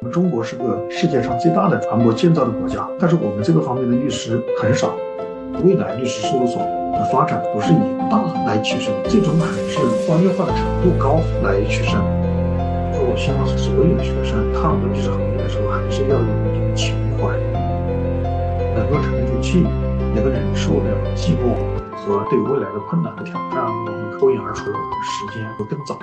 我们中国是个世界上最大的船舶建造的国家，但是我们这个方面的律师很少。未来律师事务所的发展不是以大来取胜，最终还是专业化的程度高来取胜。我希望所有的学生踏入律师行业的时候，还是要有一定情怀，能够沉住气，能够忍受了寂寞和对未来的困难的挑战，我们脱颖而出的时间会更早。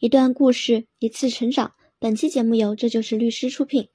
一段故事，一次成长。本期节目由这就是律师出品，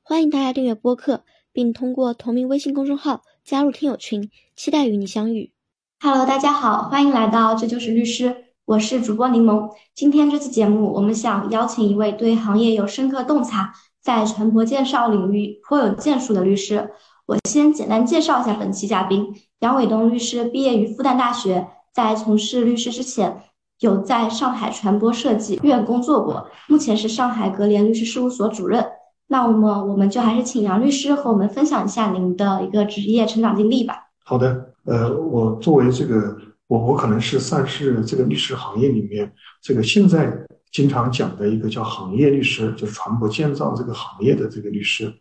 欢迎大家订阅播客，并通过同名微信公众号加入听友群，期待与你相遇。Hello，大家好，欢迎来到这就是律师，我是主播柠檬。今天这期节目，我们想邀请一位对行业有深刻洞察，在船舶介绍领域颇有建树的律师。我先简单介绍一下本期嘉宾：杨伟东律师，毕业于复旦大学，在从事律师之前。有在上海传播设计院工作过，目前是上海格联律师事务所主任。那么，我们就还是请杨律师和我们分享一下您的一个职业成长经历吧。好的，呃，我作为这个，我我可能是算是这个律师行业里面这个现在经常讲的一个叫行业律师，就是船舶建造这个行业的这个律师。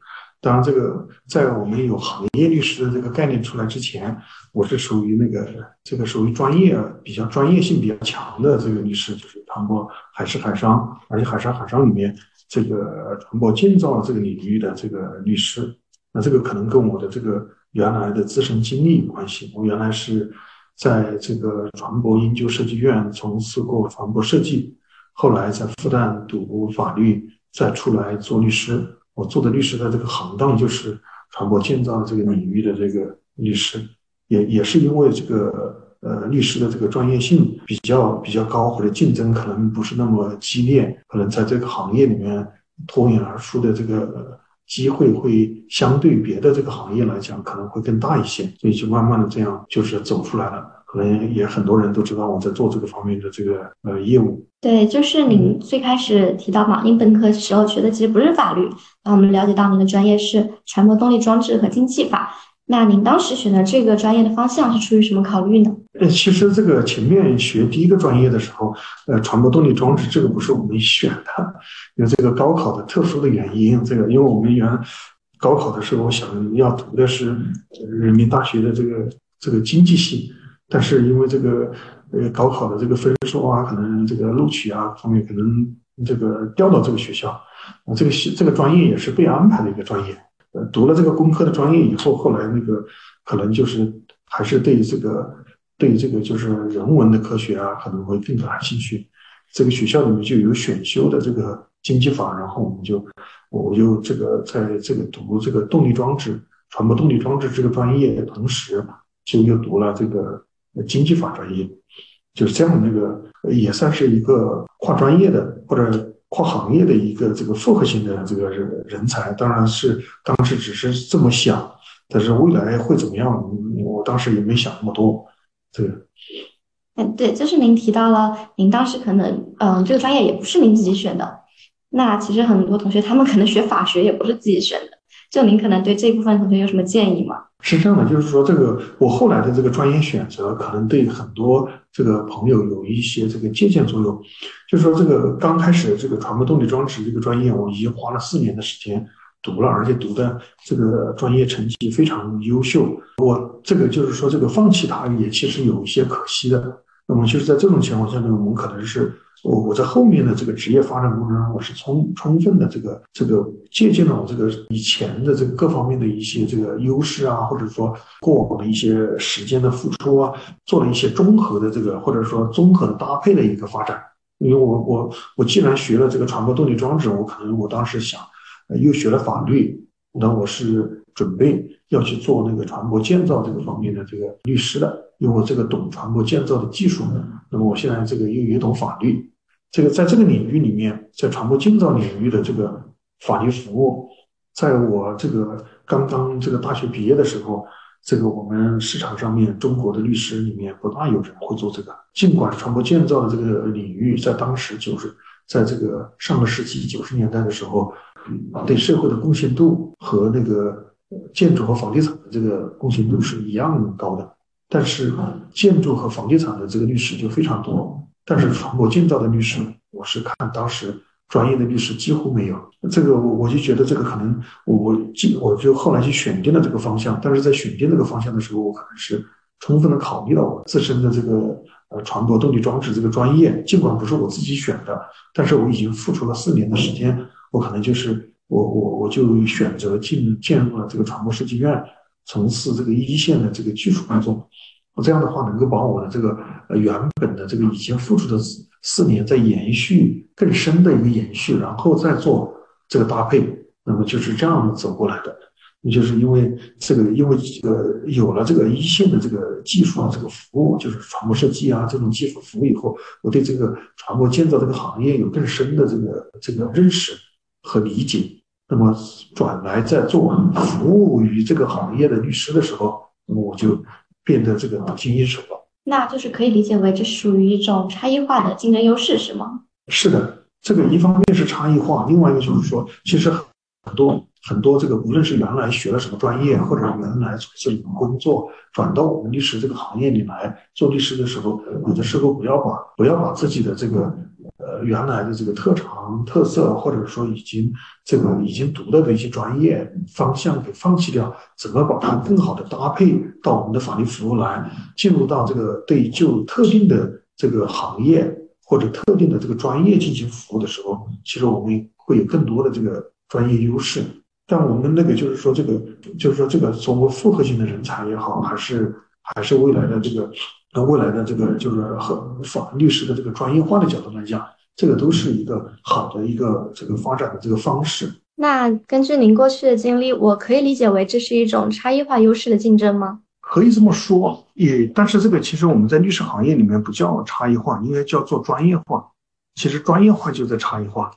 当然，这个在我们有行业律师的这个概念出来之前，我是属于那个这个属于专业比较专业性比较强的这个律师，就是船舶海事海商，而且海事海商里面这个船舶建造这个领域的这个律师。那这个可能跟我的这个原来的自身经历有关系。我原来是在这个船舶研究设计院从事过船舶设计，后来在复旦读法律，再出来做律师。我做的律师的这个行当就是船舶建造这个领域的这个律师，也也是因为这个呃律师的这个专业性比较比较高，或者竞争可能不是那么激烈，可能在这个行业里面脱颖而出的这个机会会相对别的这个行业来讲可能会更大一些，所以就慢慢的这样就是走出来了。可能也很多人都知道我在做这个方面的这个呃业务。对，就是您最开始提到嘛，您本科时候学的其实不是法律，那我们了解到您的专业是船舶动力装置和经济法。那您当时选择这个专业的方向是出于什么考虑呢？呃，其实这个前面学第一个专业的时候，呃，船舶动力装置这个不是我们选的，有这个高考的特殊的原因。这个因为我们原高考的时候想要读的是人民大学的这个这个经济系。但是因为这个呃高考的这个分数啊，可能这个录取啊方面可能这个调到这个学校，啊这个系这个专业也是被安排的一个专业。呃，读了这个工科的专业以后，后来那个可能就是还是对这个对这个就是人文的科学啊可能会更感兴趣。这个学校里面就有选修的这个经济法，然后我们就我就这个在这个读这个动力装置、船舶动力装置这个专业的同时，就又读了这个。经济法专业就是这样的，那个也算是一个跨专业的或者跨行业的一个这个复合型的这个人人才。当然是当时只是这么想，但是未来会怎么样，我当时也没想那么多。这个，嗯，对，就是您提到了，您当时可能，嗯，这个专业也不是您自己选的。那其实很多同学他们可能学法学也不是自己选的。就您可能对这部分同学有什么建议吗？是这样的，就是说这个我后来的这个专业选择，可能对很多这个朋友有一些这个借鉴作用。就是说这个刚开始这个船舶动力装置这个专业，我已经花了四年的时间读了，而且读的这个专业成绩非常优秀。我这个就是说这个放弃它也其实有一些可惜的。那么就是在这种情况下呢，我们可能是。我我在后面的这个职业发展过程中，我是充充分的这个这个借鉴了我这个以前的这个各方面的一些这个优势啊，或者说过往的一些时间的付出啊，做了一些综合的这个或者说综合的搭配的一个发展。因为我我我既然学了这个船舶动力装置，我可能我当时想，又学了法律，那我是准备要去做那个船舶建造这个方面的这个律师的，因为我这个懂船舶建造的技术，那么我现在这个又也懂法律。这个在这个领域里面，在船舶建造领域的这个法律服务，在我这个刚刚这个大学毕业的时候，这个我们市场上面中国的律师里面不大有人会做这个。尽管船舶建造的这个领域在当时就是在这个上个世纪九十年代的时候，对社会的贡献度和那个建筑和房地产的这个贡献度是一样高的，但是建筑和房地产的这个律师就非常多。但是船舶建造的律师，我是看当时专业的律师几乎没有。这个我我就觉得这个可能我我我就后来就选定了这个方向。但是在选定这个方向的时候，我可能是充分的考虑到我自身的这个呃传播动力装置这个专业，尽管不是我自己选的，但是我已经付出了四年的时间，我可能就是我我我就选择进进入了这个传播设计院，从事这个一线的这个技术工作。我这样的话，能够把我的这个呃原本的这个已经付出的四四年再延续更深的一个延续，然后再做这个搭配，那么就是这样走过来的。就是因为这个，因为呃有了这个一线的这个技术啊，这个服务，就是船舶设计啊这种技术服务以后，我对这个船舶建造这个行业有更深的这个这个认识和理解。那么转来在做服务于这个行业的律师的时候，那么我就。变得这个得心应手了，那就是可以理解为这属于一种差异化的竞争优势，是吗？是的，这个一方面是差异化，另外一个就是说，其实很多很多这个，无论是原来学了什么专业，或者原来从事什么工作，转到我们律师这个行业里来做律师的时候，有的时候不要把不要把自己的这个。呃，原来的这个特长、特色，或者说已经这个已经读了的一些专业方向给放弃掉，怎么把它更好的搭配到我们的法律服务来，进入到这个对就特定的这个行业或者特定的这个专业进行服务的时候，其实我们会有更多的这个专业优势。但我们那个就是说，这个就是说，这个从复合型的人才也好，还是还是未来的这个。那未来的这个就是和法律师的这个专业化的角度来讲，这个都是一个好的一个这个发展的这个方式。那根据您过去的经历，我可以理解为这是一种差异化优势的竞争吗？可以这么说，也但是这个其实我们在律师行业里面不叫差异化，应该叫做专业化。其实专业化就在差异化。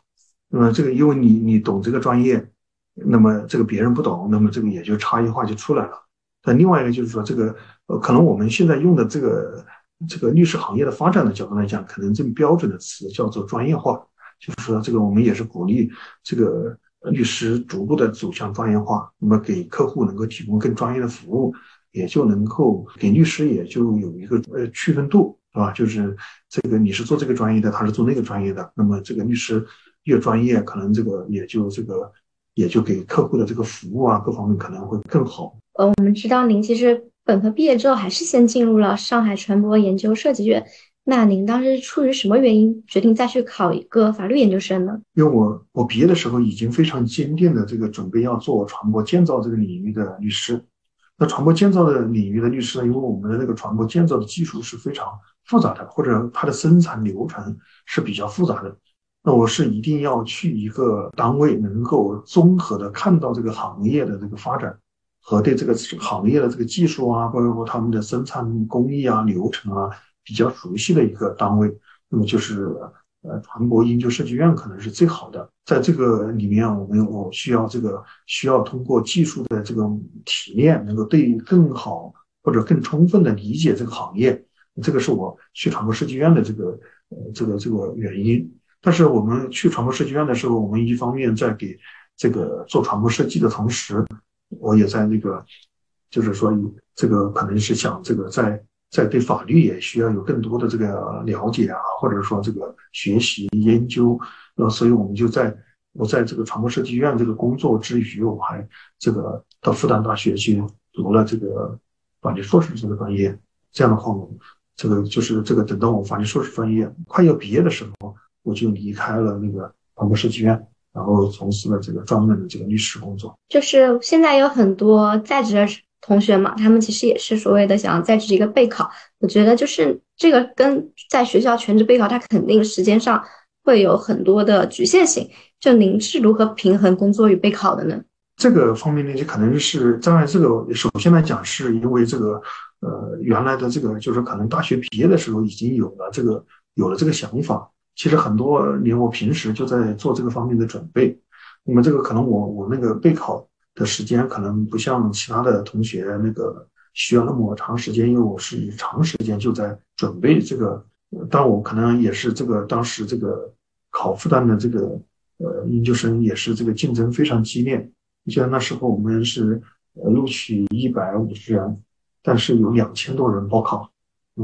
那么这个因为你你懂这个专业，那么这个别人不懂，那么这个也就差异化就出来了。那另外一个就是说这个。呃，可能我们现在用的这个这个律师行业的发展的角度来讲，可能这标准的词叫做专业化，就是说这个我们也是鼓励这个律师逐步的走向专业化，那么给客户能够提供更专业的服务，也就能够给律师也就有一个呃区分度，是吧？就是这个你是做这个专业的，他是做那个专业的，那么这个律师越专业，可能这个也就这个也就给客户的这个服务啊各方面可能会更好。呃，我们知道您其实。本科毕业之后，还是先进入了上海传播研究设计院。那您当时出于什么原因决定再去考一个法律研究生呢？因为我我毕业的时候已经非常坚定的这个准备要做传播建造这个领域的律师。那传播建造的领域的律师呢？因为我们的那个传播建造的技术是非常复杂的，或者它的生产流程是比较复杂的。那我是一定要去一个单位，能够综合的看到这个行业的这个发展。和对这个行业的这个技术啊，包括他们的生产工艺啊、流程啊比较熟悉的一个单位，那么就是呃船舶研究设计院可能是最好的。在这个里面，我们我需要这个需要通过技术的这个提炼，能够对更好或者更充分的理解这个行业，这个是我去船舶设计院的这个呃这个这个原因。但是我们去船舶设计院的时候，我们一方面在给这个做船舶设计的同时，我也在那个，就是说，这个可能是想这个在在对法律也需要有更多的这个了解啊，或者说这个学习研究，呃，所以我们就在我在这个传播设计院这个工作之余，我还这个到复旦大学去读了这个法律硕士这个专业。这样的话，我这个就是这个等到我法律硕士专业快要毕业的时候，我就离开了那个传播设计院。然后从事了这个专门的这个律师工作，就是现在有很多在职的同学嘛，他们其实也是所谓的想要在职一个备考。我觉得就是这个跟在学校全职备考，它肯定时间上会有很多的局限性。就您是如何平衡工作与备考的呢？这个方面呢，就可能是在这个首先来讲，是因为这个呃原来的这个就是可能大学毕业的时候已经有了这个有了这个想法。其实很多年，我平时就在做这个方面的准备。那么这个可能我我那个备考的时间可能不像其他的同学那个需要那么长时间，因为我是长时间就在准备这个。但我可能也是这个当时这个考复旦的这个呃研究生也是这个竞争非常激烈。你像那时候我们是呃录取一百五十人，但是有两千多人报考，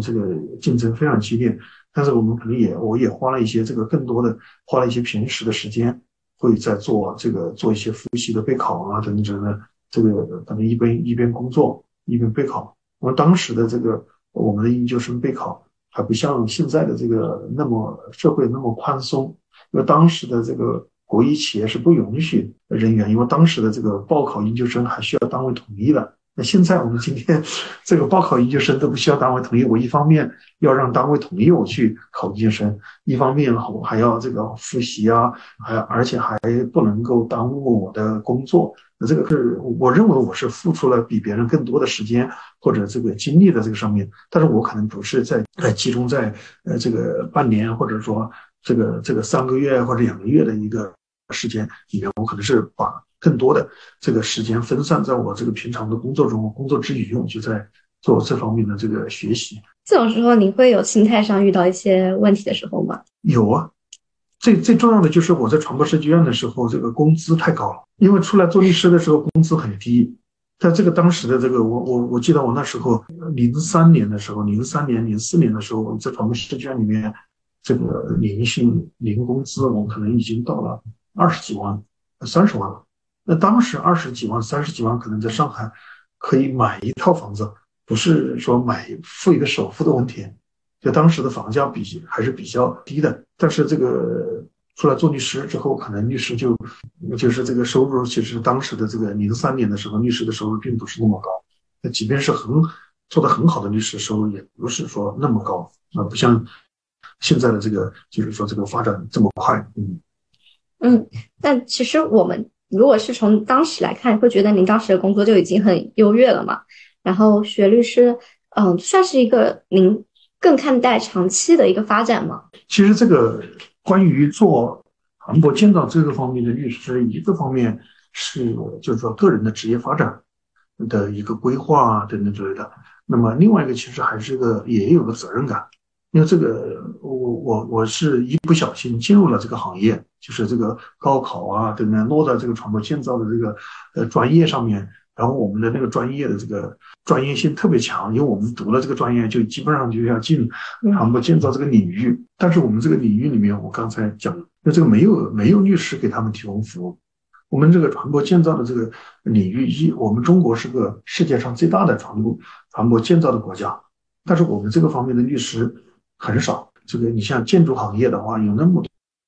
这个竞争非常激烈。但是我们可能也我也花了一些这个更多的花了一些平时的时间，会在做这个做一些复习的备考啊等等的，这个可能一边一边工作一边备考。我们当时的这个我们的研究生备考还不像现在的这个那么社会那么宽松，因为当时的这个国医企业是不允许人员，因为当时的这个报考研究生还需要单位同意的。那现在我们今天这个报考研究生都不需要单位同意，我一方面要让单位同意我去考研究生，一方面我还要这个复习啊，还而且还不能够耽误我的工作。那这个是我认为我是付出了比别人更多的时间或者这个精力的这个上面，但是我可能不是在呃集中在呃这个半年或者说这个这个三个月或者两个月的一个时间里面，我可能是把。更多的这个时间分散在我这个平常的工作中，工作之余我就在做这方面的这个学习。这种时候，你会有心态上遇到一些问题的时候吗？有啊，最最重要的就是我在传播设计院的时候，这个工资太高了。因为出来做律师的时候工资很低，在这个当时的这个我我我记得我那时候零三年的时候，零三年零四年的时候，我在传播设计院里面，这个年薪零工资我可能已经到了二十几万、三十万了。那当时二十几万、三十几万，可能在上海可以买一套房子，不是说买付一个首付的问题。就当时的房价比还是比较低的。但是这个出来做律师之后，可能律师就就是这个收入，其实当时的这个零三年的时候，律师的收入并不是那么高。那即便是很做的很好的律师，收入也不是说那么高啊，不像现在的这个，就是说这个发展这么快。嗯嗯，但其实我们。如果是从当时来看，会觉得您当时的工作就已经很优越了嘛？然后学律师，嗯，算是一个您更看待长期的一个发展吗？其实这个关于做船舶建造这个方面的律师，一个方面是就是说个人的职业发展的一个规划啊等等之类的，那么另外一个其实还是个也有个责任感。因为这个，我我我是一不小心进入了这个行业，就是这个高考啊等等落在这个船舶建造的这个呃专业上面，然后我们的那个专业的这个专业性特别强，因为我们读了这个专业，就基本上就要进船舶建造这个领域。但是我们这个领域里面，我刚才讲，那这个没有没有律师给他们提供服务。我们这个船舶建造的这个领域，一我们中国是个世界上最大的船舶船舶建造的国家，但是我们这个方面的律师。很少，这个你像建筑行业的话，有那么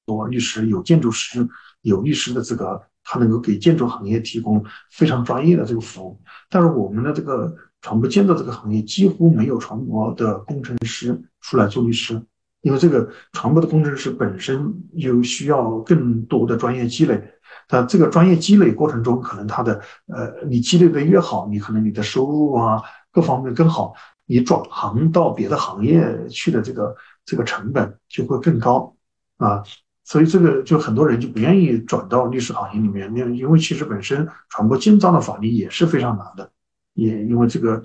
多律师，有建筑师，有律师的资格，他能够给建筑行业提供非常专业的这个服务。但是我们的这个船舶建造这个行业几乎没有船舶的工程师出来做律师，因为这个船舶的工程师本身有需要更多的专业积累，但这个专业积累过程中，可能他的呃，你积累的越好，你可能你的收入啊各方面更好。你转行到别的行业去的这个这个成本就会更高啊，所以这个就很多人就不愿意转到律师行业里面，因因为其实本身传播建造的法律也是非常难的，也因为这个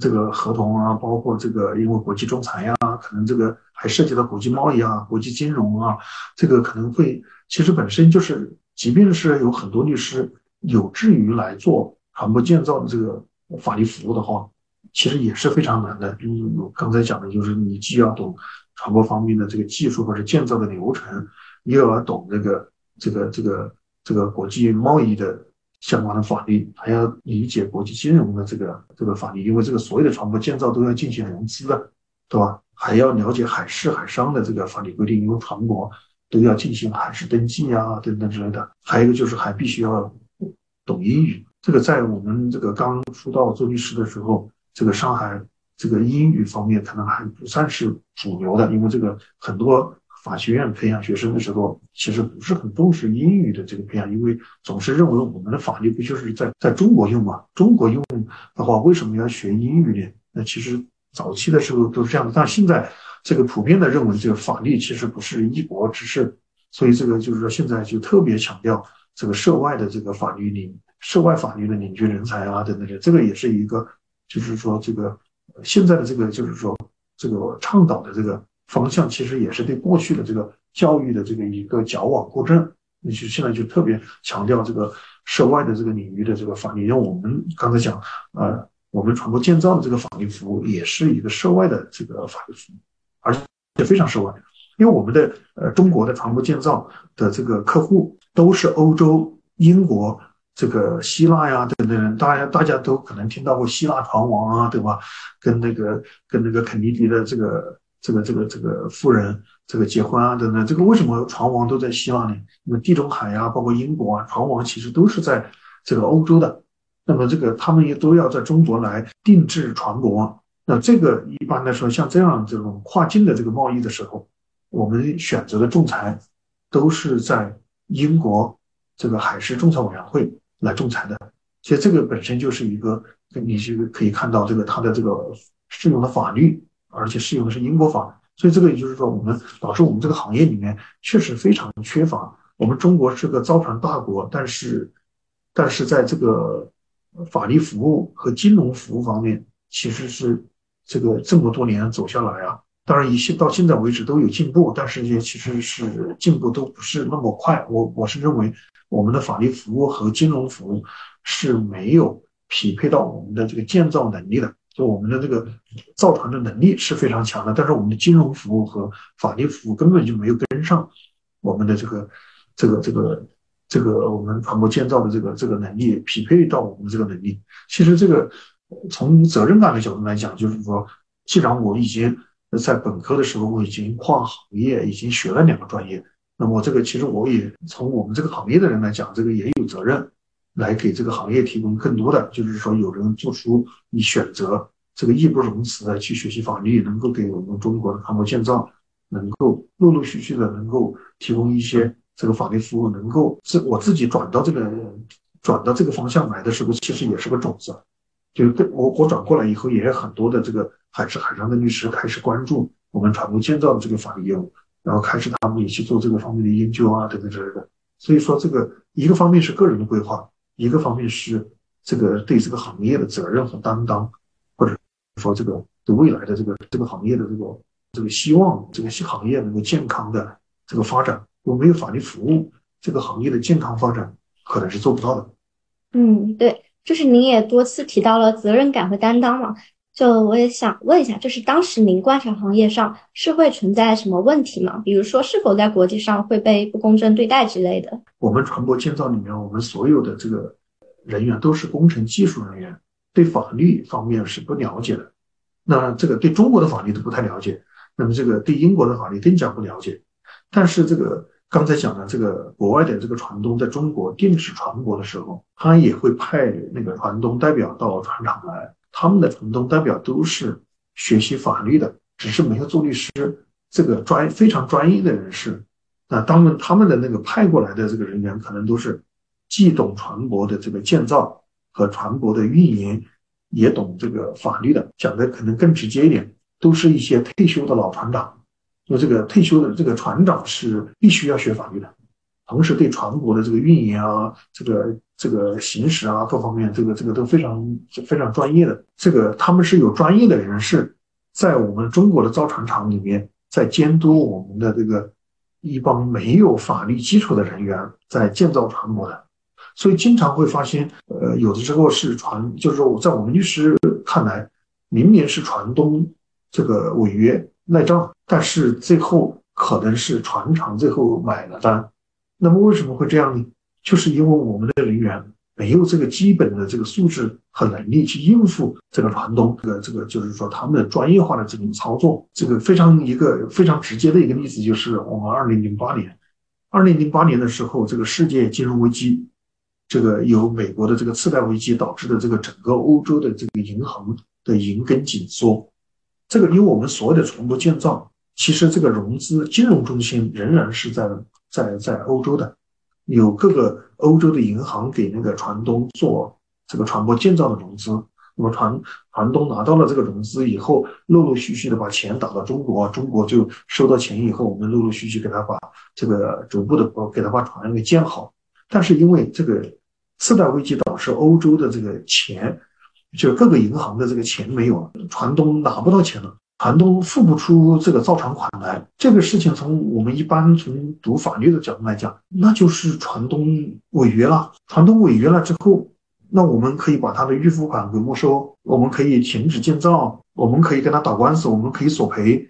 这个合同啊，包括这个因为国际仲裁呀，可能这个还涉及到国际贸易啊、国际金融啊，这个可能会其实本身就是，即便是有很多律师有志于来做传播建造的这个法律服务的话。其实也是非常难的，就是我刚才讲的，就是你既要懂船舶方面的这个技术或者建造的流程，又要懂这个这个这个这个国际贸易的相关的法律，还要理解国际金融的这个这个法律，因为这个所有的船舶建造都要进行融资的，对吧？还要了解海事海商的这个法律规定，因为船舶都要进行海事登记啊等等之类的。还有一个就是还必须要懂英语，这个在我们这个刚出道做律师的时候。这个上海这个英语方面可能还不算是主流的，因为这个很多法学院培养学生的时候，其实不是很重视英语的这个培养，因为总是认为我们的法律不就是在在中国用嘛？中国用的话，为什么要学英语呢？那其实早期的时候都是这样的，但现在这个普遍的认为，这个法律其实不是一国之事，所以这个就是说现在就特别强调这个涉外的这个法律领涉外法律的领军人才啊等等的，这个也是一个。就是说，这个现在的这个，就是说，这个倡导的这个方向，其实也是对过去的这个教育的这个一个矫枉过正。你就现在就特别强调这个涉外的这个领域的这个法律，因为我们刚才讲，呃，我们船舶建造的这个法律服务也是一个涉外的这个法律服务，而且非常受外。因为我们的呃中国的船舶建造的这个客户都是欧洲、英国、这个希腊呀等等，大家大家都可能听到过希腊船王啊，对吧？跟那个跟那个肯尼迪的这个这个这个这个夫人这个结婚啊等等，这个为什么船王都在希腊呢？因为地中海呀，包括英国啊，船王其实都是在这个欧洲的。那么这个他们也都要在中国来定制船舶。那这个一般来说，像这样这种跨境的这个贸易的时候。我们选择的仲裁都是在英国这个海事仲裁委员会来仲裁的，其实这个本身就是一个，你这个可以看到这个它的这个适用的法律，而且适用的是英国法，所以这个也就是说，我们导致我们这个行业里面确实非常缺乏。我们中国是个造船大国，但是但是在这个法律服务和金融服务方面，其实是这个这么多年走下来啊。当然，一现到现在为止都有进步，但是也其实是进步都不是那么快。我我是认为，我们的法律服务和金融服务是没有匹配到我们的这个建造能力的。就我们的这个造船的能力是非常强的，但是我们的金融服务和法律服务根本就没有跟上我们的这个这个这个这个我们船舶建造的这个这个能力匹配到我们这个能力。其实这个从责任感的角度来讲，就是说，既然我已经在本科的时候，我已经跨行业，已经学了两个专业。那么这个其实我也从我们这个行业的人来讲，这个也有责任来给这个行业提供更多的，就是说有人做出你选择这个义不容辞的去学习法律，能够给我们中国的航母建造能够陆陆续续的能够提供一些这个法律服务，能够自我自己转到这个转到这个方向来的时候，其实也是个种子。就对我我转过来以后，也有很多的这个。海事海上的律师开始关注我们船舶建造的这个法律业务，然后开始他们也去做这个方面的研究啊，等等之类的。所以说，这个一个方面是个人的规划，一个方面是这个对这个行业的责任和担当，或者说这个对未来的这个这个行业的这个这个希望，这个行业能够健康的这个发展。如果没有法律服务，这个行业的健康发展可能是做不到的。嗯，对，就是您也多次提到了责任感和担当嘛。就我也想问一下，就是当时您观察行业上是会存在什么问题吗？比如说是否在国际上会被不公正对待之类的？我们船舶建造里面，我们所有的这个人员都是工程技术人员，对法律方面是不了解的。那这个对中国的法律都不太了解，那么这个对英国的法律更加不了解。但是这个刚才讲的这个国外的这个船东在中国定制船舶的时候，他也会派那个船东代表到船厂来。他们的船东代表都是学习法律的，只是没有做律师这个专非常专业的人士。那他们他们的那个派过来的这个人员，可能都是既懂船舶的这个建造和船舶的运营，也懂这个法律的。讲的可能更直接一点，都是一些退休的老船长。就这个退休的这个船长是必须要学法律的。同时，对船舶的这个运营啊，这个这个行驶啊，各方面，这个这个都非常非常专业的。这个他们是有专业的人士在我们中国的造船厂里面，在监督我们的这个一帮没有法律基础的人员在建造船舶的。所以经常会发现，呃，有的时候是船，就是说在我们律师看来，明明是船东这个违约赖账，但是最后可能是船厂最后买了单。那么为什么会这样呢？就是因为我们的人员没有这个基本的这个素质和能力去应付这个船东，这个这个就是说他们的专业化的这种操作。这个非常一个非常直接的一个例子就是我们二零零八年，二零零八年的时候，这个世界金融危机，这个由美国的这个次贷危机导致的这个整个欧洲的这个银行的银根紧缩，这个因为我们所有的船舶建造，其实这个融资金融中心仍然是在。在在欧洲的，有各个欧洲的银行给那个船东做这个船舶建造的融资，那么船船东拿到了这个融资以后，陆陆续续的把钱打到中国，中国就收到钱以后，我们陆陆续续给他把这个逐步的给他把船给建好。但是因为这个次贷危机导致欧洲的这个钱，就各个银行的这个钱没有了，船东拿不到钱了。船东付不出这个造船款来，这个事情从我们一般从读法律的角度来讲，那就是船东违约了。船东违约了之后，那我们可以把他的预付款给没收，我们可以停止建造，我们可以跟他打官司，我们可以索赔。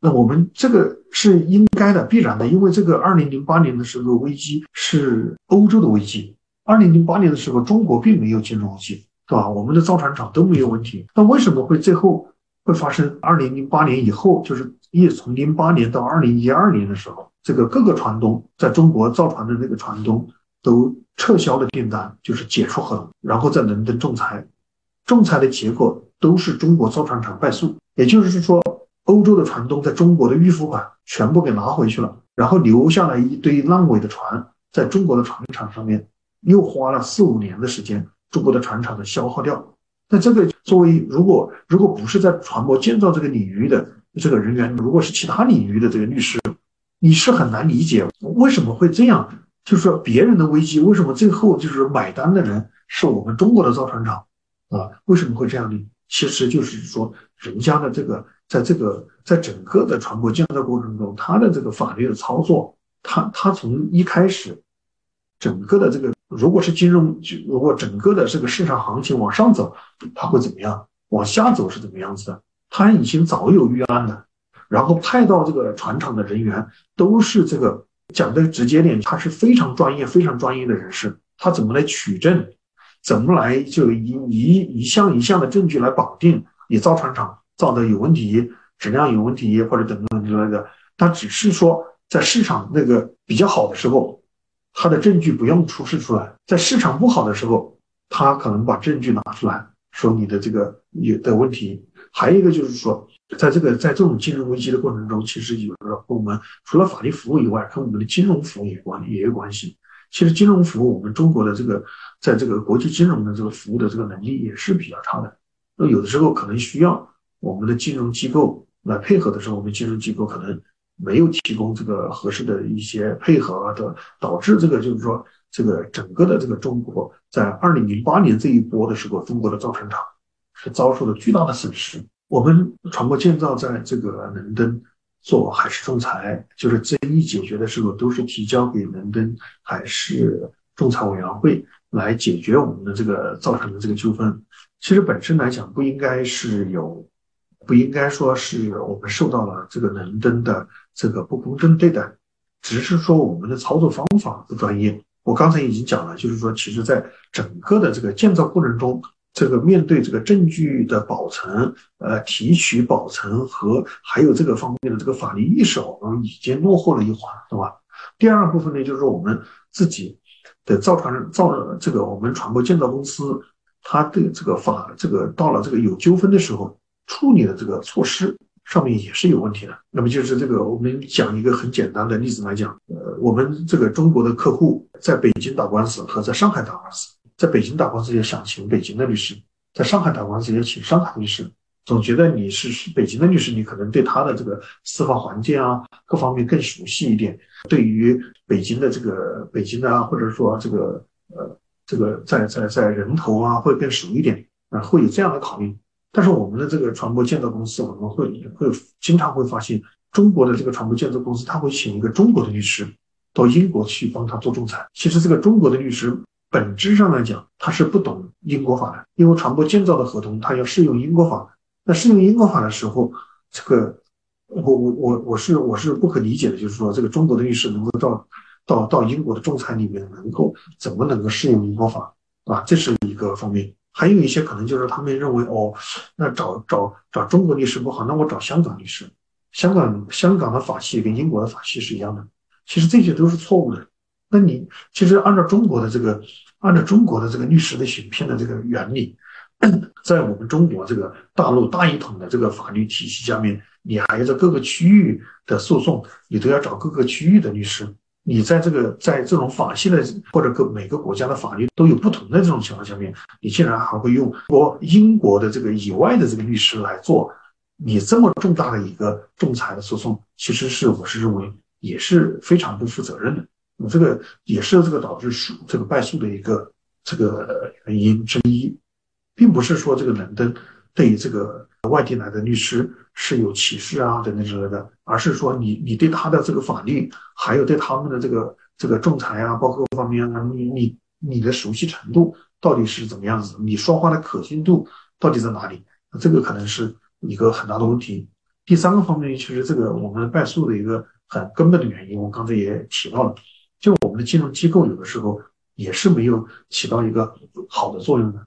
那我们这个是应该的、必然的，因为这个二零零八年的时候危机是欧洲的危机，二零零八年的时候中国并没有金融危机，对吧？我们的造船厂都没有问题，那为什么会最后会发生二零零八年以后，就是一从零八年到二零一二年的时候，这个各个船东在中国造船的那个船东都撤销了订单，就是解除合同，然后在伦敦仲裁，仲裁的结果都是中国造船厂败诉，也就是说。欧洲的船东在中国的预付款全部给拿回去了，然后留下来一堆烂尾的船，在中国的船厂上面又花了四五年的时间，中国的船厂的消耗掉。那这个作为如果如果不是在船舶建造这个领域的这个人员，如果是其他领域的这个律师，你是很难理解为什么会这样。就是说别人的危机，为什么最后就是买单的人是我们中国的造船厂啊？为什么会这样呢？其实就是说人家的这个。在这个在整个的船舶建造过程中，它的这个法律的操作，它它从一开始，整个的这个如果是金融，如果整个的这个市场行情往上走，它会怎么样？往下走是怎么样子的？它已经早有预案的，然后派到这个船厂的人员都是这个讲的直接点，他是非常专业、非常专业的人士，他怎么来取证？怎么来就一一一项一项的证据来绑定你造船厂？造的有问题，质量有问题，或者等等之类的，他只是说在市场那个比较好的时候，他的证据不用出示出来；在市场不好的时候，他可能把证据拿出来说你的这个有的问题。还有一个就是说，在这个在这种金融危机的过程中，其实有的和我们除了法律服务以外，跟我们的金融服务也关也有关系。其实金融服务，我们中国的这个在这个国际金融的这个服务的这个能力也是比较差的。那有的时候可能需要。我们的金融机构来配合的时候，我们金融机构可能没有提供这个合适的一些配合的，导致这个就是说，这个整个的这个中国在二零零八年这一波的时候，中国的造船厂是遭受了巨大的损失。我们船舶建造在这个伦敦做海事仲裁，就是争议解决的时候，都是提交给伦敦海事仲裁委员会来解决我们的这个造成的这个纠纷。其实本身来讲，不应该是有。不应该说是我们受到了这个伦敦的这个不公正对待，只是说我们的操作方法不专业。我刚才已经讲了，就是说，其实在整个的这个建造过程中，这个面对这个证据的保存、呃提取、保存和还有这个方面的这个法律意识，我们已经落后了一环，对吧？第二部分呢，就是我们自己的造船造这个我们船舶建造公司，它的这个法这个到了这个有纠纷的时候。处理的这个措施上面也是有问题的。那么就是这个，我们讲一个很简单的例子来讲，呃，我们这个中国的客户在北京打官司和在上海打官司，在北京打官司也想请北京的律师，在上海打官司也请上海律师。总觉得你是北京的律师，你可能对他的这个司法环境啊各方面更熟悉一点，对于北京的这个北京的啊或者说这个呃这个在在在人头啊会更熟一点啊，会有这样的考虑。但是我们的这个船舶建造公司，我们会会经常会发现，中国的这个船舶建造公司，他会请一个中国的律师到英国去帮他做仲裁。其实这个中国的律师本质上来讲，他是不懂英国法的，因为船舶建造的合同他要适用英国法。那适用英国法的时候，这个我我我我是我是不可理解的，就是说这个中国的律师能够到到到英国的仲裁里面，能够怎么能够适用英国法啊？这是一个方面。还有一些可能就是他们认为哦，那找找找中国律师不好，那我找香港律师。香港香港的法系跟英国的法系是一样的，其实这些都是错误的。那你其实按照中国的这个按照中国的这个律师的选片的这个原理，在我们中国这个大陆大一统的这个法律体系下面，你还要在各个区域的诉讼，你都要找各个区域的律师。你在这个在这种法系的或者各每个国家的法律都有不同的这种情况下面，你竟然还会用我英国的这个以外的这个律师来做你这么重大的一个仲裁的诉讼，其实是我是认为也是非常不负责任的。这个也是这个导致诉这个败诉的一个这个原因之一，并不是说这个伦敦对于这个外地来的律师。是有歧视啊等等之类的，而是说你你对他的这个法律，还有对他们的这个这个仲裁啊，包括各方面啊，你你你的熟悉程度到底是怎么样子？你说话的可信度到底在哪里？这个可能是一个很大的问题。第三个方面，其实这个我们败诉的一个很根本的原因，我刚才也提到了，就我们的金融机构有的时候也是没有起到一个好的作用的。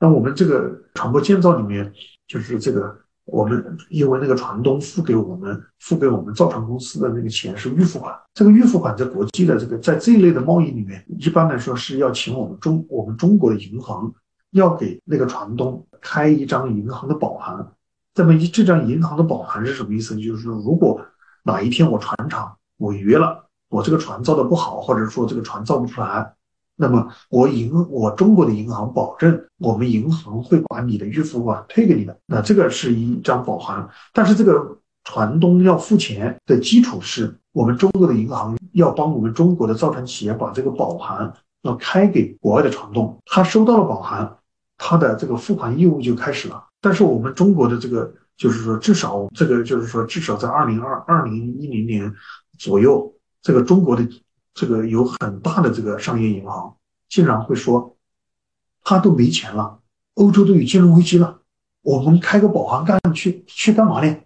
那我们这个船舶建造里面，就是这个我们因为那个船东付给我们付给我们造船公司的那个钱是预付款，这个预付款在国际的这个在这一类的贸易里面，一般来说是要请我们中我们中国的银行要给那个船东开一张银行的保函。这么一这张银行的保函是什么意思？就是说，如果哪一天我船厂违约了，我这个船造的不好，或者说这个船造不出来。那么我银我中国的银行保证，我们银行会把你的预付款退给你的。那这个是一张保函，但是这个船东要付钱的基础是我们中国的银行要帮我们中国的造船企业把这个保函要开给国外的船东，他收到了保函，他的这个付款义务就开始了。但是我们中国的这个就是说，至少这个就是说，至少在二零二二零一零年左右，这个中国的。这个有很大的这个商业银行竟然会说，他都没钱了，欧洲都有金融危机了，我们开个保函干去去干嘛呢？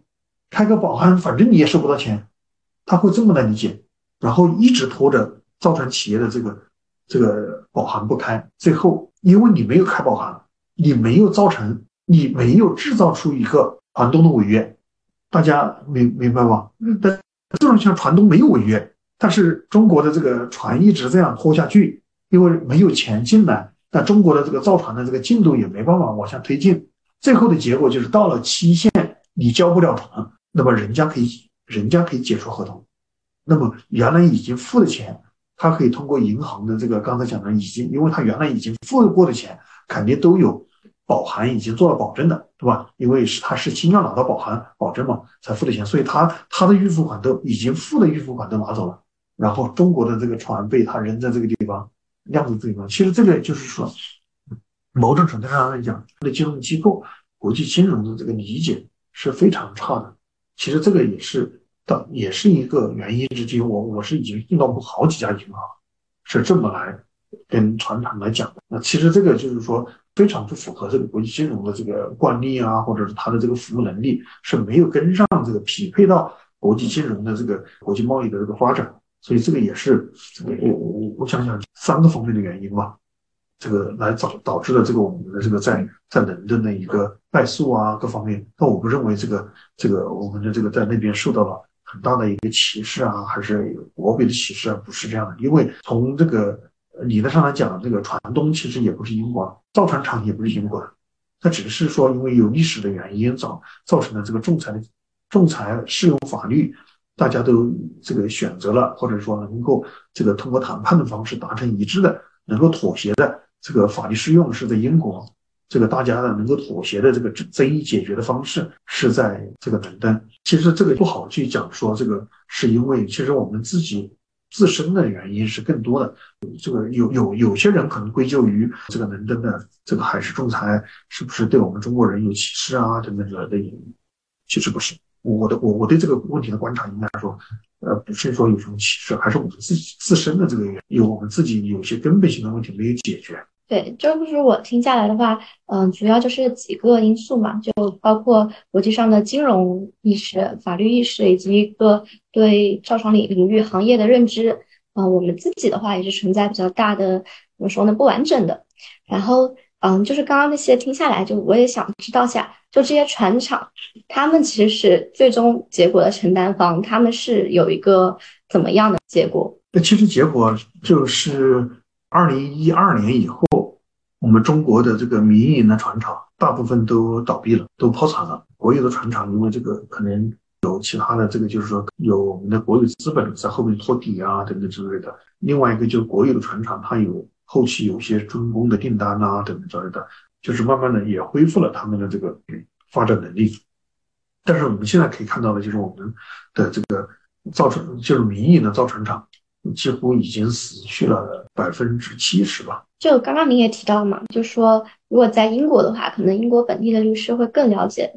开个保函，反正你也收不到钱，他会这么来理解，然后一直拖着造船企业的这个这个保函不开，最后因为你没有开保函，你没有造成，你没有制造出一个船东的违约，大家明明白吗？嗯，但这种情况船东没有违约。但是中国的这个船一直这样拖下去，因为没有钱进来，那中国的这个造船的这个进度也没办法往下推进。最后的结果就是到了期限，你交不了船，那么人家可以，人家可以解除合同。那么原来已经付的钱，他可以通过银行的这个刚才讲的已经，因为他原来已经付过的钱，肯定都有保函已经做了保证的，对吧？因为是他是先要拿到保函保证嘛，才付的钱，所以他他的预付款都已经付的预付款都拿走了。然后中国的这个船被他扔在这个地方，晾在这个地方。其实这个就是说，某种程度上来讲，对金融机构、国际金融的这个理解是非常差的。其实这个也是的，也是一个原因之一。我我是已经遇到过好几家银行是这么来跟船厂来讲的。那其实这个就是说非常不符合这个国际金融的这个惯例啊，或者是它的这个服务能力是没有跟上这个匹配到国际金融的这个国际贸易的这个发展。所以这个也是这个我我我想想三个方面的原因吧，这个来导导致了这个我们的这个在在伦敦的一个败诉啊各方面。但我不认为这个这个我们的这个在那边受到了很大的一个歧视啊，还是国别的歧视啊，不是这样的。因为从这个理论上来讲，这个船东其实也不是英国，造船厂也不是英国的，它只是说因为有历史的原因造造成了这个仲裁仲裁适用法律。大家都这个选择了，或者说能够这个通过谈判的方式达成一致的，能够妥协的这个法律适用是在英国，这个大家呢能够妥协的这个争争议解决的方式是在这个伦敦。其实这个不好去讲说这个是因为其实我们自己自身的原因是更多的。这个有有有些人可能归咎于这个伦敦的这个海事仲裁是不是对我们中国人有歧视啊等等之类的原因，其实不是。我的我我对这个问题的观察应该说，呃，不是说有什么歧视，还是我们自己自身的这个有我们自己有些根本性的问题没有解决。对，就是我听下来的话，嗯，主要就是几个因素嘛，就包括国际上的金融意识、法律意识，以及一个对造船领领域行业的认知。啊，我们自己的话也是存在比较大的怎么说呢，不完整的。然后，嗯，就是刚刚那些听下来，就我也想知道下。就这些船厂，他们其实是最终结果的承担方，他们是有一个怎么样的结果？那其实结果就是二零一二年以后，我们中国的这个民营的船厂大部分都倒闭了，都破产了。国有的船厂因为这个可能有其他的这个，就是说有我们的国有资本在后面托底啊等等之类的。另外一个就是国有的船厂，它有后期有一些军工的订单啊等等之类的。就是慢慢的也恢复了他们的这个发展能力，但是我们现在可以看到的，就是我们的这个造船，就是民营的造船厂，几乎已经死去了百分之七十吧。就刚刚您也提到嘛，就说如果在英国的话，可能英国本地的律师会更了解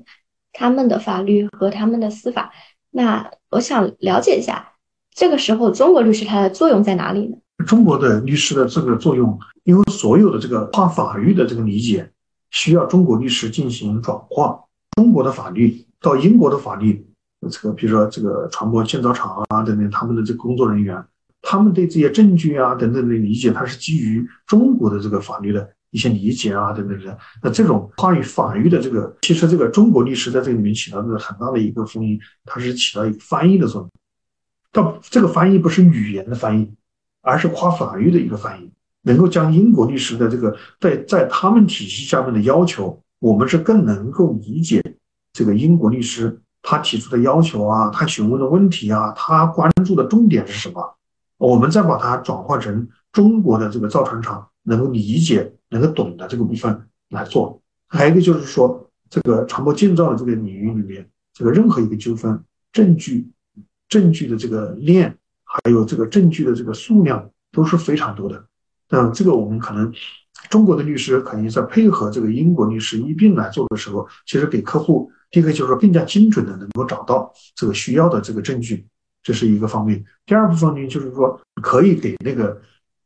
他们的法律和他们的司法。那我想了解一下，这个时候中国律师它的作用在哪里呢？中国的律师的这个作用，因为所有的这个跨法律的这个理解。需要中国律师进行转化，中国的法律到英国的法律这个比如说这个船舶建造厂啊等等，他们的这个工作人员，他们对这些证据啊等等的理解，它是基于中国的这个法律的一些理解啊等等的。那这种跨域法律的这个，其实这个中国律师在这里面起到的很大的一个作用，它是起到一个翻译的作用。但这个翻译不是语言的翻译，而是跨法律的一个翻译，能够将英国律师的这个在在他们体系下面的要求，我们是更能够理解这个英国律师他提出的要求啊，他询问的问题啊，他关注的重点是什么，我们再把它转化成中国的这个造船厂能够理解、能够懂的这个部分来做。还有一个就是说，这个船舶建造的这个领域里面，这个任何一个纠纷证据。证据的这个链，还有这个证据的这个数量都是非常多的。那这个我们可能中国的律师肯定在配合这个英国律师一并来做的时候，其实给客户第一个就是说更加精准的能够找到这个需要的这个证据，这是一个方面。第二部分呢，就是说可以给那个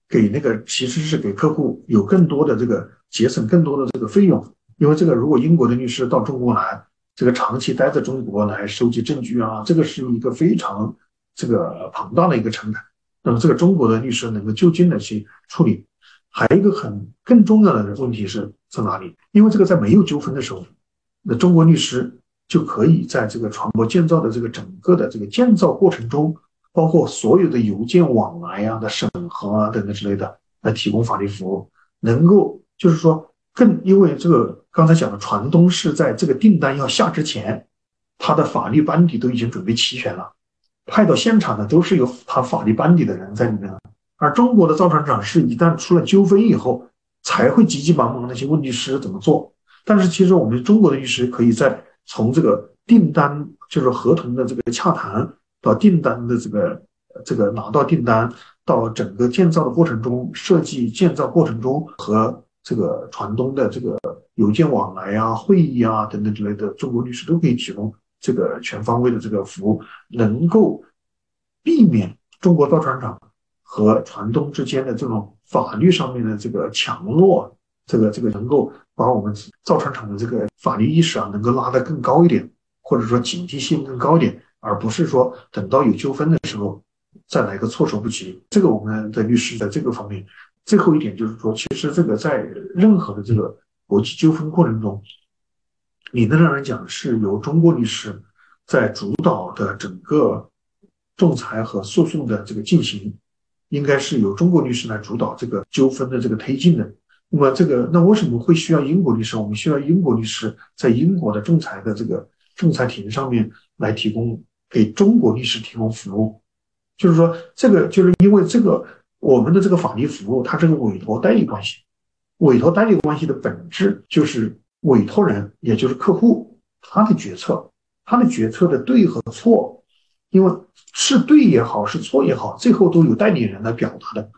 给那个其实是给客户有更多的这个节省更多的这个费用，因为这个如果英国的律师到中国来。这个长期待在中国来收集证据啊，这个是一个非常这个庞大的一个成本。那么这个中国的律师能够就近的去处理。还有一个很更重要的问题是在哪里？因为这个在没有纠纷的时候，那中国律师就可以在这个船舶建造的这个整个的这个建造过程中，包括所有的邮件往来呀的审核啊等等之类的，来提供法律服务，能够就是说。更因为这个刚才讲的船东是在这个订单要下之前，他的法律班底都已经准备齐全了，派到现场的都是有他法律班底的人在里面。而中国的造船厂是一旦出了纠纷以后，才会急急忙忙那些问律师怎么做。但是其实我们中国的律师可以在从这个订单就是合同的这个洽谈到订单的这个这个拿到订单到整个建造的过程中，设计建造过程中和。这个船东的这个邮件往来啊、会议啊等等之类的，中国律师都可以提供这个全方位的这个服务，能够避免中国造船厂和船东之间的这种法律上面的这个强弱，这个这个能够把我们造船厂的这个法律意识啊，能够拉得更高一点，或者说警惕性更高一点，而不是说等到有纠纷的时候再来个措手不及。这个我们的律师在这个方面。最后一点就是说，其实这个在任何的这个国际纠纷过程中，理论上来讲是由中国律师在主导的整个仲裁和诉讼的这个进行，应该是由中国律师来主导这个纠纷的这个推进的。那么这个那为什么会需要英国律师？我们需要英国律师在英国的仲裁的这个仲裁庭上面来提供给中国律师提供服务，就是说这个就是因为这个。我们的这个法律服务，它是个委托代理关系。委托代理关系的本质就是委托人，也就是客户，他的决策，他的决策的对和错，因为是对也好，是错也好，最后都有代理人来表达的。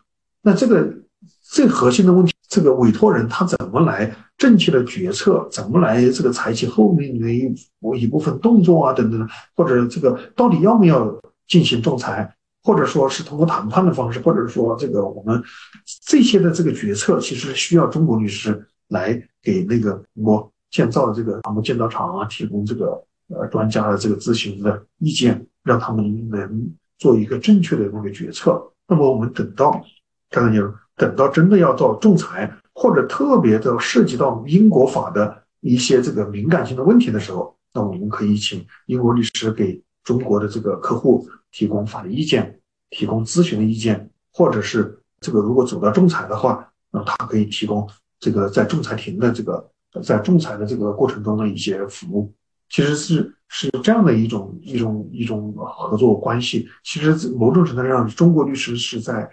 那这个最核心的问题，这个委托人他怎么来正确的决策，怎么来这个采取后面的一一部分动作啊，等等，或者这个到底要不要进行仲裁？或者说是通过谈判的方式，或者说这个我们这些的这个决策，其实需要中国律师来给那个我建造的这个他们建造厂啊提供这个呃专家的这个咨询的意见，让他们能做一个正确的那个决策。那么我们等到刚才讲，等到真的要到仲裁，或者特别的涉及到英国法的一些这个敏感性的问题的时候，那我们可以请英国律师给中国的这个客户。提供法律意见，提供咨询的意见，或者是这个如果走到仲裁的话，那他可以提供这个在仲裁庭的这个在仲裁的这个过程中的一些服务，其实是是这样的一种一种一种合作关系。其实某种程度上，中国律师是在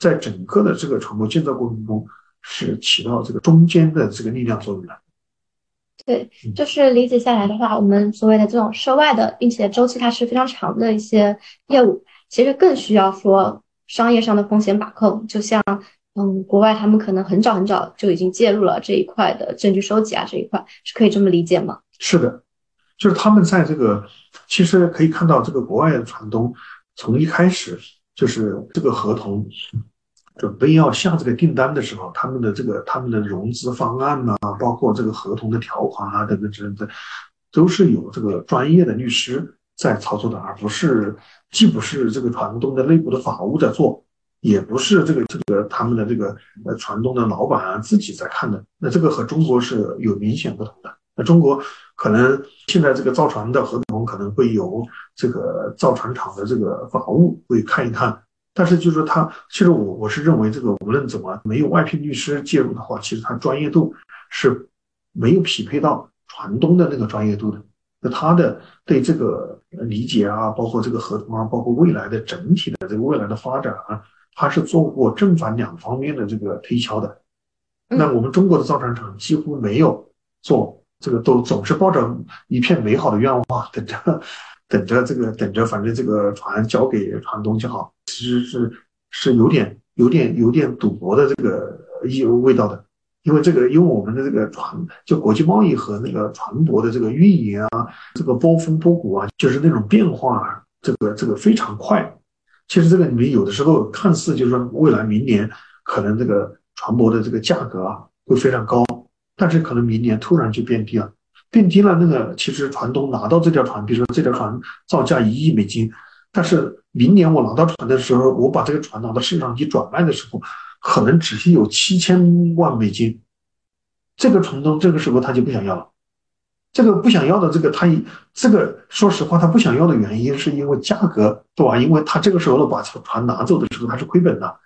在整个的这个传播建造过程中是起到这个中间的这个力量作用的。对，就是理解下来的话，我们所谓的这种涉外的，并且周期它是非常长的一些业务，其实更需要说商业上的风险把控。就像，嗯，国外他们可能很早很早就已经介入了这一块的证据收集啊，这一块是可以这么理解吗？是的，就是他们在这个，其实可以看到这个国外的船东从一开始就是这个合同。准备要下这个订单的时候，他们的这个他们的融资方案呐，包括这个合同的条款啊等等之类的，都是有这个专业的律师在操作的，而不是既不是这个船东的内部的法务在做，也不是这个这个他们的这个呃船东的老板啊自己在看的。那这个和中国是有明显不同的。那中国可能现在这个造船的合同可能会由这个造船厂的这个法务会看一看。但是就是说，他其实我我是认为，这个无论怎么没有外聘律师介入的话，其实他专业度是没有匹配到船东的那个专业度的。那他的对这个理解啊，包括这个合同啊，包括未来的整体的这个未来的发展啊，他是做过正反两方面的这个推敲的。那我们中国的造船厂几乎没有做这个，都总是抱着一片美好的愿望等着。等着这个，等着，反正这个船交给船东就好。其实是是有点、有点、有点赌博的这个意味道的，因为这个，因为我们的这个船，就国际贸易和那个船舶的这个运营啊，这个波峰波谷啊，就是那种变化，这个这个非常快。其实这个里面有的时候看似就是说未来明年可能这个船舶的这个价格啊会非常高，但是可能明年突然就变低了。变低了，那个其实船东拿到这条船，比如说这条船造价一亿美金，但是明年我拿到船的时候，我把这个船拿到市场去转卖的时候，可能只是有七千万美金，这个船东这个时候他就不想要了。这个不想要的这个他，这个说实话他不想要的原因是因为价格，对吧？因为他这个时候把船拿走的时候他是亏本的，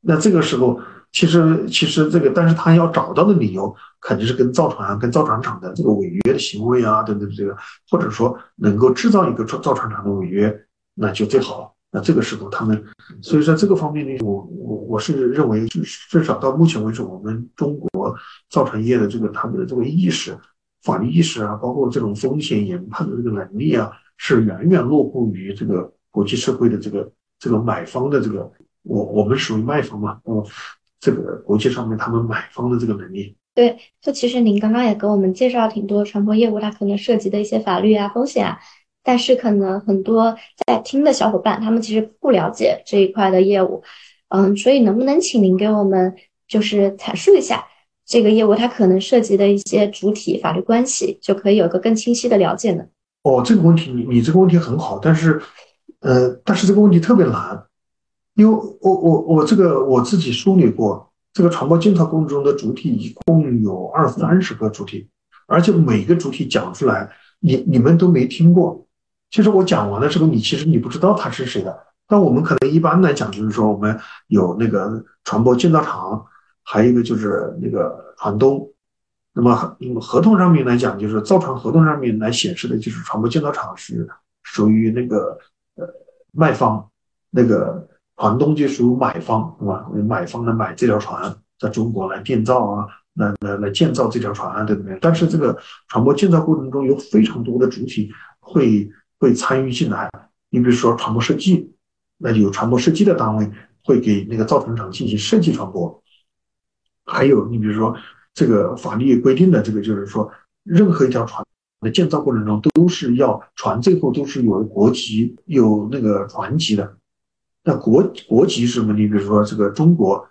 那这个时候。其实，其实这个，但是他要找到的理由，肯定是跟造船、跟造船厂的这个违约的行为啊，等等，这个，或者说能够制造一个造造船厂的违约，那就最好了。那这个时候他们，所以说这个方面呢，我我我是认为，至少到目前为止，我们中国造船业的这个他们的这个意识、法律意识啊，包括这种风险研判的这个能力啊，是远远落后于这个国际社会的这个这个买方的这个，我我们属于卖方嘛，嗯。这个国际上面他们买方的这个能力，对，就其实您刚刚也给我们介绍挺多传播业务，它可能涉及的一些法律啊风险啊，但是可能很多在听的小伙伴他们其实不了解这一块的业务，嗯，所以能不能请您给我们就是阐述一下这个业务它可能涉及的一些主体法律关系，就可以有个更清晰的了解呢？哦，这个问题你你这个问题很好，但是呃，但是这个问题特别难。因为我我我这个我自己梳理过，这个船舶建造过程中的主体一共有二三十个主体，而且每个主体讲出来，你你们都没听过。其实我讲完的时候，你其实你不知道他是谁的。但我们可能一般来讲，就是说我们有那个船舶建造厂，还有一个就是那个船东。那么合同上面来讲，就是造船合同上面来显示的就是船舶建造厂是属于那个呃卖方那个。船东就属于买方，是吧？买方来买这条船，在中国来建造啊，来来来建造这条船啊，对不对？但是这个船舶建造过程中有非常多的主体会会参与进来。你比如说船舶设计，那有船舶设计的单位会给那个造船厂进行设计船舶。还有你比如说这个法律规定的这个，就是说任何一条船的建造过程中都是要船最后都是有国籍、有那个船籍的。那国国籍是什么？你比如说这个中国，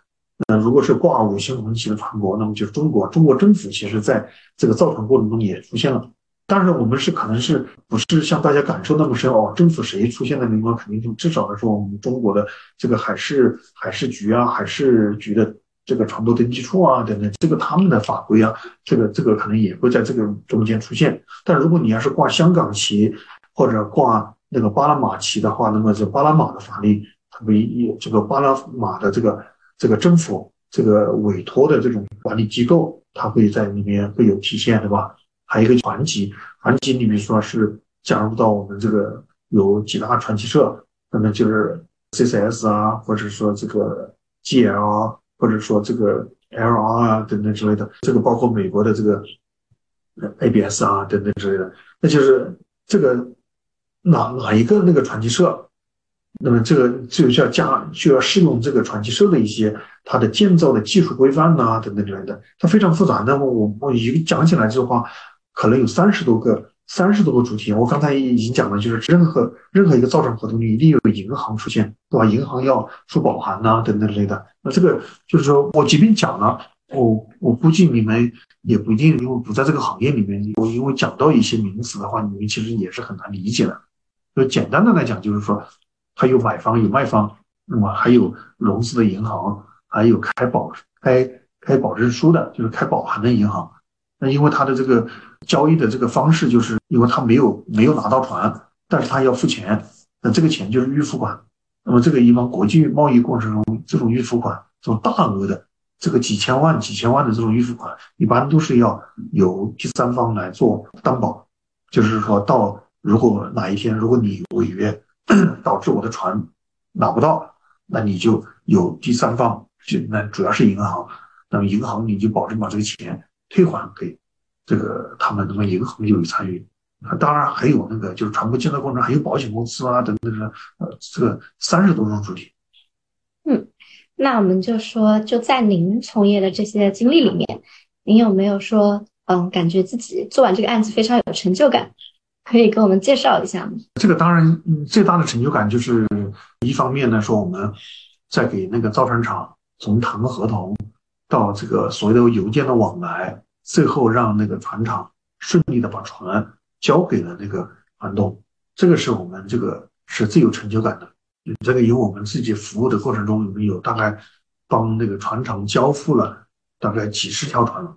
那如果是挂五星红旗的船舶，那么就是中国。中国政府其实在这个造船过程中也出现了。当然，我们是可能是不是像大家感受那么深哦？政府谁出现的地方，肯定就至少来说，我们中国的这个海事海事局啊，海事局的这个船舶登记处啊等等，这个他们的法规啊，这个这个可能也会在这个中间出现。但如果你要是挂香港旗或者挂那个巴拿马旗的话，那么这巴拿马的法律。唯一这个巴拿马的这个这个政府这个委托的这种管理机构，它会在里面会有体现，对吧？还有一个船级，船级你比如说是加入到我们这个有几大船企社，那么就是 CCS 啊，或者说这个 GL，或者说这个 LR 啊等等之类的，这个包括美国的这个 ABS 啊等等之类的，那就是这个哪哪一个那个传奇社。那么这个就要加就要适用这个传奇社的一些它的建造的技术规范呐等等之类的，它非常复杂。那么我我一个讲起来的话，可能有三十多个三十多个主题。我刚才已经讲了，就是任何任何一个造船合同里一定有银行出现，对吧？银行要出保函呐等等之类的。那这个就是说我即便讲了，我我估计你们也不一定，因为不在这个行业里面，我因为讲到一些名词的话，你们其实也是很难理解的。就简单的来讲，就是说，它有买方有卖方，那么还有融资的银行，还有开保开开保证书的，就是开保函的银行。那因为他的这个交易的这个方式，就是因为他没有没有拿到船，但是他要付钱，那这个钱就是预付款。那么这个一般国际贸易过程中，这种预付款，这种大额的这个几千万、几千万的这种预付款，一般都是要由第三方来做担保，就是说到如果哪一天如果你违约，导致我的船拿不到，那你就有第三方，就那主要是银行，那么银行你就保证把这个钱。退还给这个他们，那么银行就有参与。当然还有那个就是船舶建造过程还有保险公司啊等等的，呃，这个三十多种主体。嗯，那我们就说，就在您从业的这些经历里面，您有没有说，嗯，感觉自己做完这个案子非常有成就感？可以给我们介绍一下吗？这个当然，最大的成就感就是一方面呢，说我们在给那个造船厂从谈合同。到这个所谓的邮件的往来，最后让那个船厂顺利的把船交给了那个船东，这个是我们这个是最有成就感的。这个有我们自己服务的过程中，我们有大概帮那个船厂交付了大概几十条船，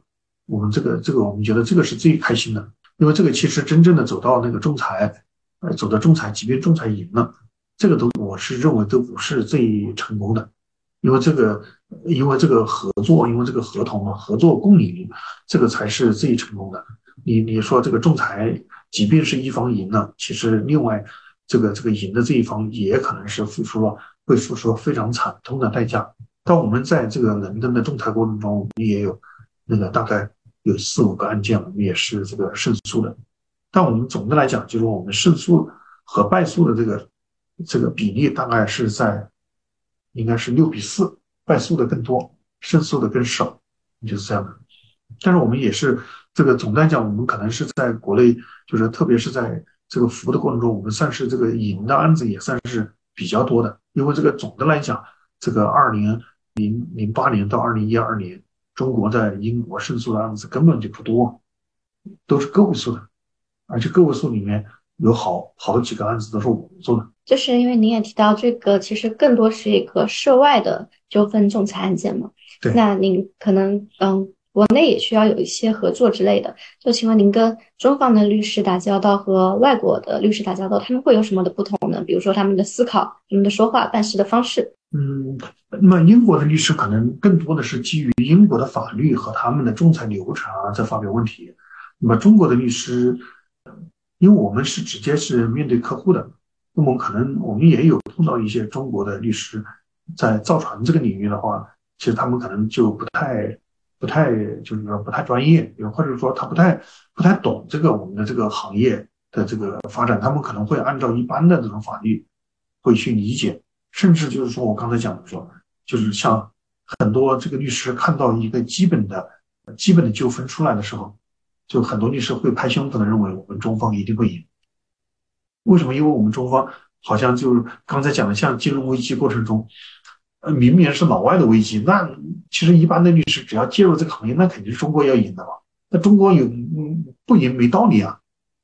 我们这个这个我们觉得这个是最开心的，因为这个其实真正的走到那个仲裁，呃，走到仲裁，即便仲裁赢了，这个都我是认为都不是最成功的。因为这个，因为这个合作，因为这个合同合作共赢，这个才是最成功的。你你说这个仲裁，即便是一方赢了，其实另外这个这个赢的这一方也可能是付出了会付出非常惨痛的代价。但我们在这个伦敦的仲裁过程中，我们也有那个大概有四五个案件，我们也是这个胜诉的。但我们总的来讲，就是我们胜诉和败诉的这个这个比例大概是在。应该是六比四，败诉的更多，胜诉的更少，就是这样的。但是我们也是这个总的来讲，我们可能是在国内，就是特别是在这个服务的过程中，我们算是这个赢的案子也算是比较多的。因为这个总的来讲，这个二零零零八年到二零一二年，中国在英国胜诉的案子根本就不多，都是个位数的，而且个位数里面有好好几个案子都是我们做的。就是因为您也提到这个，其实更多是一个涉外的纠纷仲裁案件嘛。对。那您可能嗯，国内也需要有一些合作之类的。就请问您跟中方的律师打交道和外国的律师打交道，他们会有什么的不同呢？比如说他们的思考、他们的说话、办事的方式。嗯，那么英国的律师可能更多的是基于英国的法律和他们的仲裁流程在发表问题。那么中国的律师，因为我们是直接是面对客户的。那么可能我们也有碰到一些中国的律师，在造船这个领域的话，其实他们可能就不太、不太，就是说不太专业，也或者说他不太、不太懂这个我们的这个行业的这个发展，他们可能会按照一般的这种法律会去理解，甚至就是说我刚才讲的说，就是像很多这个律师看到一个基本的、基本的纠纷出来的时候，就很多律师会拍胸脯的认为我们中方一定会赢。为什么？因为我们中方好像就是刚才讲的，像金融危机过程中，呃，明明是老外的危机，那其实一般的律师只要介入这个行业，那肯定是中国要赢的嘛。那中国有不赢没道理啊。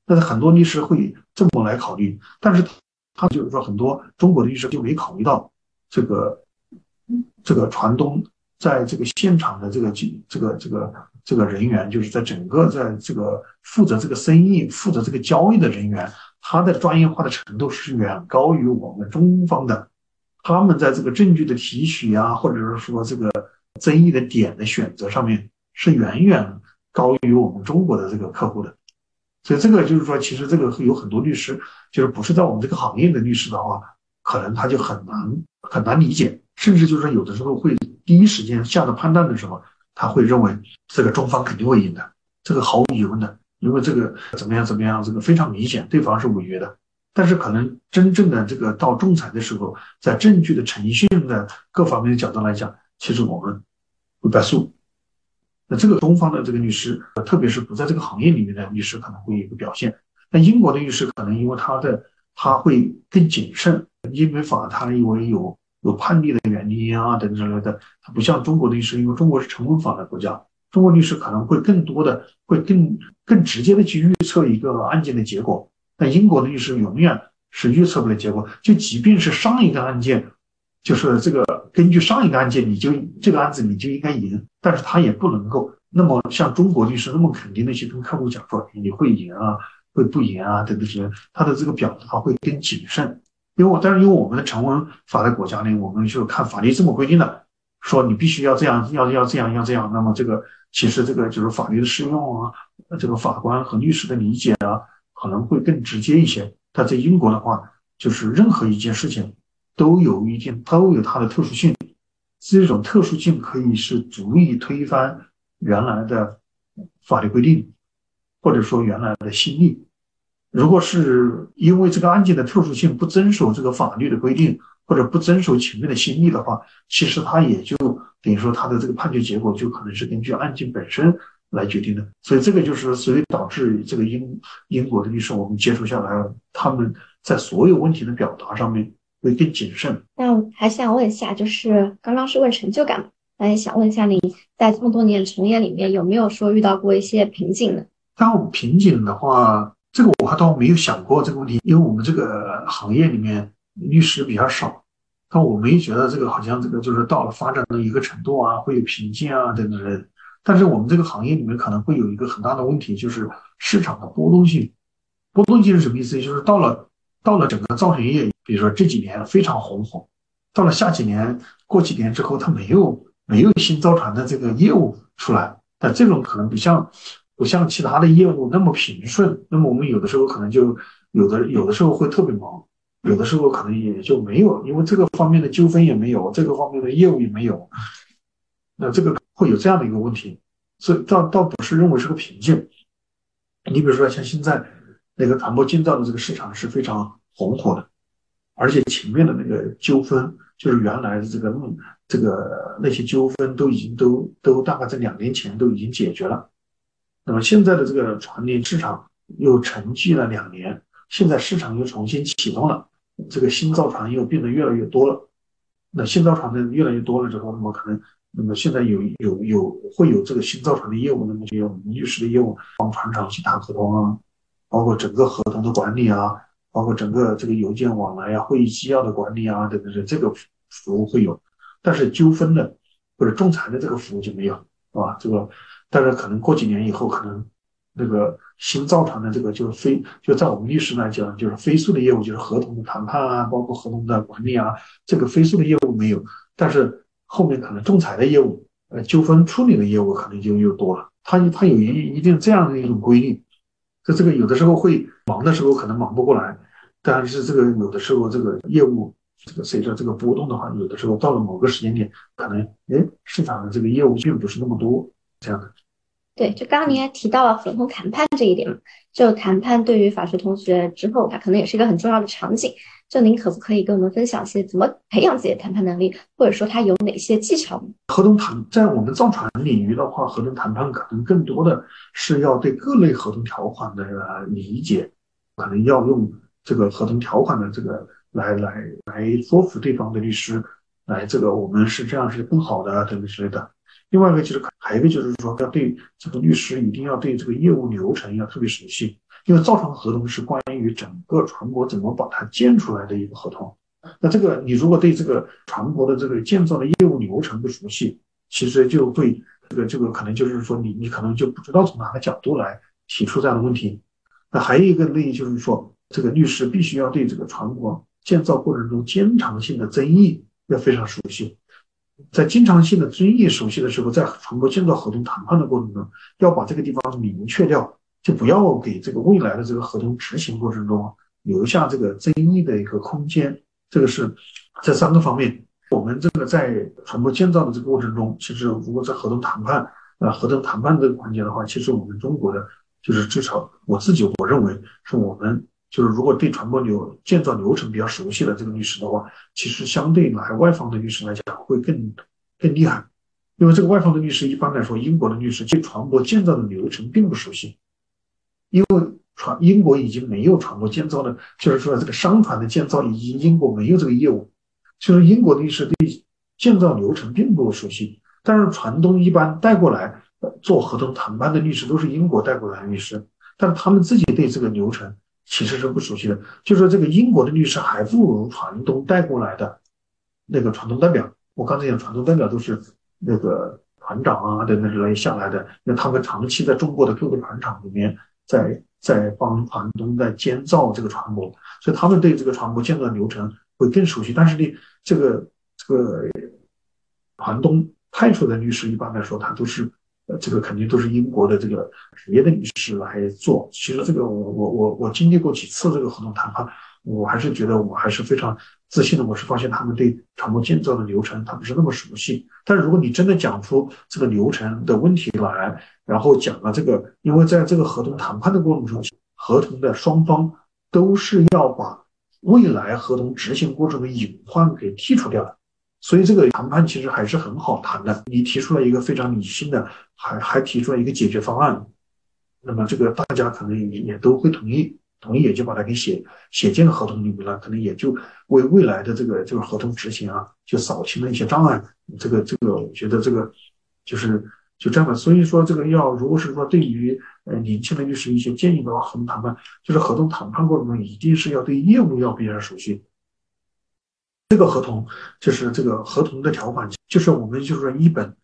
但是很多律师会这么来考虑，但是他就是说很多中国的律师就没考虑到这个这个船东在这个现场的这个这个这个这个人员，就是在整个在这个负责这个生意、负责这个交易的人员。他的专业化的程度是远高于我们中方的，他们在这个证据的提取啊，或者是说这个争议的点的选择上面，是远远高于我们中国的这个客户的。所以这个就是说，其实这个有很多律师，就是不是在我们这个行业的律师的话，可能他就很难很难理解，甚至就是说有的时候会第一时间下的判断的时候，他会认为这个中方肯定会赢的，这个毫无疑问的。因为这个怎么样怎么样，这个非常明显，对方是违约的。但是可能真正的这个到仲裁的时候，在证据的呈现的各方面的角度来讲，其实我们会败诉。那这个东方的这个律师，特别是不在这个行业里面的律师，可能会有一个表现。那英国的律师可能因为他的他会更谨慎，因为法他因为有有判例的原因啊等等之类的。它不像中国律师，因为中国是成文法的国家，中国律师可能会更多的会更更直接的去预测一个案件的结果。但英国的律师永远是预测不了结果，就即便是上一个案件，就是这个根据上一个案件，你就这个案子你就应该赢，但是他也不能够那么像中国律师那么肯定的去跟客户讲说你会赢啊，会不赢啊等等之类，他的这个表达会更谨慎。因为我但是因为我们的成文法的国家呢，我们就看法律这么规定的，说你必须要这样，要要这样，要这样，那么这个其实这个就是法律的适用啊，这个法官和律师的理解啊。可能会更直接一些，但在英国的话，就是任何一件事情都有一定都有它的特殊性，这种特殊性可以是足以推翻原来的法律规定，或者说原来的新例。如果是因为这个案件的特殊性不遵守这个法律的规定，或者不遵守前面的心意的话，其实他也就等于说他的这个判决结果就可能是根据案件本身。来决定的，所以这个就是所以导致这个英英国的律师，我们接触下来，他们在所有问题的表达上面会更谨慎。那还想问一下，就是刚刚是问成就感，那也想问一下，你在这么多年从业里面有没有说遇到过一些瓶颈呢？当瓶颈的话，这个我还倒没有想过这个问题，因为我们这个行业里面律师比较少，但我没觉得这个好像这个就是到了发展的一个程度啊，会有瓶颈啊等等的。但是我们这个行业里面可能会有一个很大的问题，就是市场的波动性。波动性是什么意思？就是到了到了整个造船业，比如说这几年非常红火，到了下几年过几年之后，它没有没有新造船的这个业务出来。但这种可能不像不像其他的业务那么平顺。那么我们有的时候可能就有的有的时候会特别忙，有的时候可能也就没有，因为这个方面的纠纷也没有，这个方面的业务也没有。那这个。会有这样的一个问题，所以倒倒不是认为是个瓶颈。你比如说像现在那个船舶建造的这个市场是非常红火的，而且前面的那个纠纷，就是原来的这个这个那些纠纷都已经都都大概在两年前都已经解决了。那么现在的这个船联市场又沉寂了两年，现在市场又重新启动了，这个新造船又变得越来越多了。那新造船的越来越多了之后，那么可能。那么现在有有有会有这个新造船的业务，那么就有律师的业务帮船厂去谈合同啊，包括整个合同的管理啊，包括整个这个邮件往来啊、会议纪要的管理啊等等，这个服务会有，但是纠纷的或者仲裁的这个服务就没有，是吧？这个但是可能过几年以后，可能那个新造船的这个就是非就在我们律师来讲，就是飞速的业务，就是合同的谈判啊，包括合同的管理啊，这个飞速的业务没有，但是。后面可能仲裁的业务，呃，纠纷处理的业务可能就又多了。它它有一一定这样的一种规律，这这个有的时候会忙的时候可能忙不过来，但是这个有的时候这个业务这个随着这个波动的话，有的时候到了某个时间点，可能哎市场的这个业务并不是那么多这样的。对，就刚刚您也提到了合同谈判这一点嘛，就谈判对于法学同学之后，它可能也是一个很重要的场景。就您可不可以跟我们分享一些怎么培养自己的谈判能力，或者说他有哪些技巧？合同谈在我们造船领域的话，合同谈判可能更多的是要对各类合同条款的理解，可能要用这个合同条款的这个来来来说服对方的律师，来这个我们是这样是更好的等等之类的。另外一个就是还有一个就是说要对这个律师一定要对这个业务流程要特别熟悉。因为造船合同是关于整个船舶怎么把它建出来的一个合同，那这个你如果对这个船舶的这个建造的业务流程不熟悉，其实就会这个这个可能就是说你你可能就不知道从哪个角度来提出这样的问题。那还有一个例就是说，这个律师必须要对这个船舶建造过程中经常性的争议要非常熟悉，在经常性的争议熟悉的时候，在船舶建造合同谈判的过程中，要把这个地方明确掉。就不要给这个未来的这个合同执行过程中留下这个争议的一个空间。这个是这三个方面。我们这个在船舶建造的这个过程中，其实如果在合同谈判啊，合同谈判这个环节的话，其实我们中国的就是至少我自己我认为是我们就是如果对船舶流建造流程比较熟悉的这个律师的话，其实相对来外方的律师来讲会更更厉害，因为这个外方的律师一般来说，英国的律师对船舶建造的流程并不熟悉。因为船英国已经没有船舶建造的，就是说这个商船的建造，已经英国没有这个业务，就是英国律师对建造流程并不熟悉，但是船东一般带过来做合同谈判的律师都是英国带过来的律师，但他们自己对这个流程其实是不熟悉的。就说这个英国的律师还不如船东带过来的那个船东代表。我刚才讲船东代表都是那个船长啊等等之类下来的，那他们长期在中国的各个船厂里面在在帮船东在监造这个船舶，所以他们对这个船舶建造流程会更熟悉。但是呢，这个。这个船东派出的律师，一般来说，他都是呃，这个肯定都是英国的这个别的律师来做。其实这个我我我我经历过几次这个合同谈判，我还是觉得我还是非常自信的。我是发现他们对船舶建造的流程，他不是那么熟悉。但是如果你真的讲出这个流程的问题来，然后讲了这个，因为在这个合同谈判的过程中，合同的双方都是要把未来合同执行过程的隐患给剔除掉的。所以这个谈判其实还是很好谈的。你提出了一个非常理性的，还还提出了一个解决方案，那么这个大家可能也也都会同意，同意也就把它给写写进合同里面了，可能也就为未来的这个这个合同执行啊，就扫清了一些障碍。这个这个，我觉得这个就是就这样的。所以说，这个要如果是说对于呃年轻的律师一些建议的话，合同谈判就是合同谈判过程中一定是要对业务要比较熟悉。这个合同就是这个合同的条款，就是我们就是一本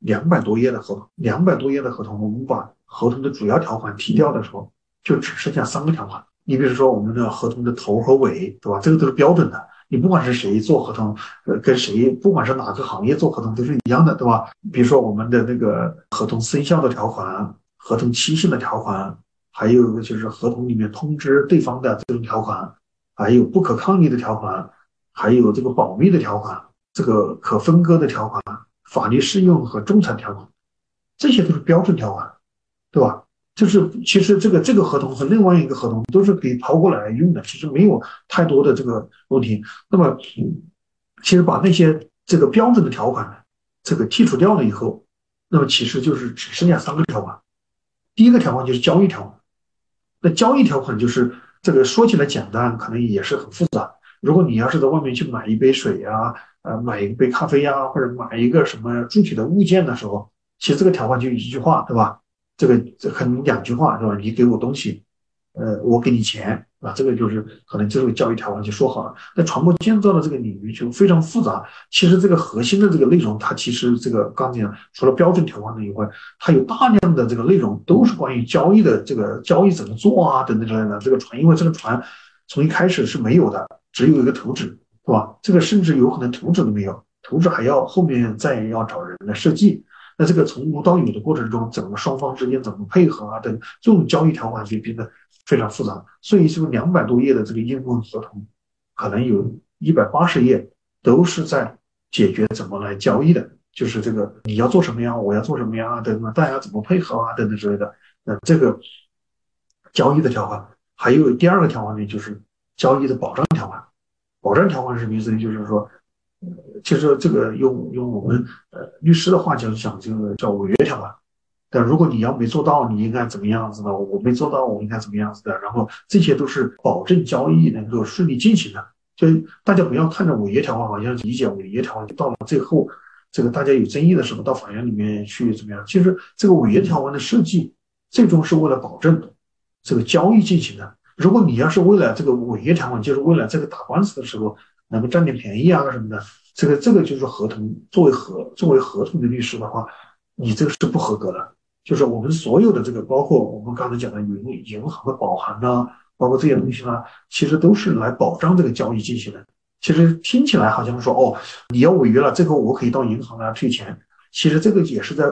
两百多页的合同，两百多页的合同，我们把合同的主要条款提掉的时候，就只剩下三个条款。你比如说我们的合同的头和尾，对吧？这个都是标准的。你不管是谁做合同，呃，跟谁，不管是哪个行业做合同都是一样的，对吧？比如说我们的那个合同生效的条款、合同期限的条款，还有一个就是合同里面通知对方的这种条款，还有不可抗力的条款。还有这个保密的条款，这个可分割的条款，法律适用和仲裁条款，这些都是标准条款，对吧？就是其实这个这个合同和另外一个合同都是可以抛过来用的，其实没有太多的这个问题。那么，其实把那些这个标准的条款呢这个剔除掉了以后，那么其实就是只剩下三个条款。第一个条款就是交易条款，那交易条款就是这个说起来简单，可能也是很复杂。如果你要是在外面去买一杯水呀，呃，买一杯咖啡呀，或者买一个什么具体的物件的时候，其实这个条款就一句话，对吧？这个这可能两句话，是吧？你给我东西，呃，我给你钱，啊，这个就是可能这个交易条款就说好了。那船舶建造的这个领域就非常复杂。其实这个核心的这个内容，它其实这个刚才讲，除了标准条款的以外，它有大量的这个内容都是关于交易的，这个交易怎么做啊，等等之类的。这个船，因为这个船从一开始是没有的。只有一个图纸，是吧？这个甚至有可能图纸都没有，图纸还要后面再要找人来设计。那这个从无到有的过程中，怎么双方之间怎么配合啊？等这种交易条款就变得非常复杂。所以，这个两百多页的这个英文合同，可能有一百八十页都是在解决怎么来交易的，就是这个你要做什么呀，我要做什么呀，等等，大家怎么配合啊，等等之类的。那这个交易的条款，还有第二个条款呢，就是交易的保障条款。保障条款是什么意思呢？就是说，呃，其实这个用用我们呃律师的话讲讲，这个叫违约条款。但如果你要没做到，你应该怎么样子呢？我没做到，我应该怎么样子的？然后这些都是保证交易能够顺利进行的。就大家不要看着违约条款，好像理解违约条款就到了最后，这个大家有争议的时候到法院里面去怎么样？其实这个违约条款的设计，最终是为了保证这个交易进行的。如果你要是为了这个违约条款，就是为了这个打官司的时候能够占点便宜啊什么的，这个这个就是合同作为合作为合同的律师的话，你这个是不合格的。就是我们所有的这个，包括我们刚才讲的银银行的保函呐，包括这些东西呢，其实都是来保障这个交易进行的。其实听起来好像说哦，你要违约了，这个我可以到银行来退钱。其实这个也是在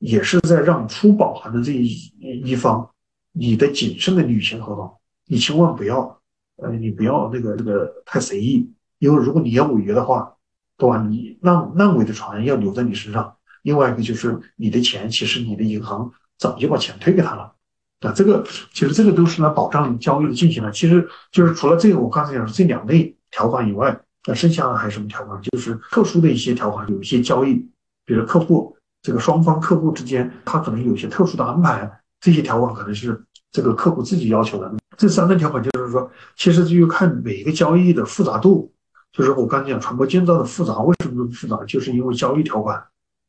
也是在让出保函的这一一方，你的谨慎的履行合同。你千万不要，呃，你不要那个那个太随意，因为如果你要违约的话，对吧？你烂烂尾的船要留在你身上。另外一个就是你的钱，其实你的银行早就把钱退给他了，啊，这个其实这个都是来保障交易的进行的。其实就是除了这个我刚才讲的这两类条款以外，那剩下的还有什么条款？就是特殊的一些条款，有一些交易，比如客户这个双方客户之间，他可能有些特殊的安排，这些条款可能是这个客户自己要求的。这三个条款就是说，其实就看每一个交易的复杂度，就是我刚才讲船舶建造的复杂，为什么复杂？就是因为交易条款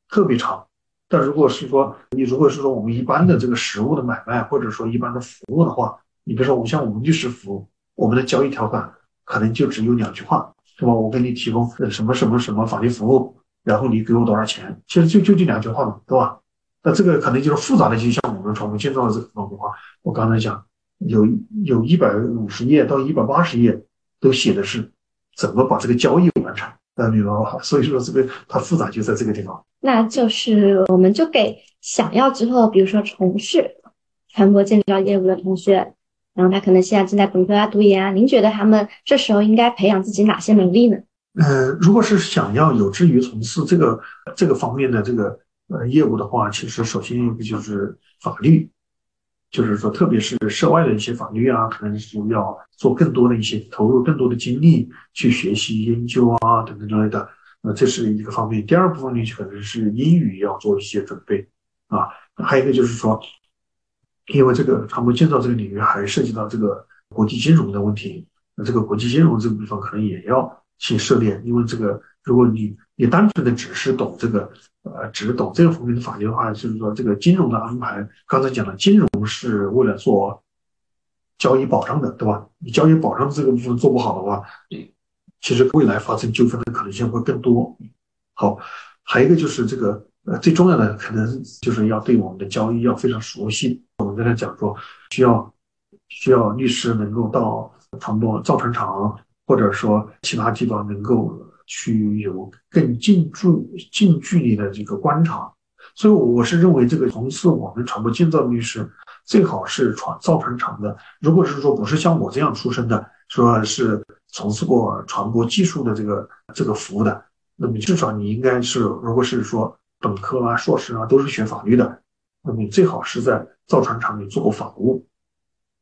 特别长。但如果是说你如果是说我们一般的这个实物的买卖，或者说一般的服务的话，你比如说我像我们律师服务，我们的交易条款可能就只有两句话，是吧？我给你提供什么什么什么法律服务，然后你给我多少钱，其实就就这两句话嘛，对吧？那这个可能就是复杂的，就像我们船舶建造的这个方面话，我刚才讲有有一百五十页到一百八十页都写的是怎么把这个交易完成。那明白吧？所以说这个它复杂就在这个地方。那就是我们就给想要之后，比如说从事船舶建造业务的同学，然后他可能现在正在本科啊、读研啊，您觉得他们这时候应该培养自己哪些能力呢？呃，如果是想要有志于从事这个这个方面的这个呃业务的话，其实首先一个就是法律。就是说，特别是涉外的一些法律啊，可能是要做更多的一些投入，更多的精力去学习研究啊，等等之类的。那这是一个方面。第二部分呢，可能是英语要做一些准备啊。还有一个就是说，因为这个船舶建造这个领域还涉及到这个国际金融的问题，那这个国际金融这个地方可能也要去涉猎，因为这个如果你你单纯的只是懂这个。呃，只懂这个方面的法律的话，就是说这个金融的安排，刚才讲了，金融是为了做交易保障的，对吧？你交易保障这个部分做不好的话，其实未来发生纠纷的可能性会更多。好，还有一个就是这个呃，最重要的可能就是要对我们的交易要非常熟悉。我们刚才讲说，需要需要律师能够到船舶造船厂，或者说其他地方能够。去有更近距近距离的这个观察，所以我是认为这个从事我们船舶建造律师最好是船造船厂的。如果是说不是像我这样出身的，说是从事过船舶技术的这个这个服务的，那么至少你应该是，如果是说本科啊、硕士啊都是学法律的，那么你最好是在造船厂里做过法务，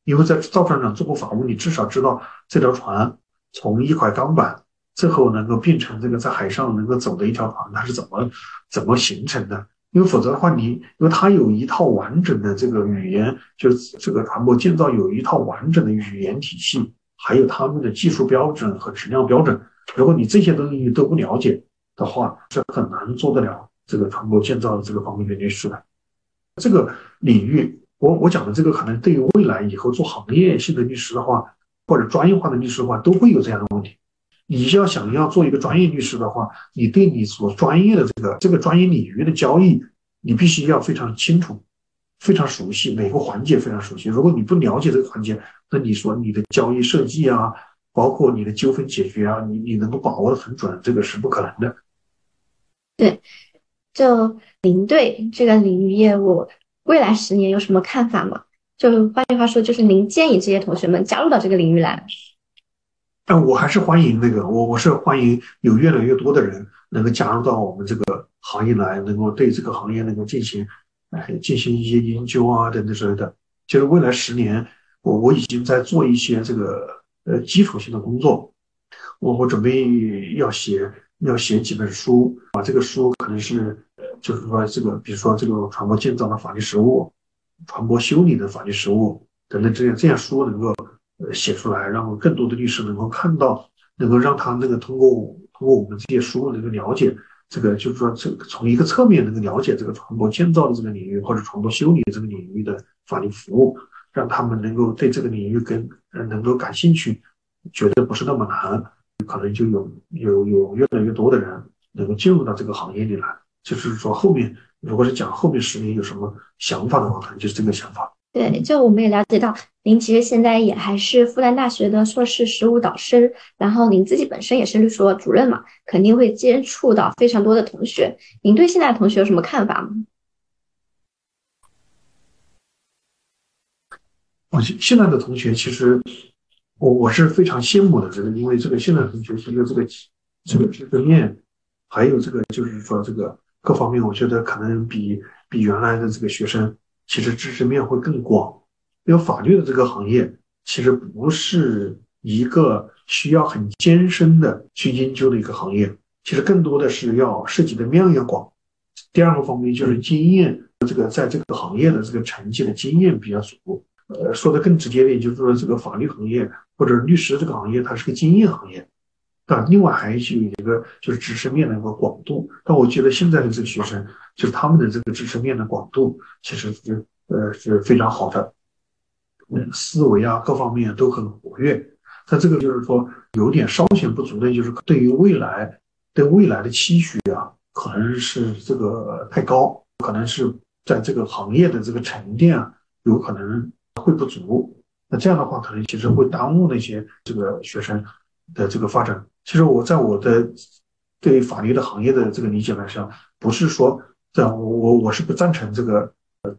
因为在造船厂做过法务，你至少知道这条船从一块钢板。最后能够变成这个在海上能够走的一条船，它是怎么怎么形成的？因为否则的话，你因为它有一套完整的这个语言，就这个船舶建造有一套完整的语言体系，还有他们的技术标准和质量标准。如果你这些东西都不了解的话，是很难做得了这个船舶建造的这个方面的律师的。这个领域，我我讲的这个可能对于未来以后做行业性的律师的话，或者专业化的律师的话，都会有这样的问题。你要想要做一个专业律师的话，你对你所专业的这个这个专业领域的交易，你必须要非常清楚、非常熟悉每个环节，非常熟悉。如果你不了解这个环节，那你说你的交易设计啊，包括你的纠纷解决啊，你你能够把握的很准，这个是不可能的。对，就您对这个领域业务未来十年有什么看法吗？就换句话说，就是您建议这些同学们加入到这个领域来。但我还是欢迎那个，我我是欢迎有越来越多的人能够加入到我们这个行业来，能够对这个行业能够进行，哎，进行一些研究啊等等之类的。其实未来十年，我我已经在做一些这个呃基础性的工作，我我准备要写要写几本书，把这个书可能是就是说这个，比如说这个船舶建造的法律实务，船舶修理的法律实务等等这样这样书能够。写出来，让更多的律师能够看到，能够让他那个通过通过我们这些书能够了解这个，就是说，这从一个侧面能够了解这个船舶建造的这个领域或者船舶修理的这个领域的法律服务，让他们能够对这个领域跟能够感兴趣，觉得不是那么难，可能就有有有越来越多的人能够进入到这个行业里来。就是说，后面如果是讲后面十年有什么想法的话，可能就是这个想法。对，就我们也了解到，您其实现在也还是复旦大学的硕士实务导师，然后您自己本身也是律所主任嘛，肯定会接触到非常多的同学。您对现在的同学有什么看法吗？我现在的同学，其实我我是非常羡慕的，这个因为这个现在的同学，其实这个这个知识面，还有这个就是说这个各方面，我觉得可能比比原来的这个学生。其实知识面会更广，因为法律的这个行业其实不是一个需要很艰深的去研究的一个行业，其实更多的是要涉及的面要广。第二个方面就是经验，这个在这个行业的这个成绩的经验比较足。呃，说的更直接点，就是说这个法律行业或者律师这个行业，它是个经验行业。但另外还有一个就是知识面的一个广度。但我觉得现在的这个学生，就是他们的这个知识面的广度，其实是呃是非常好的，嗯，思维啊各方面都很活跃。但这个就是说有点稍显不足的，就是对于未来对未来的期许啊，可能是这个太高，可能是在这个行业的这个沉淀啊，有可能会不足。那这样的话，可能其实会耽误那些这个学生的这个发展。其实我在我的对法律的行业的这个理解来说，不是说这样，我我我是不赞成这个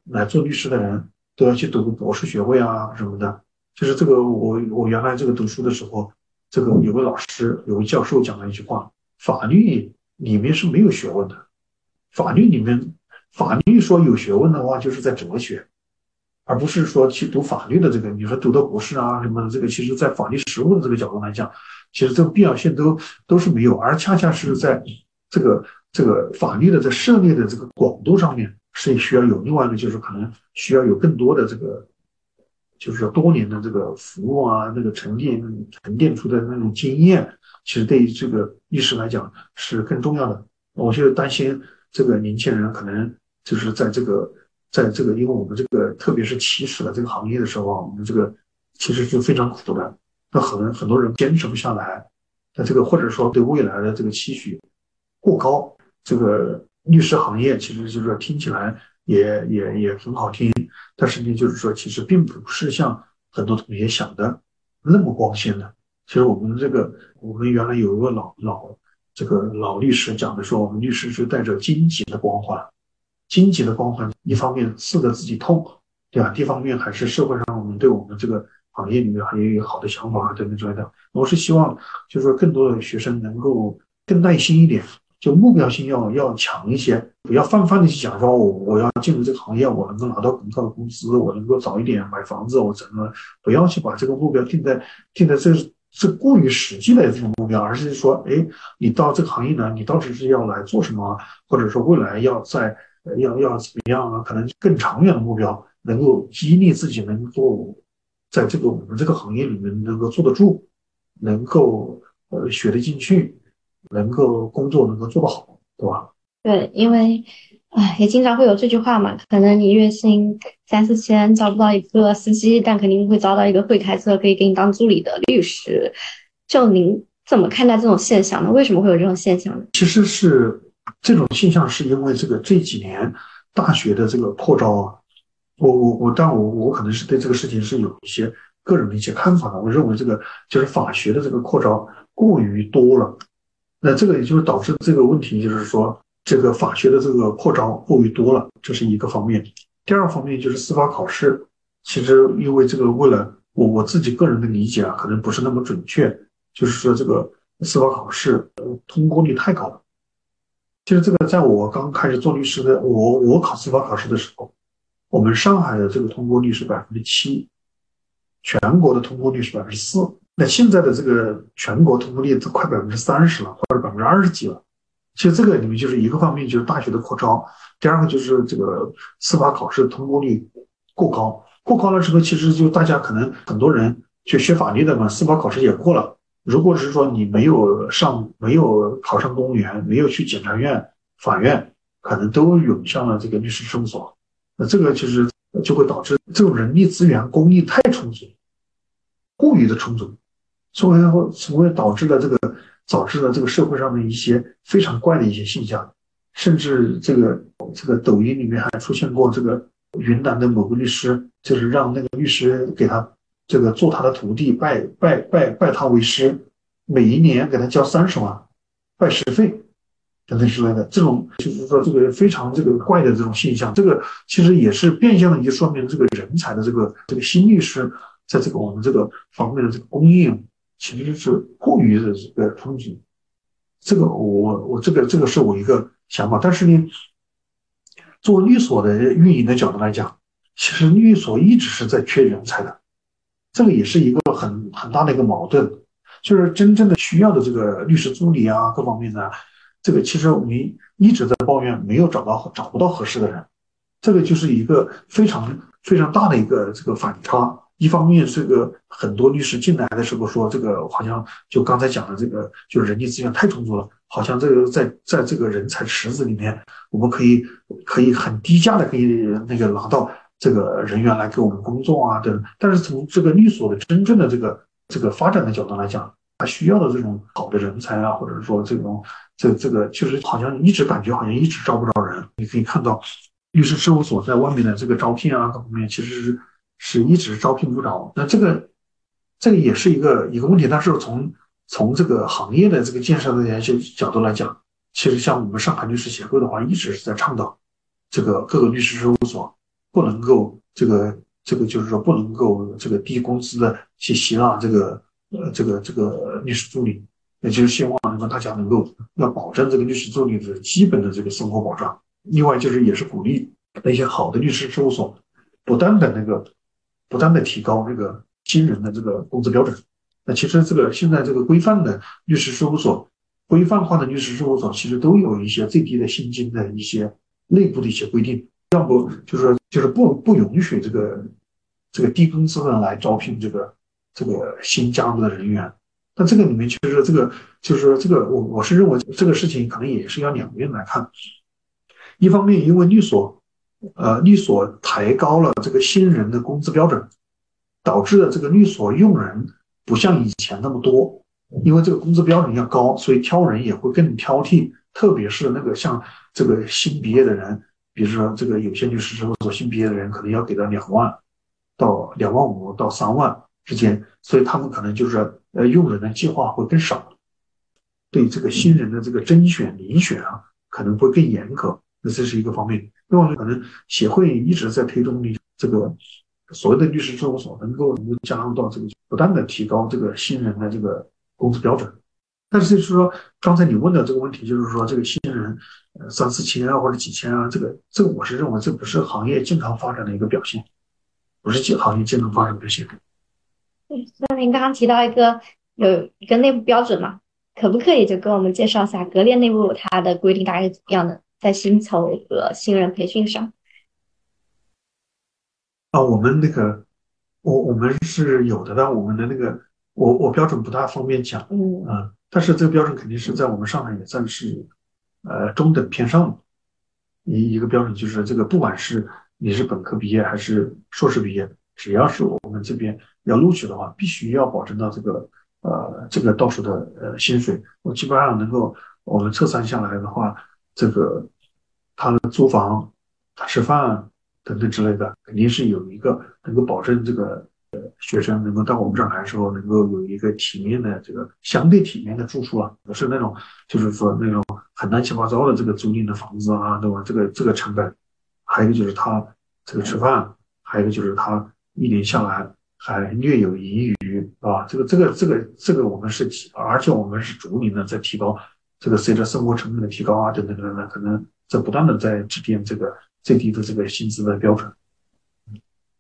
来做律师的人都要去读个博士学位啊什么的。就是这个，我我原来这个读书的时候，这个有个老师，有个教授讲了一句话：法律里面是没有学问的，法律里面，法律说有学问的话，就是在哲学，而不是说去读法律的这个。你说读的博士啊什么的，这个其实在法律实务的这个角度来讲，其实这个必要性都都是没有，而恰恰是在这个这个法律的在涉猎的这个广度上面，是需要有另外一个，就是可能需要有更多的这个。就是说，多年的这个服务啊，那个沉淀、沉淀出的那种经验，其实对于这个律师来讲是更重要的。我就担心这个年轻人可能就是在这个，在这个，因为我们这个特别是起始的这个行业的时候啊，我们这个其实是非常苦的。那很很多人坚持不下来，那这个或者说对未来的这个期许过高，这个律师行业其实就是说听起来。也也也很好听，但是呢，就是说，其实并不是像很多同学想的那么光鲜的。其实我们这个，我们原来有一个老老这个老律师讲的说，我们律师是带着荆棘的光环，荆棘的光环，一方面刺得自己痛，对吧？一方面还是社会上我们对我们这个行业里面还有一个好的想法啊等等之类的。我是希望，就是说更多的学生能够更耐心一点。就目标性要要强一些，不要泛泛的去讲说，我我要进入这个行业，我能够拿到更高的工资，我能够早一点买房子，我怎么不要去把这个目标定在定在这这过于实际的这种目标，而是说，哎，你到这个行业呢，你到底是要来做什么，或者说未来要在要要怎么样啊？可能更长远的目标，能够激励自己能够在这个我们这个行业里面能够坐得住，能够呃学得进去。能够工作能够做得好，对吧？对，因为，唉，也经常会有这句话嘛，可能你月薪三四千招不到一个司机，但肯定会招到一个会开车可以给你当助理的律师。就您怎么看待这种现象呢？为什么会有这种现象呢？其实是这种现象是因为这个这几年大学的这个扩招啊，我我我，但我我可能是对这个事情是有一些个人的一些看法的。我认为这个就是法学的这个扩招过于多了。那这个也就是导致这个问题，就是说这个法学的这个扩招过于多了，这是一个方面。第二方面就是司法考试，其实因为这个为了我我自己个人的理解啊，可能不是那么准确，就是说这个司法考试通过率太高了。其实这个在我刚开始做律师的，我我考司法考试的时候，我们上海的这个通过率是百分之七，全国的通过率是百分之四。那现在的这个全国通过率都快百分之三十了，或者百分之二十几了。其实这个里面就是一个方面，就是大学的扩招；第二个就是这个司法考试通过率过高。过高了之后，其实就大家可能很多人去学法律的嘛，司法考试也过了。如果是说你没有上，没有考上公务员，没有去检察院、法院，可能都涌向了这个律师事务所。那这个其实就会导致这种人力资源供应太充足，过于的充足。所以后，从而导致了这个导致了这个社会上的一些非常怪的一些现象，甚至这个这个抖音里面还出现过这个云南的某个律师，就是让那个律师给他这个做他的徒弟，拜拜拜拜他为师，每一年给他交三十万拜师费等等之类的，这种就是说这个非常这个怪的这种现象，这个其实也是变相的就说明这个人才的这个这个新律师在这个我们这个方面的这个供应。其实是过于的这个冲击，这个我我这个这个是我一个想法，但是呢，做律所的运营的角度来讲，其实律所一直是在缺人才的，这个也是一个很很大的一个矛盾，就是真正的需要的这个律师助理啊，各方面的这个其实我们一直在抱怨没有找到找不到合适的人，这个就是一个非常非常大的一个这个反差。一方面，这个很多律师进来的时候说，这个好像就刚才讲的这个，就是人力资源太充足了，好像这个在在这个人才池子里面，我们可以可以很低价的可以那个拿到这个人员来给我们工作啊等。但是从这个律所的真正的这个这个发展的角度来讲，他需要的这种好的人才啊，或者说这种这这个就是好像一直感觉好像一直招不着人。你可以看到律师事务所在外面的这个招聘啊各方面，其实是。是一直招聘不着，那这个这个也是一个一个问题。但是从从这个行业的这个建设的一些角度来讲，其实像我们上海律师协会的话，一直是在倡导这个各个律师事务所不能够这个这个就是说不能够这个低工资的去吸纳这个呃这个这个律师助理，也就是希望能够大家能够要保证这个律师助理的基本的这个生活保障。另外就是也是鼓励那些好的律师事务所不断的那个。不断的提高这个新人的这个工资标准，那其实这个现在这个规范的律师事务所，规范化的律师事务所其实都有一些最低的薪金的一些内部的一些规定，要不就是说就是不不允许这个这个低工资的来招聘这个这个新加入的人员。那这个里面其实这个就是说这个我我是认为这个事情可能也是要两面来看，一方面因为律所。呃，律所抬高了这个新人的工资标准，导致了这个律所用人不像以前那么多，因为这个工资标准要高，所以挑人也会更挑剔。特别是那个像这个新毕业的人，比如说这个有些律师事务所新毕业的人，可能要给到两万到两万五到三万之间，所以他们可能就是呃用人的计划会更少，对这个新人的这个甄选遴选啊，可能会更严格。那这是一个方面。另外，可能协会一直在推动你这个所谓的律师事务所能够能够加入到这个不断的提高这个新人的这个工资标准。但是就是说，刚才你问的这个问题，就是说这个新人呃三四千啊或者几千啊，这个这个我是认为这不是行业健康发展的一个表现，不是健行业健康发展表现。对，那您刚刚提到一个有一个内部标准嘛，可不可以就跟我们介绍一下格列内部它的规定大概是怎么样的？在薪酬和新人培训上，啊，我们那个，我我们是有的，但我们的那个，我我标准不大方便讲，嗯啊，但是这个标准肯定是在我们上海也算是，呃，中等偏上一一个标准，就是这个，不管是你是本科毕业还是硕士毕业，只要是我们这边要录取的话，必须要保证到这个，呃，这个到手的呃薪水，我基本上能够我们测算下来的话，这个。他的租房、他吃饭等等之类的，肯定是有一个能够保证这个呃学生能够到我们这儿来的时候，能够有一个体面的这个相对体面的住处啊，不是那种就是说那种很乱七八糟的这个租赁的房子啊，对吧？这个这个成本，还有一个就是他这个吃饭，还有一个就是他一年下来还略有盈余啊，这个这个这个这个我们是提，而且我们是逐年的在提高，这个随着生活成本的提高啊，等等等等，可能。在不断的在制定这个最低的这个薪资的标准。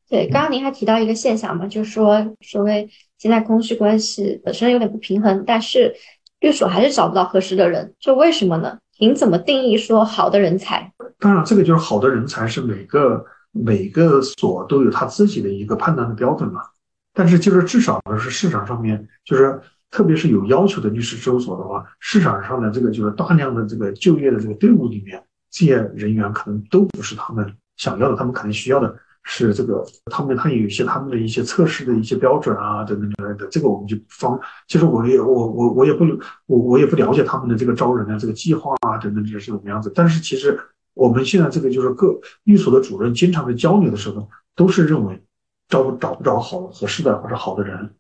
对，刚刚您还提到一个现象嘛，就是说所谓现在供需关系本身有点不平衡，但是律所还是找不到合适的人，这为什么呢？您怎么定义说好的人才？当然，这个就是好的人才是每个每个所都有他自己的一个判断的标准嘛。但是就是至少呢是市场上面就是。特别是有要求的律师事务所的话，市场上的这个就是大量的这个就业的这个队伍里面，这些人员可能都不是他们想要的，他们可能需要的是这个，他们他有一些他们的一些测试的一些标准啊等等之类的，这个我们就方，其实我也我我我也不我我也不了解他们的这个招人的这个计划啊等等这是怎么样子，但是其实我们现在这个就是各律所的主任经常的交流的时候，都是认为招找不着好合适的或者好的人。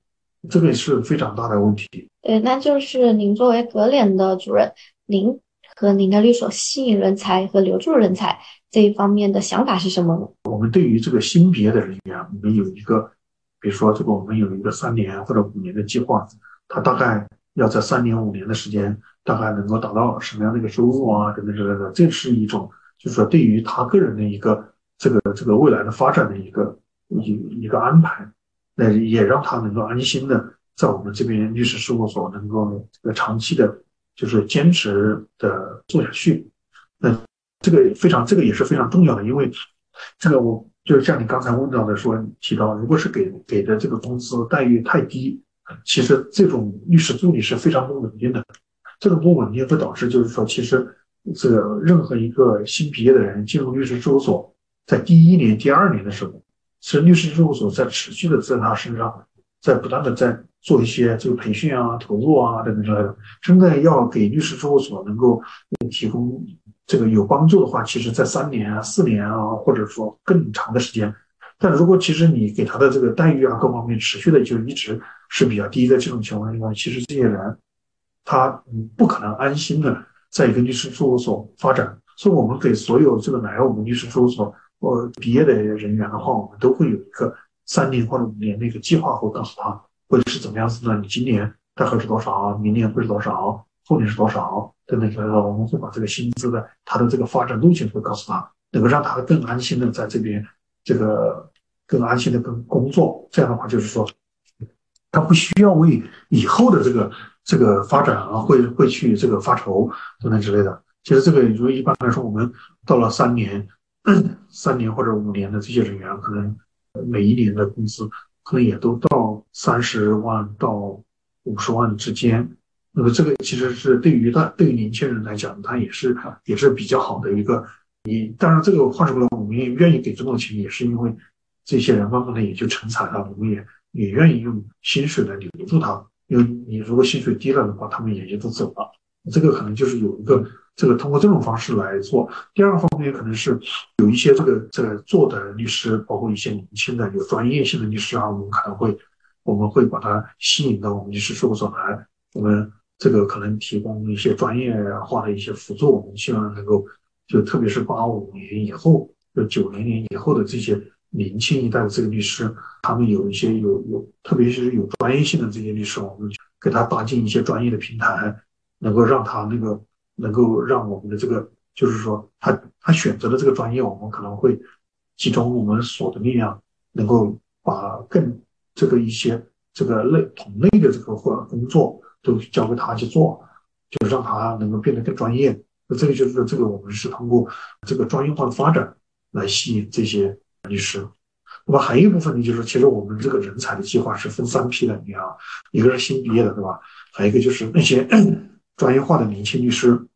这个是非常大的问题。对，那就是您作为格联的主任，您和您的律所吸引人才和留住人才这一方面的想法是什么呢？我们对于这个新毕业的人员，我们有一个，比如说这个我们有一个三年或者五年的计划，他大概要在三年五年的时间，大概能够达到什么样的一个收入啊等等之类的。这是一种，就是说对于他个人的一个这个这个未来的发展的一个一一个安排。那也让他能够安心的在我们这边律师事务所能够这个长期的，就是坚持的做下去。那这个非常，这个也是非常重要的，因为这个我就是像你刚才问到的说提到，如果是给给的这个工资待遇太低，其实这种律师助理是非常不稳定的。这种不稳定会导致，就是说，其实这个任何一个新毕业的人进入律师事务所，在第一年、第二年的时候，是律师事务所在持续的在他身上，在不断的在做一些这个培训啊、投入啊等等之类的。真的要给律师事务所能够提供这个有帮助的话，其实在三年啊、四年啊，或者说更长的时间。但如果其实你给他的这个待遇啊各方面持续的就一直是比较低的这种情况下，其实这些人。他不可能安心的在一个律师事务所发展，所以我们给所有这个来我们律师事务所呃毕业的人员的话，我们都会有一个三年或者五年的一个计划，会告诉他会是怎么样子呢？你今年大概是多少？明年会是多少？后年是多少？等等之类的，我们会把这个薪资的他的这个发展路径会告诉他，能够让他更安心的在这边这个更安心的跟工作。这样的话，就是说他不需要为以后的这个。这个发展啊，会会去这个发愁等等之类的。其实这个，如一般来说，我们到了三年、三年或者五年的这些人员，可能每一年的工资可能也都到三十万到五十万之间。那么这个其实是对于他对于年轻人来讲，他也是也是比较好的一个。你当然这个话说回来，我们也愿意给这么多钱，也是因为这些人慢慢的也就成才了，我们也也愿意用薪水来留住他。因为你如果薪水低了的话，他们也就都走了。这个可能就是有一个这个通过这种方式来做。第二个方面可能是有一些这个这个做的律师，包括一些年轻的有专业性的律师啊，我们可能会我们会把他吸引到我们律师事务所来。我们这个可能提供一些专业化的一些辅助，我们希望能够就特别是八五年以后，就九零年以后的这些。年轻一代的这个律师，他们有一些有有，特别是有专业性的这些律师，我们给他搭建一些专业的平台，能够让他那个能够让我们的这个，就是说他他选择的这个专业，我们可能会集中我们所的力量，能够把更这个一些这个类同类的这个或工作都交给他去做，就让他能够变得更专业。那这个就是这个我们是通过这个专业化的发展来吸引这些。律师，那么还有一部分呢，就是其实我们这个人才的计划是分三批的，你看，一个是新毕业的，对吧？还有一个就是那些专业化的年轻律师，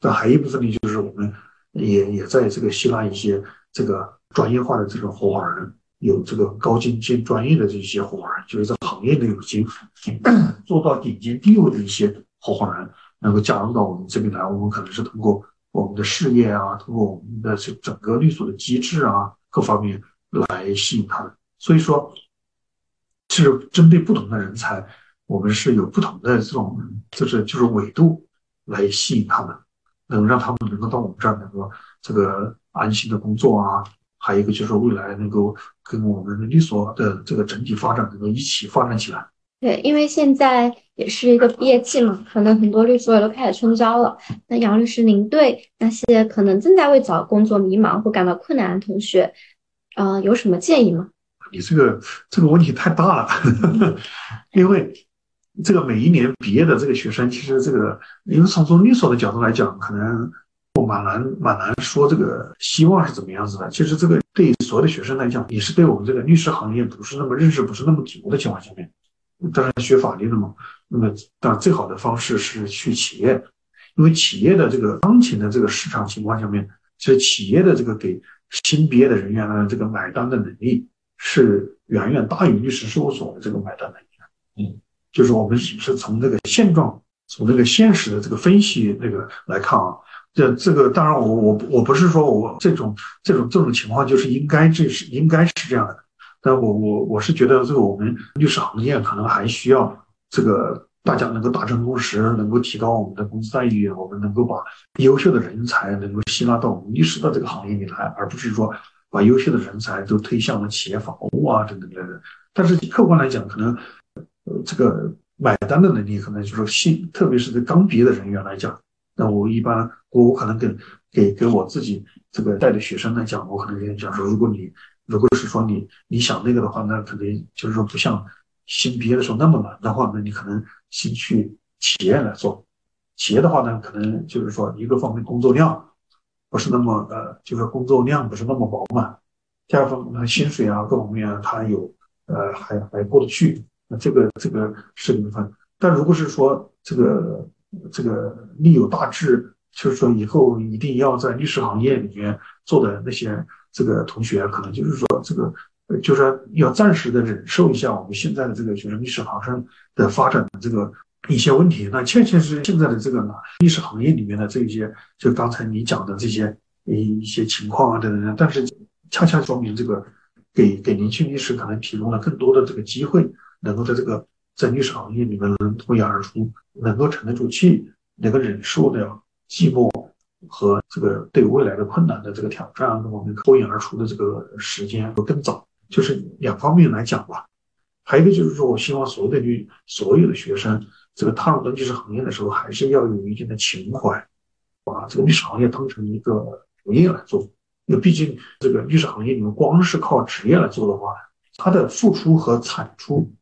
那还有一部分呢，就是我们也也在这个吸纳一些这个专业化的这种合伙人，有这个高精尖专业的这些合伙人，就是在行业内有经 做到顶尖地位的一些合伙人，能够加入到我们这边来。我们可能是通过我们的事业啊，通过我们的这整个律所的机制啊。各方面来吸引他们，所以说是针对不同的人才，我们是有不同的这种，就是就是纬度来吸引他们，能让他们能够到我们这儿能够这个安心的工作啊，还有一个就是未来能够跟我们的律所的这个整体发展能够一起发展起来。对，因为现在也是一个毕业季嘛，可能很多律所也都开始春招了。那杨律师，您对那些可能正在为找工作迷茫或感到困难的同学，呃，有什么建议吗？你这个这个问题太大了，因为这个每一年毕业的这个学生，其实这个，因为从从律所的角度来讲，可能我蛮难蛮难说这个希望是怎么样子的。其实这个对所有的学生来讲，也是对我们这个律师行业不是那么认识，不是那么足的情况下面。当然学法律的嘛，那么当然最好的方式是去企业，因为企业的这个当前的这个市场情况下面，其实企业的这个给新毕业的人员呢，这个买单的能力是远远大于律师事务所的这个买单能力的。嗯，就是我们是从这个现状，从这个现实的这个分析那个来看啊，这这个当然我我我不是说我这种这种这种情况就是应该这是应该是这样的。但我我我是觉得这个我们律师行业可能还需要这个大家能够达成共识，能够提高我们的工资待遇，我们能够把优秀的人才能够吸纳到我们律师的这个行业里来，而不是说把优秀的人才都推向了企业法务啊等等等等。但是客观来讲，可能这个买单的能力，可能就是说新，特别是对刚毕业的人员来讲，那我一般我我可能跟给给我自己这个带的学生来讲，我可能跟你讲说，如果你。如果是说你你想那个的话，那肯定就是说不像新毕业的时候那么难的话，那你可能先去企业来做。企业的话呢，可能就是说一个方面工作量不是那么呃，就是工作量不是那么饱满。第二方面薪水啊各方面啊，他有呃还还过得去，这个这个是一部分。但如果是说这个这个立有大志，就是说以后一定要在律师行业里面做的那些这个同学，可能就是说这个就是要暂时的忍受一下我们现在的这个就是律师行生的发展的这个一些问题。那确确实现在的这个律师行业里面的这些，就刚才你讲的这些一一些情况啊等等，但是恰恰说明这个给给年轻律师可能提供了更多的这个机会，能够在这个。在律师行业里面能脱颖而出，能够沉得住气，能够忍受的寂寞和这个对未来的困难的这个挑战，我们脱颖而出的这个时间会更早。就是两方面来讲吧。还有一个就是说，我希望所有的律所有的学生，这个踏入到律师行业的时候，还是要有一定的情怀，把这个律师行业当成一个职业来做。因为毕竟这个律师行业，你们光是靠职业来做的话，它的付出和产出。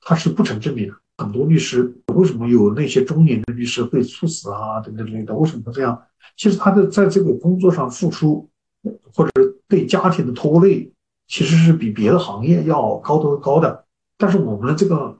它是不成正比的。很多律师为什么有那些中年的律师会猝死啊等等之类的？为什么这样？其实他的在这个工作上付出，或者对家庭的拖累，其实是比别的行业要高得高的。但是我们的这个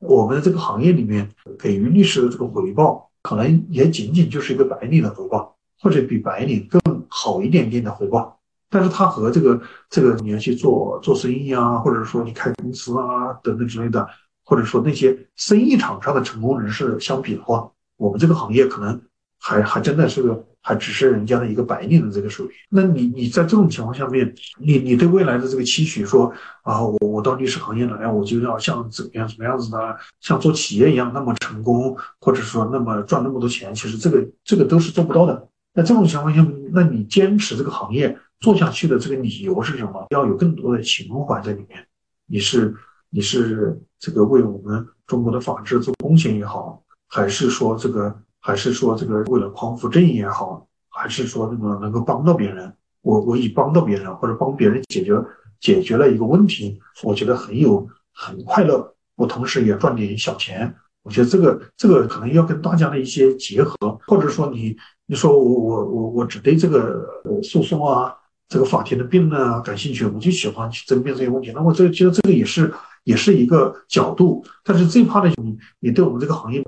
我们的这个行业里面给予律师的这个回报，可能也仅仅就是一个白领的回报，或者比白领更好一点点的回报。但是它和这个这个你要去做做生意啊，或者说你开公司啊等等之类的，或者说那些生意场上的成功人士相比的话，我们这个行业可能还还真的是个还只是人家的一个白领的这个水平。那你你在这种情况下面，你你对未来的这个期许说啊，我我到律师行业来，我就要像怎么样怎么样子的，像做企业一样那么成功，或者说那么赚那么多钱，其实这个这个都是做不到的。那这种情况下，那你坚持这个行业？做下去的这个理由是什么？要有更多的情怀在里面。你是你是这个为我们中国的法治做贡献也好，还是说这个还是说这个为了匡扶正义也好，还是说那个能够帮到别人？我我以帮到别人或者帮别人解决解决了一个问题，我觉得很有很快乐。我同时也赚点小钱。我觉得这个这个可能要跟大家的一些结合，或者说你你说我我我我只对这个诉讼啊。这个法庭的辩论啊，感兴趣，我就喜欢去争辩这些问题。那我这觉得这个也是也是一个角度，但是最怕的你你对我们这个行业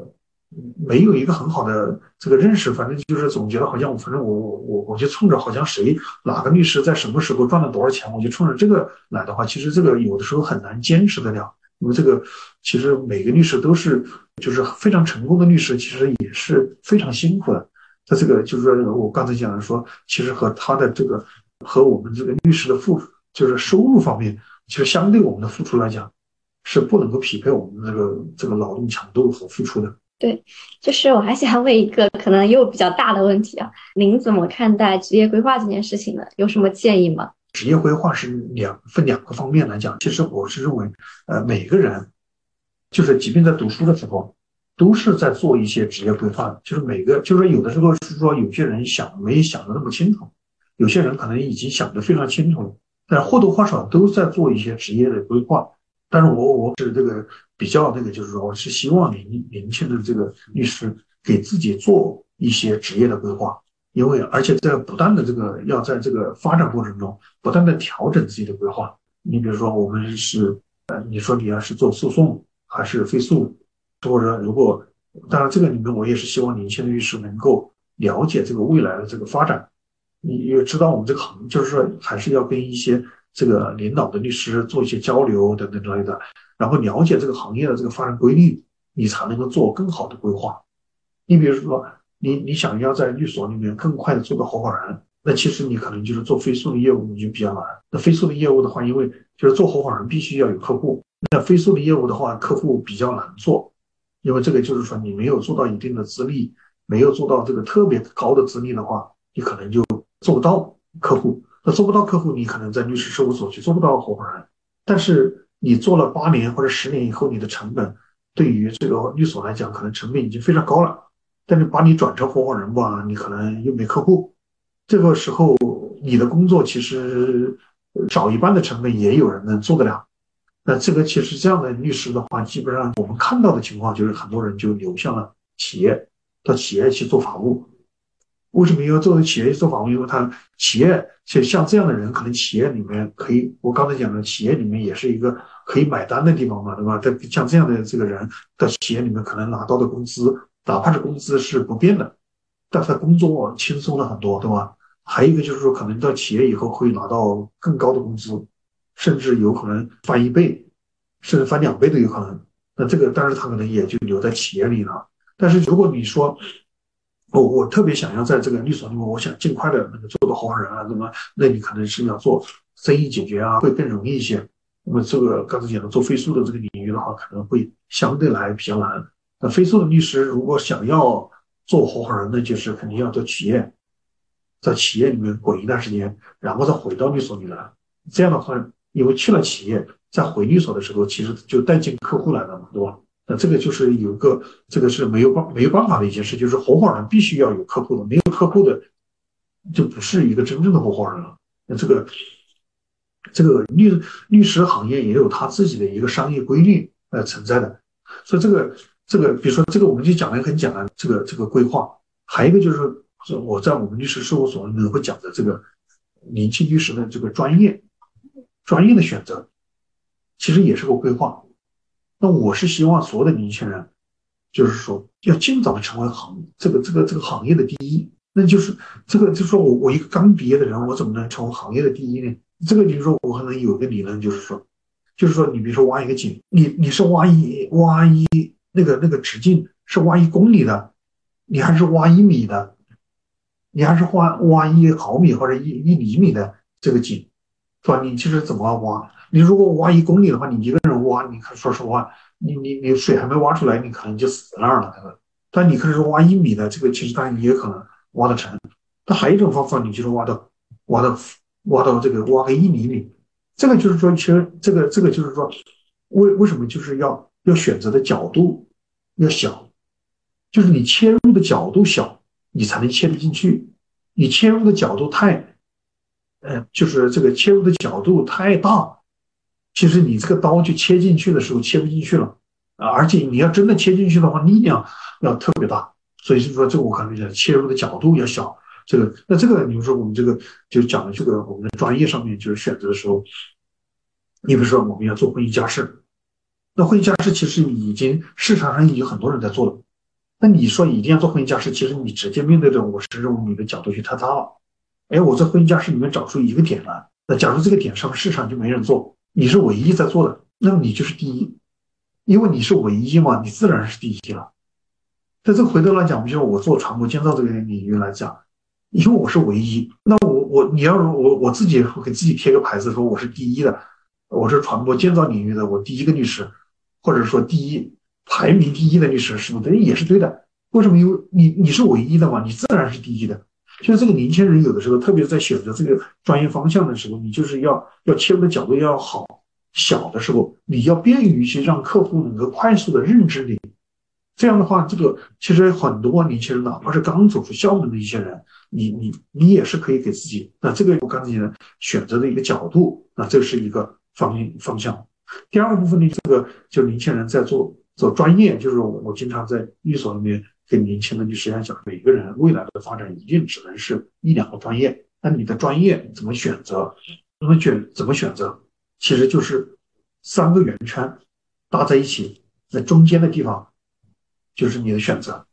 没有一个很好的这个认识，反正就是总觉得好像我反正我我我我就冲着好像谁哪个律师在什么时候赚了多少钱，我就冲着这个来的话，其实这个有的时候很难坚持得了。因为这个其实每个律师都是就是非常成功的律师，其实也是非常辛苦的。在这个就是说我刚才讲的说，其实和他的这个。和我们这个律师的付出，就是收入方面，其实相对我们的付出来讲，是不能够匹配我们这个这个劳动强度和付出的。对，就是我还想问一个可能又比较大的问题啊，您怎么看待职业规划这件事情呢？有什么建议吗？职业规划是两分两个方面来讲，其实我是认为，呃，每个人，就是即便在读书的时候，都是在做一些职业规划。就是每个，就是说有的时候是说有些人想没想的那么清楚。有些人可能已经想得非常清楚了，但或多或少都在做一些职业的规划。但是我我是这个比较那个，就是说，我是希望年年轻的这个律师给自己做一些职业的规划，因为而且在不断的这个要在这个发展过程中不断的调整自己的规划。你比如说，我们是呃，你说你要是做诉讼还是非诉，或者如果当然这个里面我也是希望年轻的律师能够了解这个未来的这个发展。你也知道我们这个行，就是说还是要跟一些这个领导的律师做一些交流等等之类的，然后了解这个行业的这个发展规律，你才能够做更好的规划。你比如说，你你想要在律所里面更快的做到合伙人，那其实你可能就是做非诉的业务你就比较难。那非诉的业务的话，因为就是做合伙人必须要有客户，那非诉的业务的话，客户比较难做，因为这个就是说你没有做到一定的资历，没有做到这个特别高的资历的话，你可能就。做不到客户，那做不到客户，你可能在律师事务所去做不到合伙人。但是你做了八年或者十年以后，你的成本对于这个律所来讲，可能成本已经非常高了。但是把你转成合伙人吧，你可能又没客户。这个时候，你的工作其实少一半的成本也有人能做得了。那这个其实这样的律师的话，基本上我们看到的情况就是很多人就流向了企业，到企业去做法务。为什么要做企业做法务？因为他企业像像这样的人，可能企业里面可以，我刚才讲的，企业里面也是一个可以买单的地方嘛，对吧？在像这样的这个人到企业里面，可能拿到的工资，哪怕是工资是不变的，但是他工作轻松了很多，对吧？还有一个就是说，可能到企业以后会拿到更高的工资，甚至有可能翻一倍，甚至翻两倍都有可能。那这个，但是他可能也就留在企业里了。但是如果你说，我我特别想要在这个律所里面，我想尽快的那个做个合伙人啊，那么那你可能是要做生意解决啊，会更容易一些。那么这个刚才讲的做飞速的这个领域的话，可能会相对来比较难。那飞速的律师如果想要做合伙人，那就是肯定要做企业。在企业里面滚一段时间，然后再回到律所里来。这样的话，因为去了企业，在回律所的时候，其实就带进客户来了嘛，对吧？那这个就是有个，这个是没有办没有办法的一件事，就是合伙人必须要有客户的，没有客户的就不是一个真正的合伙人了。那这个这个律律师行业也有他自己的一个商业规律呃存在的，所以这个这个，比如说这个我们就讲的很简单，这个这个规划，还有一个就是。是我在我们律师事务所里面会讲的这个年轻律师的这个专业专业的选择，其实也是个规划。那我是希望所有的年轻人，就是说要尽早的成为行这个这个这个行业的第一。那就是这个就是说我我一个刚毕业的人，我怎么能成为行业的第一呢？这个比如说我可能有一个理论，就是说，就是说你比如说挖一个井，你你是挖一挖一那个那个直径是挖一公里的，你还是挖一米的？你还是挖挖一毫米或者一一厘米的这个井，是吧？你其实怎么挖？你如果挖一公里的话，你一个人挖，你看，说实话，你你你水还没挖出来，你可能就死在那儿了，对吧？但你可能是挖一米的，这个其实当然也可能挖得成。但还有一种方法，你就是挖到挖到挖到这个挖个一厘米，这个就是说，其实这个这个就是说，为为什么就是要要选择的角度要小，就是你切入的角度小。你才能切得进去，你切入的角度太，呃，就是这个切入的角度太大，其实你这个刀就切进去的时候切不进去了啊！而且你要真的切进去的话，力量要特别大，所以就说这个我可能讲切入的角度要小。这个那这个，比如说我们这个就讲的这个我们的专业上面就是选择的时候，你比如说我们要做婚姻家事，那婚姻家事其实已经市场上已经很多人在做了。那你说一定要做婚姻家事，其实你直接面对的我是认为你的角度就太大了。哎，我在婚姻家事里面找出一个点来，那假如这个点上市场就没人做，你是唯一在做的，那么你就是第一，因为你是唯一嘛，你自然是第一了。在这回头来讲，比如我做船舶建造这个领域来讲，因为我是唯一，那我我你要我我自己给自己贴个牌子说我是第一的，我是船舶建造领域的我第一个律师，或者说第一。排名第一的律师是不是？也是对的。为什么？因为你你是唯一的嘛，你自然是第一的。就是这个年轻人有的时候，特别在选择这个专业方向的时候，你就是要要切入的角度要好。小的时候，你要便于去让客户能够快速的认知你。这样的话，这个其实很多年轻人，哪怕是刚走出校门的一些人，你你你也是可以给自己。那这个我刚才讲的选择的一个角度，那这是一个方方向。第二个部分呢，这个就年轻人在做。做专业就是我经常在律所里面跟年轻的律师讲，每个人未来的发展一定只能是一两个专业。那你的专业怎么选择？怎么选？怎么选择？其实就是三个圆圈搭在一起，在中间的地方就是你的选择。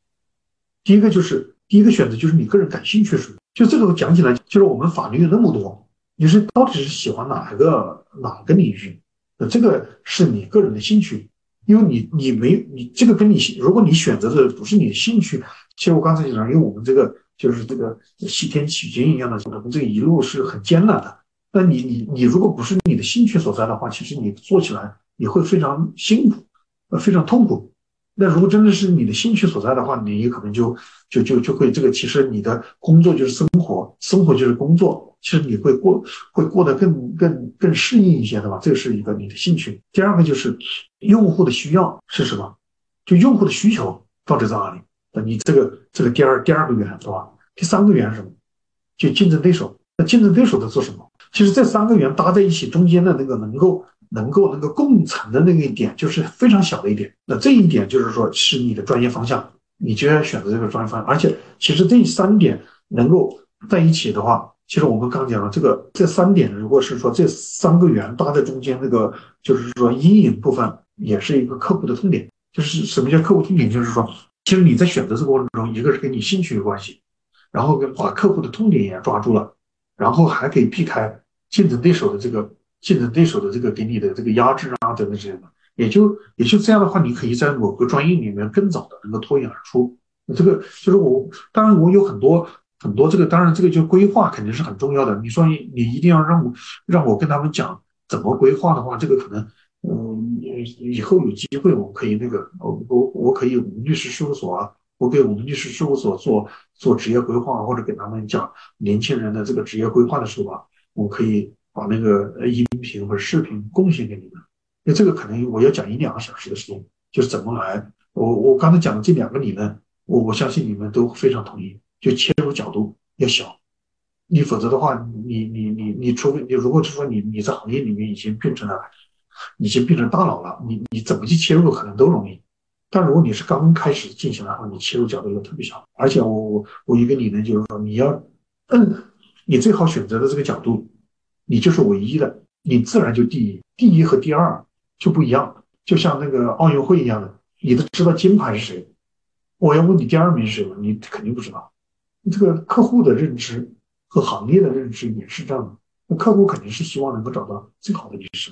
第一个就是第一个选择就是你个人感兴趣什么？就这个讲起来，就是我们法律有那么多，你是到底是喜欢哪个哪个领域？那这个是你个人的兴趣。因为你你没你这个跟你如果你选择的不是你的兴趣，其实我刚才讲，因为我们这个就是这个西天取经一样的，我们这一路是很艰难的。那你你你如果不是你的兴趣所在的话，其实你做起来你会非常辛苦，呃，非常痛苦。那如果真的是你的兴趣所在的话，你也可能就就就就会这个，其实你的工作就是生活，生活就是工作，其实你会过会过得更更更适应一些，对吧？这是一个你的兴趣。第二个就是用户的需要是什么？就用户的需求到底在哪里？那你这个这个第二第二个圆，对吧？第三个圆是什么？就竞争对手。那竞争对手在做什么？其实这三个圆搭在一起，中间的那个能够。能够能够共存的那个一点就是非常小的一点，那这一点就是说是你的专业方向，你就要选择这个专业方向。而且其实这三点能够在一起的话，其实我们刚讲了这个这三点，如果是说这三个圆搭在中间，那个就是说阴影部分也是一个客户的痛点。就是什么叫客户痛点？就是说，其实你在选择这个过程中，一个是跟你兴趣有关系，然后跟把客户的痛点也抓住了，然后还可以避开竞争对手的这个竞争对手的这个给你的这个压制啊等等这些的。也就也就这样的话，你可以在某个专业里面更早的能够脱颖而出。这个就是我，当然我有很多很多这个，当然这个就规划肯定是很重要的。你说你一定要让我让我跟他们讲怎么规划的话，这个可能嗯以后有机会我可以那个我我我可以我们律师事务所啊，我给我们律师事务所做做职业规划，或者给他们讲年轻人的这个职业规划的时候啊，我可以把那个一音频或者视频贡献给你们。那这个可能我要讲一两个小时的时间，就是怎么来。我我刚才讲的这两个理论，我我相信你们都非常同意。就切入角度要小，你否则的话，你你你你，除非你如果是说你你在行业里面已经变成了，已经变成大佬了，你你怎么去切入可能都容易。但如果你是刚开始进行的话，你切入角度要特别小。而且我我我一个理论就是说，你要，嗯，你最好选择的这个角度，你就是唯一的，你自然就第一，第一和第二。就不一样，就像那个奥运会一样的，你都知道金牌是谁，我要问你第二名是谁吗？你肯定不知道。这个客户的认知和行业的认知也是这样的，那客户肯定是希望能够找到最好的律师。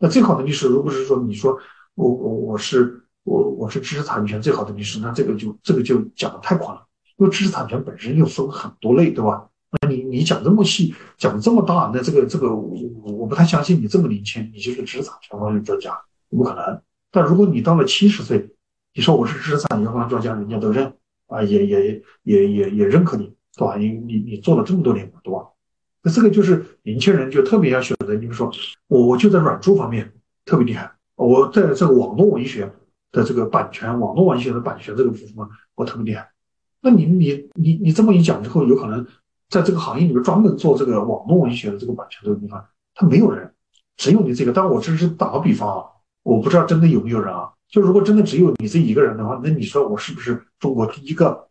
那最好的律师，如果是说你说我我我是我我是知识产权最好的律师，那这个就这个就讲的太宽了，因为知识产权本身又分很多类，对吧？那你你讲这么细，讲这么大，那这个这个我我不太相信你这么年轻，你就是知识产权方面专家，不可能。但如果你到了七十岁，你说我是知识产权专家，人家都认啊，也也也也也认可你，对吧？你你你做了这么多年，对吧？那这个就是年轻人就特别要选择，你比如说我就在软著方面特别厉害，我在这个网络文学的这个版权，网络文学的版权这个部分我特别厉害。那你你你你这么一讲之后，有可能。在这个行业里面专门做这个网络文学的这个版权这个地方，他没有人，只有你这个。但我只是打个比方啊，我不知道真的有没有人啊。就如果真的只有你这一个人的话，那你说我是不是中国第一个，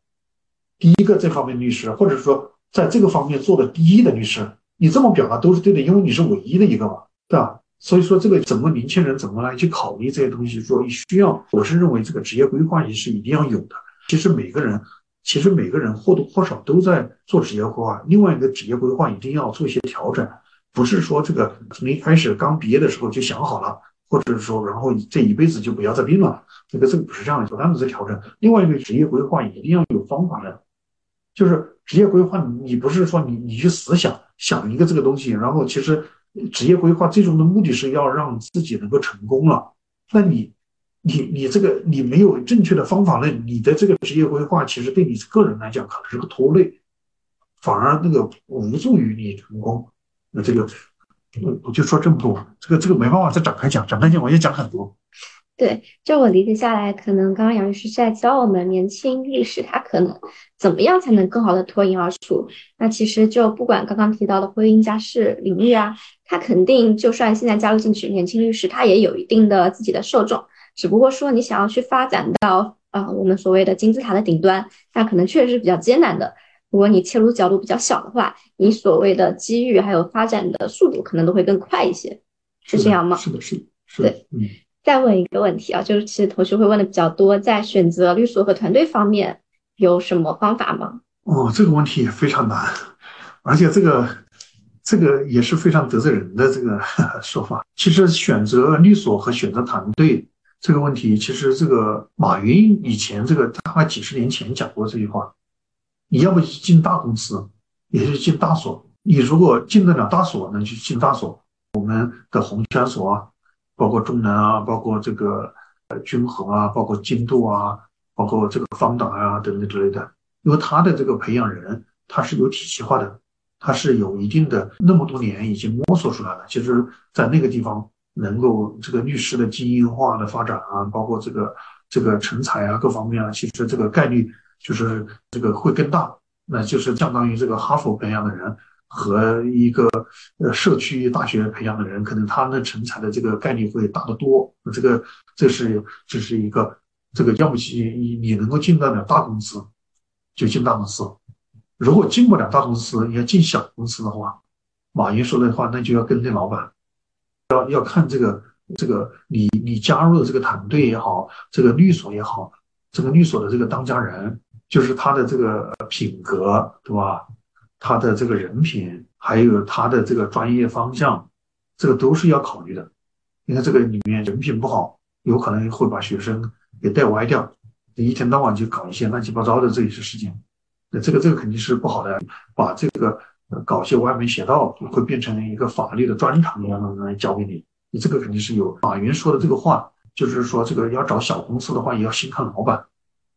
第一个这方面律师，或者说在这个方面做的第一的律师？你这么表达都是对的，因为你是唯一的一个嘛，对吧？所以说这个怎么年轻人怎么来去考虑这些东西，说需要，我是认为这个职业规划也是一定要有的。其实每个人。其实每个人或多或少都在做职业规划。另外一个职业规划一定要做一些调整，不是说这个从一开始刚毕业的时候就想好了，或者是说然后这一辈子就不要再变了。这个这个不是这样的，不断的在调整。另外一个职业规划一定要有方法的，就是职业规划你不是说你你去死想想一个这个东西，然后其实职业规划最终的目的是要让自己能够成功了，那你。你你这个你没有正确的方法论，你的这个职业规划其实对你个人来讲可能是个拖累，反而那个无助于你成功。那这个我我就说这么多，这个这个没办法再展开讲，展开讲我也讲很多。对，就我理解下来，可能刚刚杨律师在教我们年轻律师他可能怎么样才能更好的脱颖而出。那其实就不管刚刚提到的婚姻家事领域啊，他肯定就算现在加入进去，年轻律师他也有一定的自己的受众。只不过说你想要去发展到啊，我们所谓的金字塔的顶端，那可能确实是比较艰难的。如果你切入角度比较小的话，你所谓的机遇还有发展的速度可能都会更快一些，是这样吗？是的，是的，是的。对，嗯。再问一个问题啊，就是其实同学会问的比较多，在选择律所和团队方面有什么方法吗？哦，这个问题也非常难，而且这个这个也是非常得罪人的这个 说法。其实选择律所和选择团队。这个问题其实，这个马云以前这个大概几十年前讲过这句话：你要不进大公司，也是进大所。你如果进得了大所，能去进大所。我们的红圈所啊，包括中南啊，包括这个呃君衡啊，包括金度啊，包括这个方达啊等等之类的，因为他的这个培养人，他是有体系化的，他是有一定的那么多年已经摸索出来了。其实，在那个地方。能够这个律师的精英化的发展啊，包括这个这个成才啊，各方面啊，其实这个概率就是这个会更大。那就是相当于这个哈佛培养的人和一个呃社区大学培养的人，可能他们成才的这个概率会大得多。这个这是这是一个这个要不起你你能够进到了大公司，就进大公司。如果进不了大公司，你要进小公司的话，马云说的话，那就要跟着老板，要要看这个这个你你加入的这个团队也好，这个律所也好，这个律所的这个当家人，就是他的这个品格，对吧？他的这个人品，还有他的这个专业方向，这个都是要考虑的。你看这个里面人品不好，有可能会把学生给带歪掉，你一天到晚就搞一些乱七八糟的这些事情。那这个这个肯定是不好的，把这个搞些歪门邪道，会变成一个法律的专长一样的来教给你。你这个肯定是有马云说的这个话，就是说这个要找小公司的话，也要先看老板，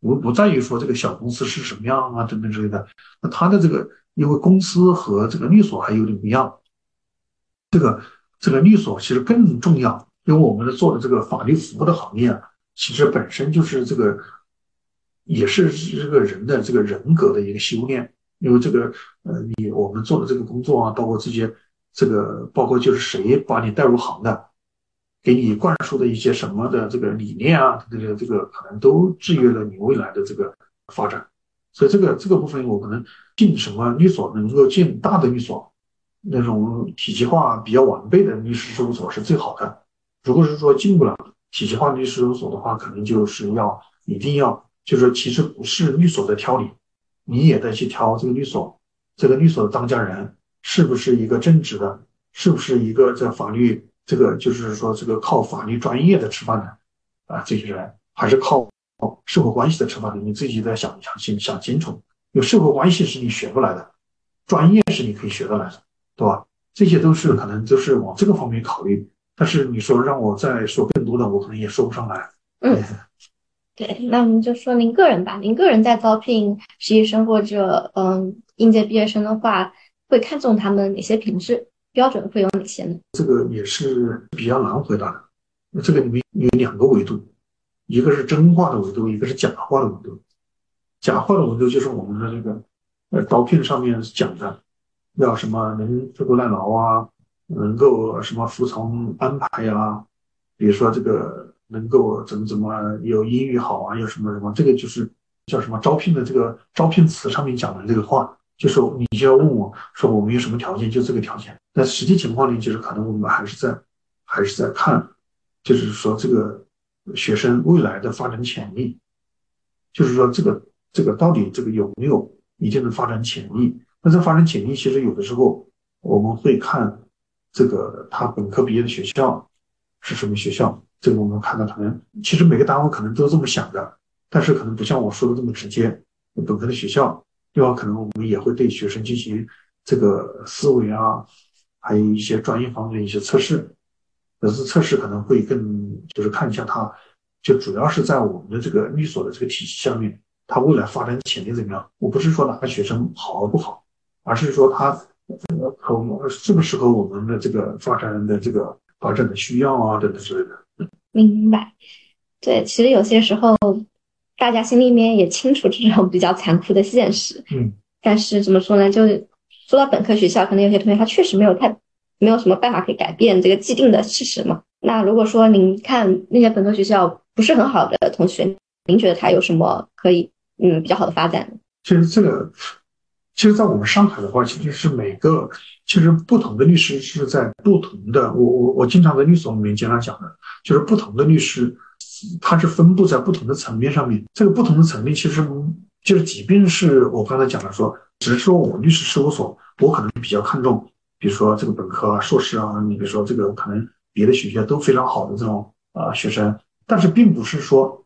不不在于说这个小公司是什么样啊等等之类的。那他的这个，因为公司和这个律所还有点不一样，这个这个律所其实更重要，因为我们做的这个法律服务的行业啊，其实本身就是这个。也是这个人的这个人格的一个修炼，因为这个呃，你我们做的这个工作啊，包括这些这个，包括就是谁把你带入行的，给你灌输的一些什么的这个理念啊，这个这个可能都制约了你未来的这个发展。所以这个这个部分，我可能进什么律所能够进大的律所，那种体系化比较完备的律师事务所是最好的。如果是说进不了体系化律师事务所的话，可能就是要一定要。就是说，其实不是律所在挑你，你也得去挑这个律所，这个律所的当家人是不是一个正直的，是不是一个在法律这个就是说这个靠法律专业的吃饭的啊这些人，还是靠社会关系的吃饭的？你自己得想想清想清楚。有社会关系是你学不来的，专业是你可以学得来的，对吧？这些都是可能都是往这个方面考虑。但是你说让我再说更多的，我可能也说不上来。嗯。对，那我们就说您个人吧。您个人在招聘实习生或者嗯应届毕业生的话，会看重他们哪些品质标准？会有哪些呢？这个也是比较难回答的。那这个里面有两个维度，一个是真话的维度，一个是假话的维度。假话的维度就是我们的这个呃招聘上面讲的，要什么能吃苦耐劳啊，能够什么服从安排呀，比如说这个。能够怎么怎么有英语好啊，有什么什么，这个就是叫什么招聘的这个招聘词上面讲的这个话，就是你就要问我说我们有什么条件，就这个条件。那实际情况呢，就是可能我们还是在还是在看，就是说这个学生未来的发展潜力，就是说这个这个到底这个有没有一定的发展潜力？那这发展潜力其实有的时候我们会看这个他本科毕业的学校是什么学校。这个我们看到，可能其实每个单位可能都这么想的，但是可能不像我说的这么直接。本科的学校，对吧？可能我们也会对学生进行这个思维啊，还有一些专业方面的一些测试。可是测试可能会更就是看一下他，就主要是在我们的这个律所的这个体系下面，他未来发展潜力怎么样？我不是说哪个学生好不好，而是说他合适不适合我们的这个发展的这个发展的需要啊等等之类的。明白，对，其实有些时候，大家心里面也清楚这种比较残酷的现实，嗯，但是怎么说呢？就是说到本科学校，可能有些同学他确实没有太没有什么办法可以改变这个既定的事实嘛。那如果说您看那些本科学校不是很好的同学，您觉得他有什么可以嗯比较好的发展？其实这个。其实，在我们上海的话，其实是每个其实不同的律师是在不同的。我我我经常在律所里面经常讲的，就是不同的律师，他是分布在不同的层面上面。这个不同的层面，其实就是即便是我刚才讲的说，只是说我律师事务所，我可能比较看重，比如说这个本科啊、硕士啊，你比如说这个可能别的学校都非常好的这种啊学生，但是并不是说，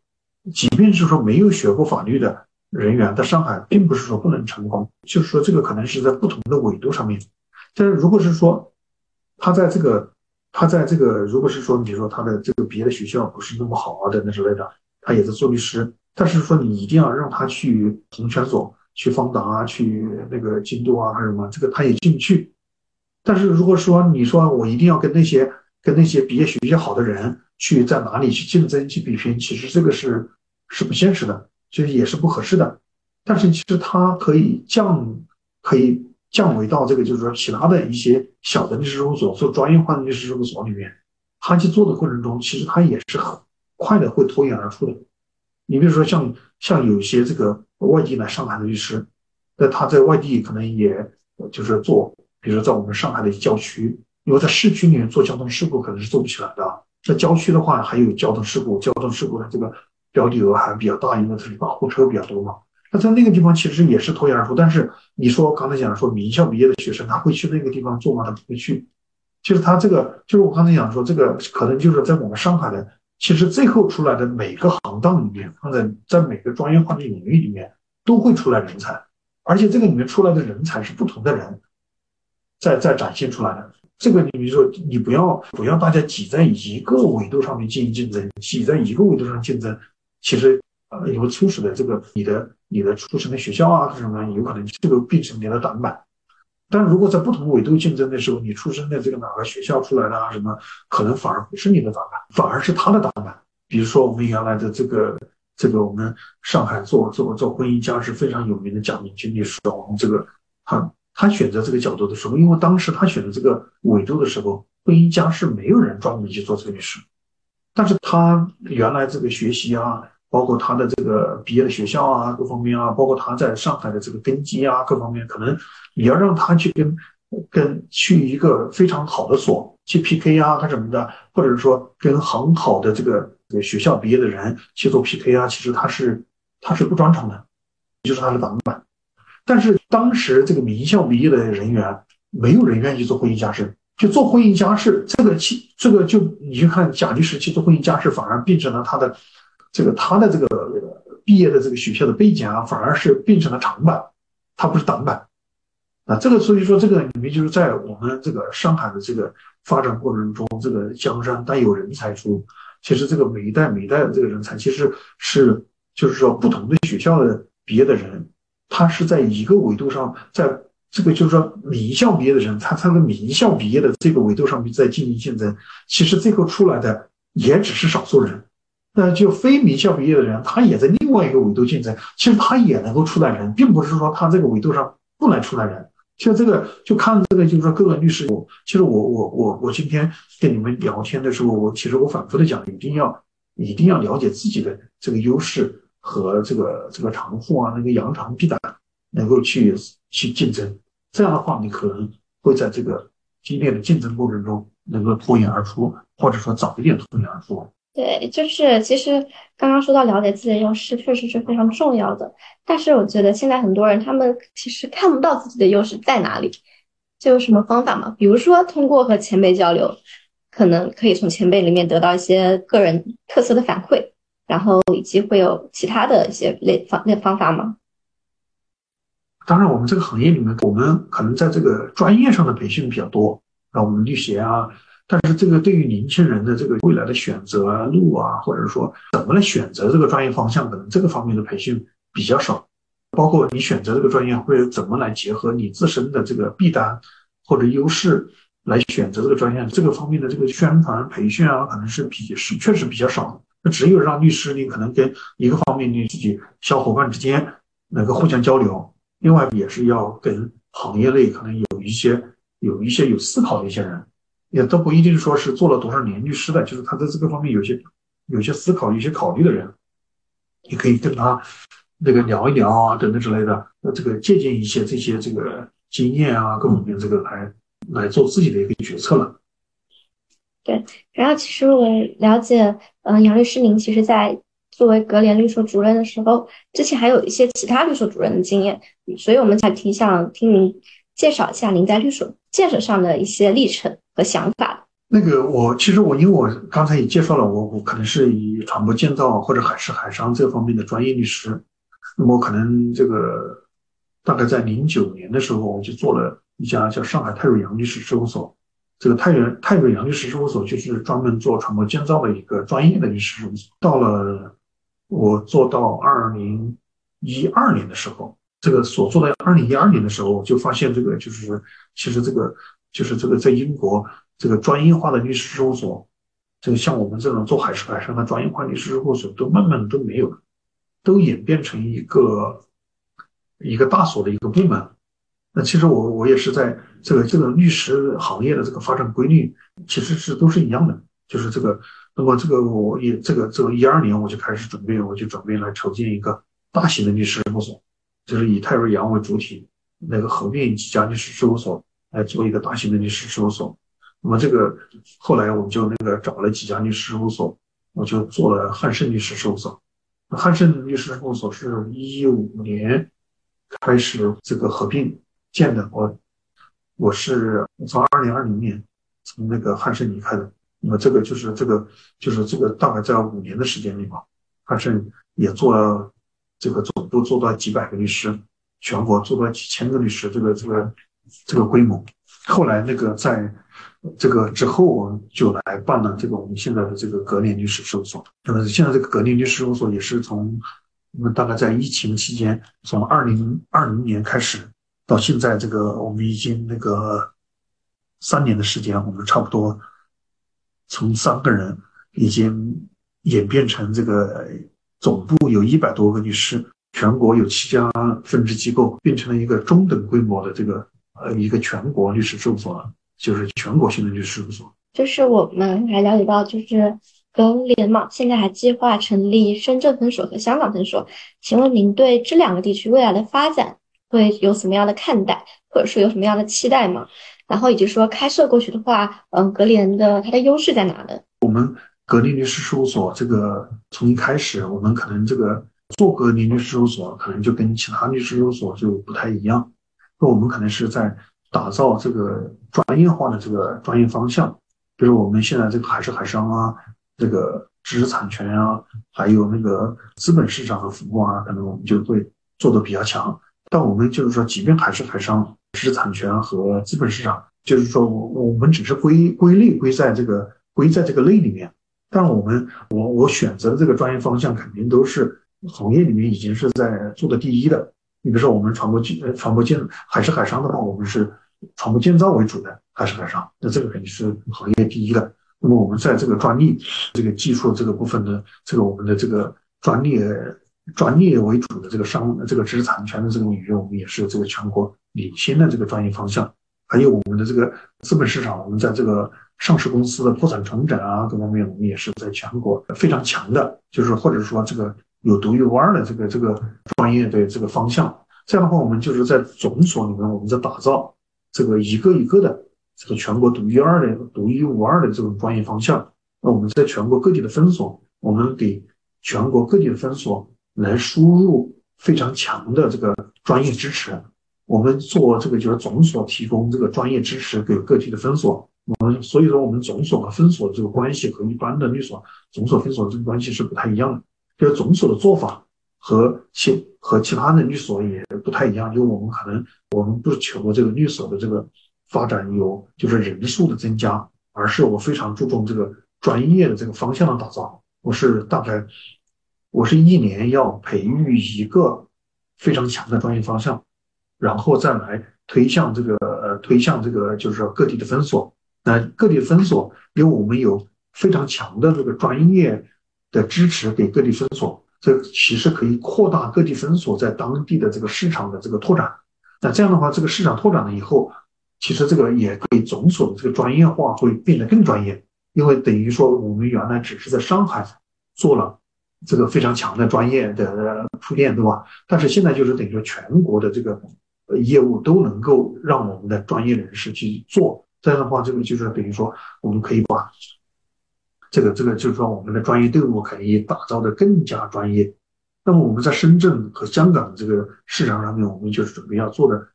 即便是说没有学过法律的。人员在上海，并不是说不能成功，就是说这个可能是在不同的纬度上面。但是如果是说他在这个，他在这个，如果是说，比如说他的这个别的学校不是那么好啊等等之类的，他也在做律师，但是说你一定要让他去红泉所、去方达啊、去那个京都啊，还是什么，这个他也进不去。但是如果说你说我一定要跟那些跟那些毕业学习好的人去在哪里去竞争去比拼，其实这个是是不现实的。其实也是不合适的，但是其实它可以降，可以降维到这个，就是说其他的一些小的律师事务所，做专业化的律师事务所里面，他去做的过程中，其实他也是很快的会脱颖而出的。你比如说像像有些这个外地来上海的律师，那他在外地可能也就是做，比如说在我们上海的郊区，因为在市区里面做交通事故可能是做不起来的。在郊区的话，还有交通事故，交通事故的这个标的额还比较大，因为它是大货车比较多嘛。那在那个地方其实也是脱颖而出。但是你说刚才讲的说名校毕业的学生，他会去那个地方做吗？他不会去。其实他这个就是我刚才讲说，这个可能就是在我们上海的，其实最后出来的每个行当里面，放在在每个专业化的领域里面，都会出来人才，而且这个里面出来的人才是不同的人，在在展现出来的。这个你比如说，你不要不要大家挤在一个维度上面进行竞争，挤在一个维度上竞争，其实呃，也会促使的这个你的你的出生的学校啊什么，有可能这个变成你的短板。但如果在不同维度竞争的时候，你出生的这个哪个学校出来的啊什么，可能反而不是你的短板，反而是他的短板。比如说我们原来的这个这个我们上海做做做婚姻家是非常有名的贾明君律师，我们这个他。他选择这个角度的时候，因为当时他选择这个纬度的时候，婚姻家是没有人专门去做这个律师，但是他原来这个学习啊，包括他的这个毕业的学校啊，各方面啊，包括他在上海的这个根基啊，各方面，可能你要让他去跟跟去一个非常好的所去 PK 啊，干什么的，或者是说跟很好的这个学校毕业的人去做 PK 啊，其实他是他是不专长的，就是他的短板。但是当时这个名校毕业的人员，没有人愿意做婚姻家事。就做婚姻家事，这个其这个就你去看贾律师去做婚姻家事，反而变成了他的这个他的这个毕业的这个学校的背景啊，反而是变成了长板，他不是短板啊。这个所以说这个里面就是在我们这个上海的这个发展过程中，这个江山代有人才出。其实这个每一代每一代的这个人才，其实是就是说不同的学校的毕业的人。他是在一个维度上，在这个就是说名校毕业的人，他他的名校毕业的这个维度上面在进行竞争，其实最后出来的也只是少数人。那就非名校毕业的人，他也在另外一个维度竞争，其实他也能够出来人，并不是说他这个维度上不能出来人。其实这个就看这个，就是说各个律师，我其实我我我我今天跟你们聊天的时候，我其实我反复的讲，一定要一定要了解自己的这个优势。和这个这个长处啊，那个扬长避短，能够去去竞争，这样的话，你可能会在这个激烈的竞争过程中能够脱颖而出，或者说早一点脱颖而出。对，就是其实刚刚说到了解自己的优势，确实是非常重要的。但是我觉得现在很多人他们其实看不到自己的优势在哪里，就有什么方法吗？比如说通过和前辈交流，可能可以从前辈里面得到一些个人特色的反馈。然后以及会有其他的一些类方类方法吗？当然，我们这个行业里面，我们可能在这个专业上的培训比较多，啊，我们律协啊。但是这个对于年轻人的这个未来的选择啊路啊，或者说怎么来选择这个专业方向，可能这个方面的培训比较少。包括你选择这个专业，会怎么来结合你自身的这个弊端或者优势来选择这个专业，这个方面的这个宣传培训啊，可能是比是确实比较少。那只有让律师，你可能跟一个方面你自己小伙伴之间能够互相交流，另外也是要跟行业内可能有一些有一些有思考的一些人，也都不一定说是做了多少年律师的，就是他在这个方面有些有些思考、有些考虑的人，你可以跟他那个聊一聊啊，等等之类的，那这个借鉴一些这些这个经验啊，各方面这个来来做自己的一个决策了。对，然后其实我了解，嗯，杨律师，您其实，在作为格联律所主任的时候，之前还有一些其他律所主任的经验，所以我们才挺想听您介绍一下您在律所建设上的一些历程和想法。那个，我其实我因为我刚才也介绍了，我我可能是以船舶建造或者海事海商这方面的专业律师，那么可能这个大概在零九年的时候，我就做了一家叫上海泰瑞阳律师事务所。这个泰源泰瑞阳律师事务所就是专门做船舶建造的一个专业的律师事务所。到了我做到二零一二年的时候，这个所做的二零一二年的时候，就发现这个就是其实这个就是这个在英国这个专业化的律师事务所，这个像我们这种做海事海商的专业化律师事务所都慢慢的都没有了，都演变成一个一个大所的一个部门。那其实我我也是在这个这个律师行业的这个发展规律，其实是都是一样的，就是这个。那么这个我也这个这个一二年我就开始准备，我就准备来筹建一个大型的律师事务所。就是以泰瑞阳为主体，那个合并几家律师事务所来做一个大型的律师事务所。那么这个后来我们就那个找了几家律师事务所，我就做了汉盛律师事务所。汉盛律师事务所是一五年开始这个合并建的，我我是从二零二零年从那个汉盛离开的。那么这个就是这个就是这个大概在五年的时间里吧，汉盛也做了这个总部做到几百个律师，全国做到几千个律师，这个这个这个规模。后来那个在这个之后，我们就来办了这个我们现在的这个格林律师事务所。那么现在这个格林律师事务所也是从我们大概在疫情期间，从二零二零年开始到现在，这个我们已经那个三年的时间，我们差不多从三个人已经演变成这个总部有一百多个律师，全国有七家分支机构，变成了一个中等规模的这个呃一个全国律师事务所了。就是全国性的律师事务所。就是我们还了解到，就是格联嘛，现在还计划成立深圳分所和香港分所。请问您对这两个地区未来的发展会有什么样的看待，或者说有什么样的期待吗？然后以及说开设过去的话，嗯，格联的它的优势在哪呢？我们格林律师事务所这个从一开始，我们可能这个做格林律师事务所，可能就跟其他律师事务所就不太一样，那我们可能是在。打造这个专业化的这个专业方向，比如我们现在这个海事海商啊，这个知识产权啊，还有那个资本市场的服务啊，可能我们就会做的比较强。但我们就是说，即便海事海商、知识产权和资本市场，就是说我我们只是归归类归在这个归在这个类里面，但我们我我选择的这个专业方向，肯定都是行业里面已经是在做的第一的。你比如说，我们船舶建呃船舶建海事海商的话，我们是。船舶建造为主的还是海商，那这个肯定是行业第一的。那么我们在这个专利、这个技术这个部分呢，这个我们的这个专利、专利为主的这个商、这个知识产权的这个领域，我们也是这个全国领先的这个专业方向。还有我们的这个资本市场，我们在这个上市公司的破产重整啊各方面，我们也是在全国非常强的，就是或者说这个有独一无二的这个这个专业的这个方向。这样的话，我们就是在总所里面，我们在打造。这个一个一个的这个全国独一二的、独一无二的这种专业方向，那我们在全国各地的分所，我们给全国各地的分所来输入非常强的这个专业支持。我们做这个就是总所提供这个专业知识给各地的分所。我们所以说，我们总所和分所的这个关系和一般的律所、总所、分所的这个关系是不太一样的。就是总所的做法和其和其他的律所也不太一样，因为我们可能。我们不求这个律所的这个发展有就是人数的增加，而是我非常注重这个专业的这个方向的打造。我是大概我是一年要培育一个非常强的专业方向，然后再来推向这个呃推向这个就是说各地的分所。那各地分所，因为我们有非常强的这个专业的支持给各地分所，这其实可以扩大各地分所在当地的这个市场的这个拓展。那这样的话，这个市场拓展了以后，其实这个也可以总所的这个专业化会变得更专业，因为等于说我们原来只是在上海做了这个非常强的专业的铺垫，对吧？但是现在就是等于说全国的这个业务都能够让我们的专业人士去做，这样的话，这个就是等于说我们可以把这个这个就是说我们的专业队伍可以打造的更加专业。那么我们在深圳和香港这个市场上面，我们就是准备要做的，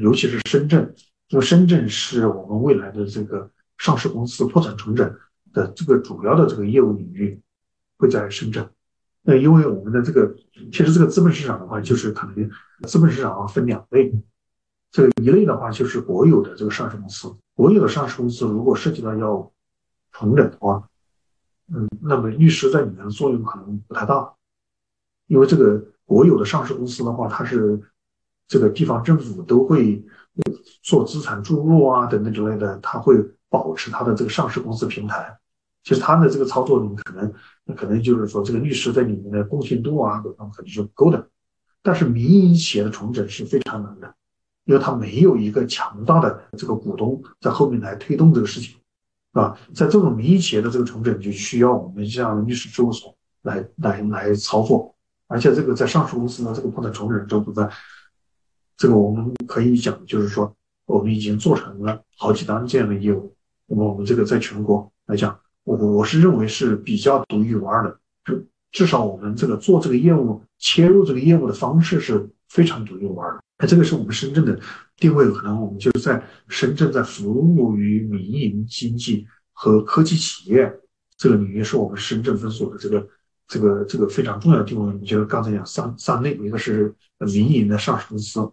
尤其是深圳，因为深圳是我们未来的这个上市公司破产重整的这个主要的这个业务领域会在深圳。那因为我们的这个其实这个资本市场的话，就是可能资本市场啊分两类，这个一类的话就是国有的这个上市公司，国有的上市公司如果涉及到要重整的话，嗯，那么律师在里面的作用可能不太大。因为这个国有的上市公司的话，它是这个地方政府都会做资产注入啊等等之类的，它会保持它的这个上市公司平台。其实它的这个操作里面可能那可能就是说，这个律师在里面的贡献度啊各方面可能是不够的。但是民营企业的重整是非常难的，因为它没有一个强大的这个股东在后面来推动这个事情，啊，在这种民营企业的这个重整就需要我们像律师事务所来来来操作。而且这个在上市公司呢，这个不能重整这部分，这个我们可以讲，就是说我们已经做成了好几单这样的业务。那么我们这个在全国来讲，我我是认为是比较独一无二的，就至少我们这个做这个业务、切入这个业务的方式是非常独一无二的。那这个是我们深圳的定位，可能我们就在深圳在服务于民营经济和科技企业这个领域，是我们深圳分所的这个这个这个非常重要的定位。你就刚才讲三三类，一个是民营的上市公司，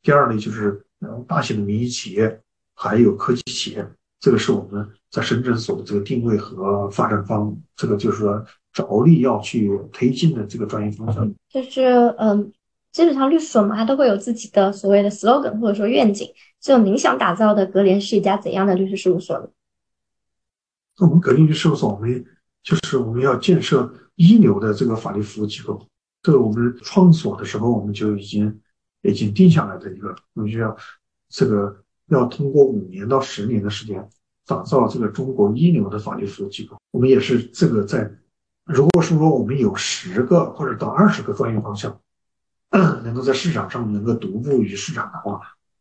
第二类就是呃大型的民营企业，还有科技企业。这个是我们在深圳所的这个定位和发展方，这个就是说着力要去推进的这个专业方向。就是嗯，基本上律所嘛，它都会有自己的所谓的 slogan 或者说愿景。就您想打造的格联是一家怎样的律师事务所呢？我们格林律师事务所，我们就是我们要建设一流的这个法律服务机构。这个我们创所的时候，我们就已经已经定下来的一个，我们就要这个。要通过五年到十年的时间，打造这个中国一流的法律服务机构。我们也是这个在，如果是说我们有十个或者到二十个专业方向，能够在市场上能够独步于市场的话，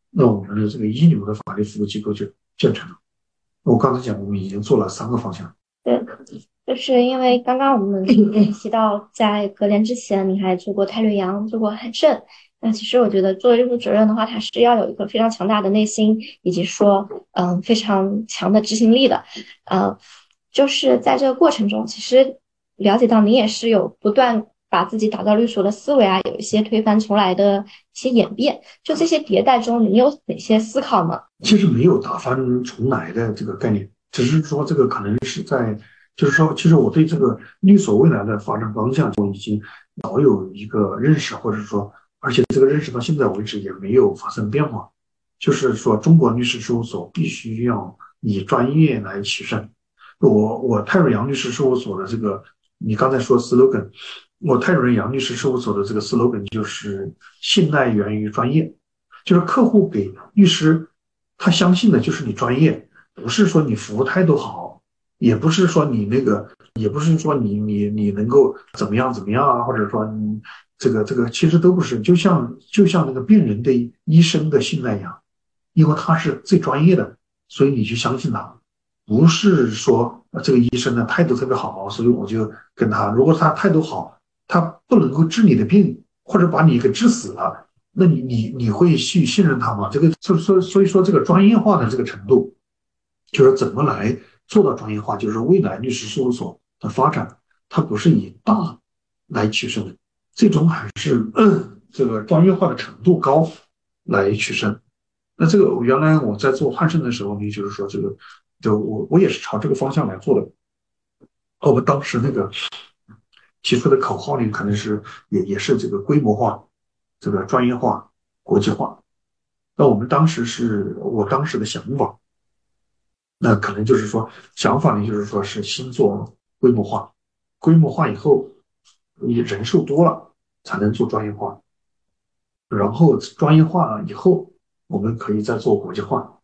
那我们的这个一流的法律服务机构就建成了。我刚才讲，我们已经做了三个方向。对，就是因为刚刚我们 提到，在格联之前，你还做过泰瑞阳，做过汉盛。那其实我觉得做业务主任的话，他是要有一个非常强大的内心，以及说，嗯，非常强的执行力的。呃，就是在这个过程中，其实了解到你也是有不断把自己打造律所的思维啊，有一些推翻重来的一些演变。就这些迭代中，你有哪些思考吗？其实没有打翻重来的这个概念，只是说这个可能是在，就是说，其实我对这个律所未来的发展方向，我已经早有一个认识，或者说。而且这个认识到现在为止也没有发生变化，就是说中国律师事务所必须要以专业来取胜。我我泰瑞阳律师事务所的这个，你刚才说 slogan，我泰瑞阳律师事务所的这个 slogan 就是信赖源于专业，就是客户给律师他相信的就是你专业，不是说你服务态度好，也不是说你那个，也不是说你你你能够怎么样怎么样啊，或者说你。这个这个其实都不是，就像就像那个病人对医生的信赖一样，因为他是最专业的，所以你去相信他，不是说这个医生的态度特别好，所以我就跟他。如果他态度好，他不能够治你的病，或者把你给治死了，那你你你会去信任他吗？这个所所所以说这个专业化的这个程度，就是怎么来做到专业化，就是未来律师事务所的发展，它不是以大来取胜的。最终还是这个专业化的程度高来取胜。那这个原来我在做汉盛的时候，呢就是说这个，就我我也是朝这个方向来做的。我们当时那个提出的口号呢，可能是也也是这个规模化、这个专业化、国际化。那我们当时是我当时的想法，那可能就是说想法呢，就是说是先做规模化，规模化以后你人数多了。才能做专业化，然后专业化了以后，我们可以再做国际化。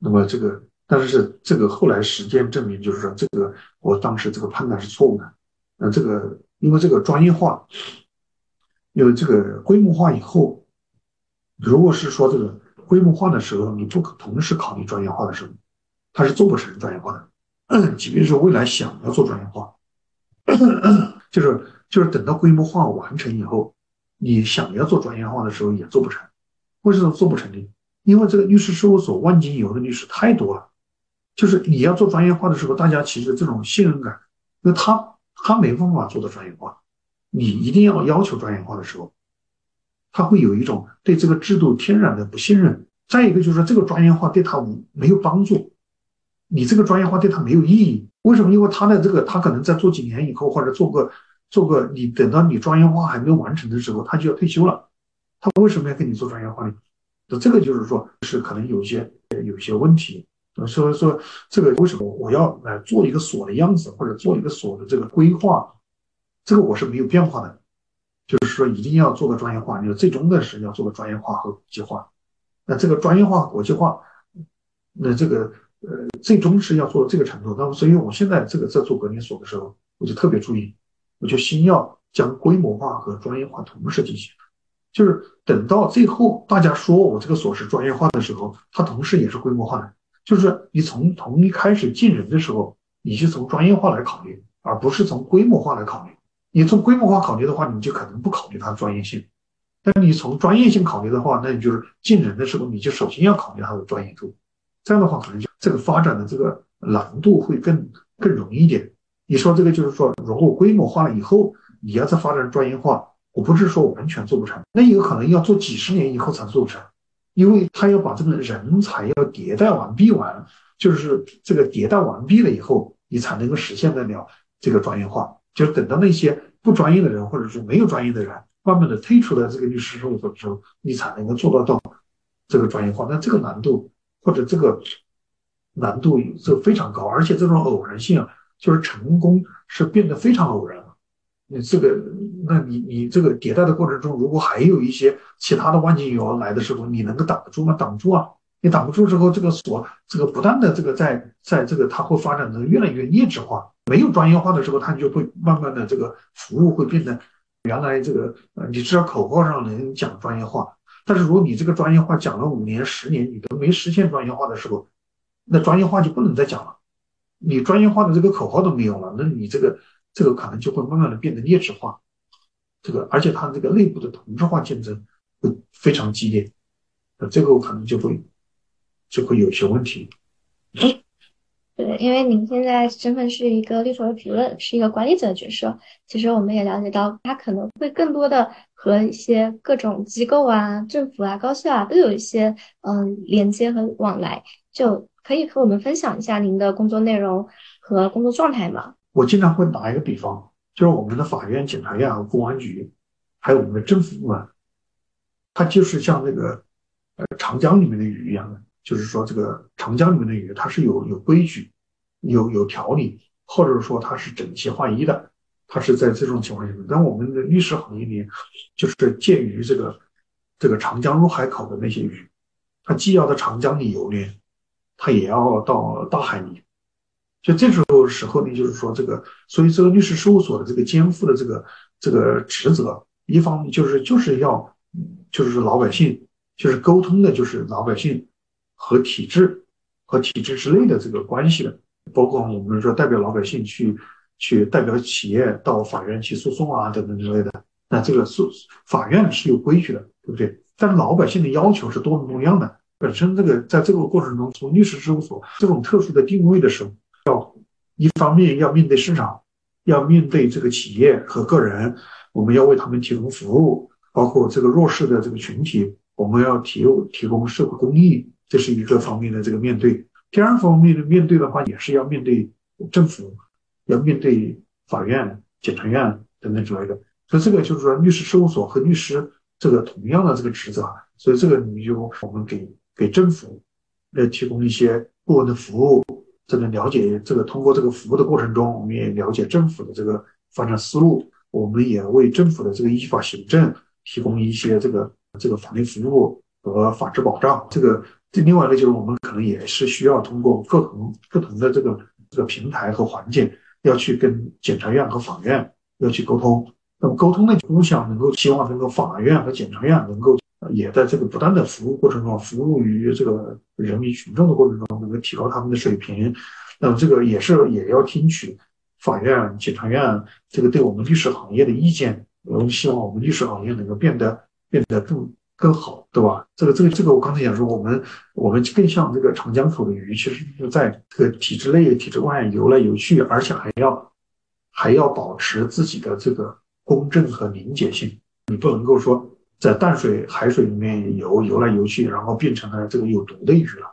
那么这个，但是这个后来实践证明，就是说这个我当时这个判断是错误的。那这个因为这个专业化，因为这个规模化以后，如果是说这个规模化的时候，你不可同时考虑专业化的时候，它是做不成专业化的。即便是未来想要做专业化，就是。就是等到规模化完成以后，你想要做专业化的时候也做不成。为什么做不成呢？因为这个律师事务所万金油的律师太多了。就是你要做专业化的时候，大家其实这种信任感，那他他没办法做到专业化。你一定要要求专业化的时候，他会有一种对这个制度天然的不信任。再一个就是，这个专业化对他无没有帮助，你这个专业化对他没有意义。为什么？因为他的这个他可能在做几年以后，或者做个。做个你等到你专业化还没有完成的时候，他就要退休了。他为什么要跟你做专业化呢？那这个就是说，是可能有些有些问题。所以说，这个为什么我要来做一个所的样子，或者做一个所的这个规划？这个我是没有变化的，就是说一定要做个专业化。你最终的是要做个专业化和国际化。那这个专业化、国际化，那这个呃，最终是要做到这个程度。那么，所以我现在这个在做格林所的时候，我就特别注意。我就先要将规模化和专业化同时进行。就是等到最后大家说我这个所是专业化的时候，它同时也是规模化的。就是你从从一开始进人的时候，你是从专业化来考虑，而不是从规模化来考虑。你从规模化考虑的话，你就可能不考虑它的专业性；但你从专业性考虑的话，那你就是进人的时候，你就首先要考虑它的专业度。这样的话，可能就这个发展的这个难度会更更容易一点。你说这个就是说，如果规模化了以后，你要再发展专业化，我不是说完全做不成，那有可能要做几十年以后才做成，因为他要把这个人才要迭代完毕完，就是这个迭代完毕了以后，你才能够实现得了这个专业化。就等到那些不专业的人，或者说没有专业的人，慢慢的退出了这个律师事务所之后，你才能够做得到这个专业化。那这个难度或者这个难度是非常高，而且这种偶然性啊。就是成功是变得非常偶然了，你这个，那你你这个迭代的过程中，如果还有一些其他的万金油来的时候，你能够挡得住吗？挡不住啊！你挡不住之后，这个所这个不断的这个在在这个它会发展的越来越劣质化，没有专业化的时候，它就会慢慢的这个服务会变得原来这个呃，你至少口号上能讲专业化，但是如果你这个专业化讲了五年十年，你都没实现专业化的时候，那专业化就不能再讲了。你专业化的这个口号都没有了，那你这个这个可能就会慢慢的变得劣质化，这个而且它这个内部的同质化竞争会非常激烈，那这个可能就会就会有些问题。对，因为您现在身份是一个律所的主任，是一个管理者的角色，其实我们也了解到，他可能会更多的和一些各种机构啊、政府啊、高校啊都有一些嗯连接和往来，就。可以和我们分享一下您的工作内容和工作状态吗？我经常会打一个比方，就是我们的法院、检察院和公安局，还有我们的政府部门，它就是像那个呃长江里面的鱼一样的，就是说这个长江里面的鱼，它是有有规矩、有有条理，或者说它是整齐划一的，它是在这种情况下。但我们的律师行业里，就是介于这个这个长江入海口的那些鱼，它既要在长江里游猎。他也要到大海里，就这时候时候呢，就是说这个，所以这个律师事务所的这个肩负的这个这个职责，一方面就是就是要，就是老百姓，就是沟通的，就是老百姓和体制和体制之内的这个关系的，包括我们说代表老百姓去去代表企业到法院去诉讼啊等等之类的，那这个诉法院是有规矩的，对不对？但老百姓的要求是多种多样的。本身这个在这个过程中，从律师事务所这种特殊的定位的时候，要一方面要面对市场，要面对这个企业和个人，我们要为他们提供服务，包括这个弱势的这个群体，我们要提提供社会公益，这是一个方面的这个面对。第二方面的面对的话，也是要面对政府，要面对法院、检察院等等之类的。所以这个就是说，律师事务所和律师这个同样的这个职责，所以这个你就我们给。给政府来提供一些顾问的服务，这个了解这个通过这个服务的过程中，我们也了解政府的这个发展思路，我们也为政府的这个依法行政提供一些这个这个法律服务和法治保障。这个这另外一个就是我们可能也是需要通过不同不同的这个这个平台和环境，要去跟检察院和法院要去沟通。那么沟通呢，就想能够希望能够法院和检察院能够。也在这个不断的服务过程中，服务于这个人民群众的过程中，能够提高他们的水平。那么这个也是也要听取法院、检察院这个对我们律师行业的意见。我们希望我们律师行业能够变得变得更更好，对吧？这个这个这个，我刚才讲说，我们我们更像这个长江口的鱼，其实是在这个体制内、体制外游来游去，而且还要还要保持自己的这个公正和凝结性。你不能够说。在淡水、海水里面游游来游去，然后变成了这个有毒的鱼了，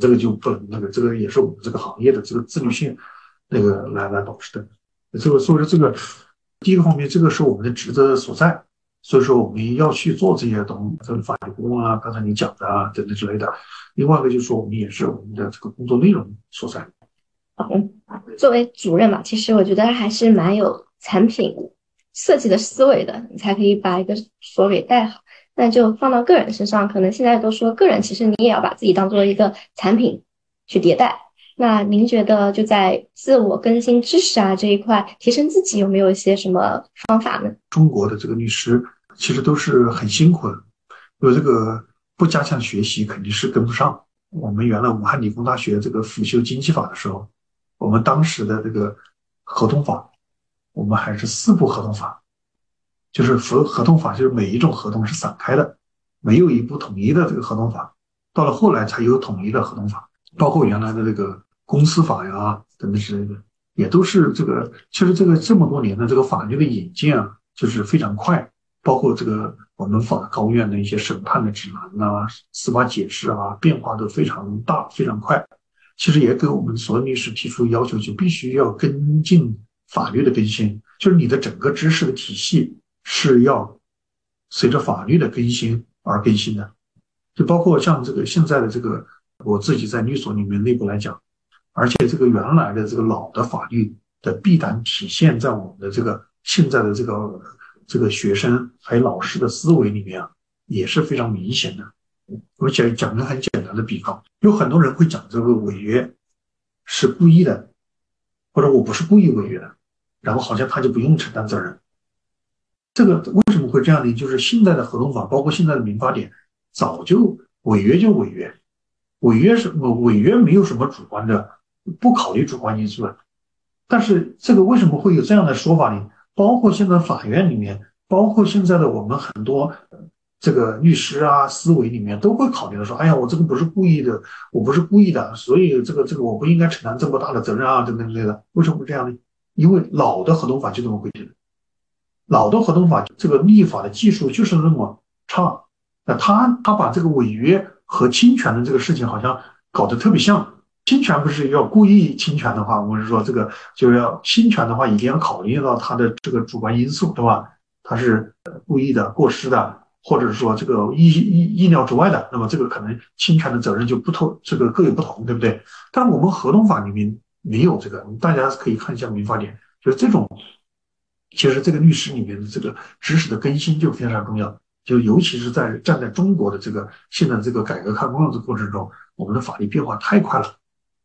这个就不能那个，这个也是我们这个行业的这个自律性，那个来来保持的。这个所以说这个第一个方面，这个是我们的职责所在，所以说我们要去做这些东西，这个法律顾问啊，刚才你讲的啊等等之类的。另外一个就是说，我们也是我们的这个工作内容所在。嗯，作为主任嘛，其实我觉得还是蛮有产品。设计的思维的，你才可以把一个锁给带好。那就放到个人身上，可能现在都说个人，其实你也要把自己当做一个产品去迭代。那您觉得就在自我更新知识啊这一块，提升自己有没有一些什么方法呢？中国的这个律师其实都是很辛苦的，有这个不加强学习肯定是跟不上。我们原来武汉理工大学这个辅修经济法的时候，我们当时的这个合同法，我们还是四部合同法，就是合合同法就是每一种合同是散开的，没有一部统一的这个合同法。到了后来才有统一的合同法，包括原来的这个公司法呀等等之类的，也都是这个。其实这个这么多年的这个法律的引进啊，就是非常快。包括这个我们法高院的一些审判的指南呐、司法解释啊，变化都非常大、非常快。其实也给我们所有律师提出要求，就必须要跟进法律的更新，就是你的整个知识的体系是要随着法律的更新而更新的。就包括像这个现在的这个，我自己在律所里面内部来讲，而且这个原来的这个老的法律的弊端体现在我们的这个现在的这个这个学生还有老师的思维里面啊，也是非常明显的。我讲讲个很简单的比方，有很多人会讲这个违约是故意的，或者我不是故意违约的，然后好像他就不用承担责任。这个为什么会这样呢？就是现在的合同法，包括现在的民法典。早就违约就违约，违约是违约没有什么主观的，不考虑主观因素的。但是这个为什么会有这样的说法呢？包括现在法院里面，包括现在的我们很多这个律师啊思维里面都会考虑的说，哎呀，我这个不是故意的，我不是故意的，所以这个这个我不应该承担这么大的责任啊，等等之类的。为什么会这样呢？因为老的合同法就这么规定的，老的合同法这个立法的技术就是那么差。那他他把这个违约和侵权的这个事情好像搞得特别像，侵权不是要故意侵权的话，我是说这个就是要侵权的话，一定要考虑到他的这个主观因素，对吧？他是故意的、过失的，或者是说这个意意意料之外的，那么这个可能侵权的责任就不同，这个各有不同，对不对？但我们合同法里面没有这个，大家可以看一下民法典，就是这种，其实这个律师里面的这个知识的更新就非常重要。就尤其是在站在中国的这个现在这个改革开放的过程中，我们的法律变化太快了。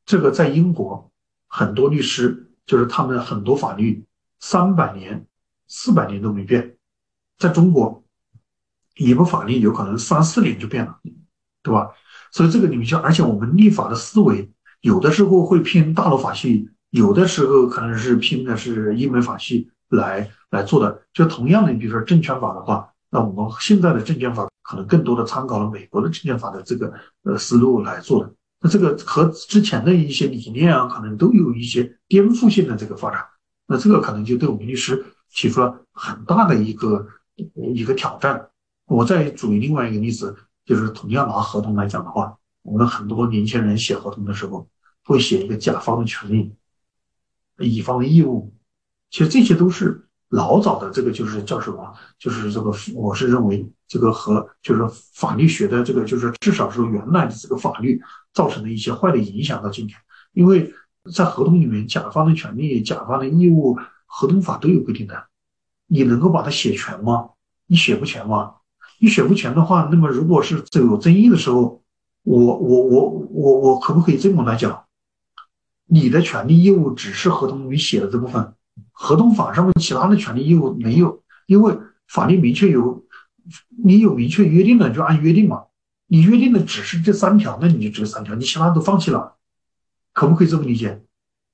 这个在英国很多律师就是他们很多法律三百年、四百年都没变，在中国一部法律有可能三四年就变了，对吧？所以这个里面就而且我们立法的思维有的时候会偏大陆法系，有的时候可能是偏的是英美法系来来做的。就同样的，你比如说证券法的话。那我们现在的证券法可能更多的参考了美国的证券法的这个呃思路来做的，那这个和之前的一些理念啊，可能都有一些颠覆性的这个发展，那这个可能就对我们律师提出了很大的一个一个挑战。我再举另外一个例子，就是同样拿合同来讲的话，我们很多年轻人写合同的时候会写一个甲方的权利，乙方的义务，其实这些都是。老早的这个就是叫什么？就是这个，我是认为这个和就是法律学的这个，就是至少是原来的这个法律造成的一些坏的影响到今天。因为在合同里面，甲方的权利、甲方的义务，合同法都有规定的。你能够把它写全吗？你写不全吗？你写不全的话，那么如果是有争议的时候，我我我我我可不可以这么来讲？你的权利义务只是合同里面写的这部分。合同法上面其他的权利义务没有，因为法律明确有，你有明确约定的就按约定嘛。你约定的只是这三条，那你就这三条，你其他都放弃了，可不可以这么理解？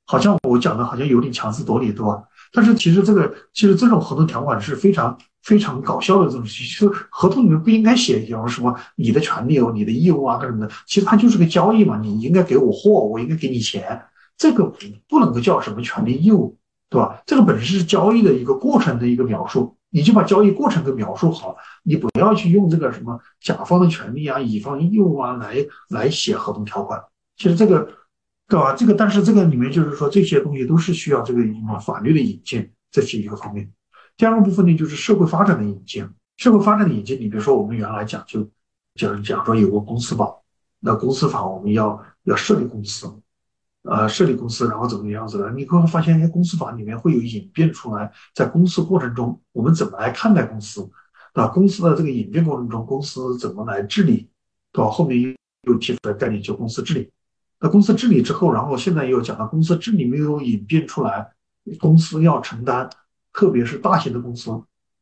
好像我讲的好像有点强词夺理，对吧？但是其实这个其实这种合同条款是非常非常搞笑的东西。其实合同里面不应该写有什么你的权利哦、你的义务啊什么的。其实它就是个交易嘛，你应该给我货，我应该给你钱，这个不能够叫什么权利义务。对吧？这个本身是交易的一个过程的一个描述，你就把交易过程给描述好，你不要去用这个什么甲方的权利啊、乙方义务啊来来写合同条款。其实这个，对吧？这个但是这个里面就是说这些东西都是需要这个什么法律的引进，这是一个方面。第二个部分呢，就是社会发展的引进。社会发展的引进，你比如说我们原来讲就讲讲说有个公司法，那公司法我们要要设立公司。呃，设立公司，然后怎么样子的？你会发现，哎，公司法里面会有演变出来，在公司过程中，我们怎么来看待公司？那，公司的这个演变过程中，公司怎么来治理？对吧？后面又又提出来概念叫公司治理。那公司治理之后，然后现在又讲到公司治理没有演变出来，公司要承担，特别是大型的公司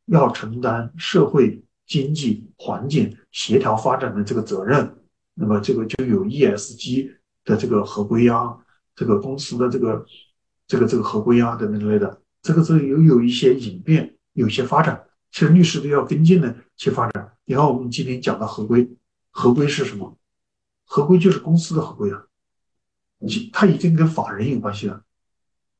要承担社会经济环境协调发展的这个责任。那么这个就有 ESG 的这个合规啊，这个公司的这个这个这个合规啊等等之类的，这个是有有一些演变，有一些发展，其实律师都要跟进的去发展。你看我们今天讲的合规，合规是什么？合规就是公司的合规啊，它已经跟法人有关系了，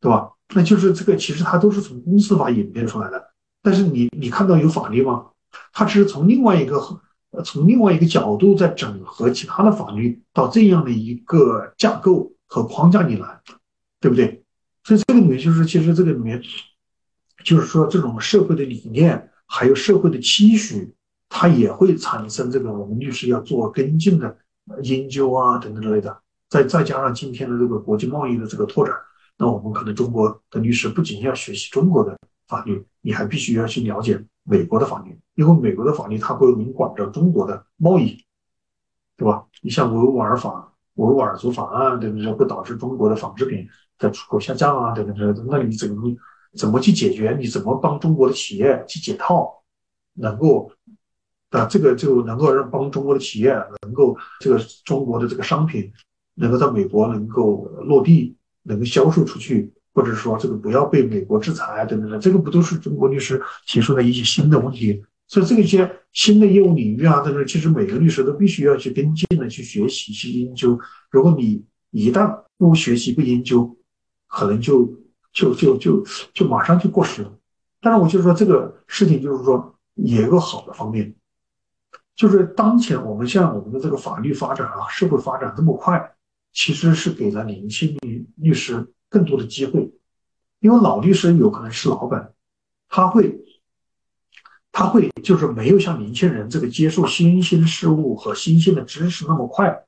对吧？那就是这个其实它都是从公司法演变出来的，但是你你看到有法律吗？它只是从另外一个。从另外一个角度再整合其他的法律到这样的一个架构和框架里来，对不对？所以这个里面就是，其实这个里面就是说，这种社会的理念还有社会的期许，它也会产生这个我们律师要做跟进的研究啊等等之类的。再再加上今天的这个国际贸易的这个拓展，那我们可能中国的律师不仅要学习中国的法律，你还必须要去了解。美国的法律，因为美国的法律它会明管着中国的贸易，对吧？你像维吾尔法、维吾尔族法案对不对，会导致中国的纺织品的出口下降啊等等之类的。那你怎么怎么去解决？你怎么帮中国的企业去解套，能够啊这个就能够让帮中国的企业能够这个中国的这个商品能够在美国能够落地，能够销售出去。或者说这个不要被美国制裁等等的，这个不都是中国律师提出的一些新的问题？所以这个一些新的业务领域啊，等等，其实每个律师都必须要去跟进的去学习、去研究。如果你一旦不学习、不研究，可能就就就就就马上就过时了。但是我就说这个事情，就是说也有个好的方面，就是当前我们像我们的这个法律发展啊、社会发展这么快，其实是给了年轻律律师。更多的机会，因为老律师有可能是老板，他会，他会就是没有像年轻人这个接受新鲜事物和新鲜的知识那么快，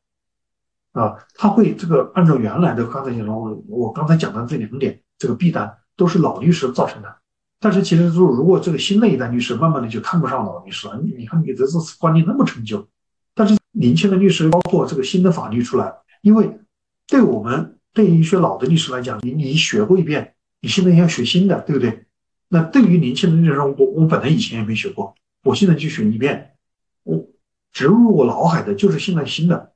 啊，他会这个按照原来的刚才讲的我我刚才讲的这两点，这个弊端都是老律师造成的。但是其实就，如果这个新的一代律师慢慢的就看不上老律师了，你看你的这观念那么陈旧，但是年轻的律师包括这个新的法律出来，因为对我们。对于一些老的律师来讲，你你学过一遍，你现在要学新的，对不对？那对于年轻的律师，我我本来以前也没学过，我现在去学一遍，我植入我脑海的就是现在新的。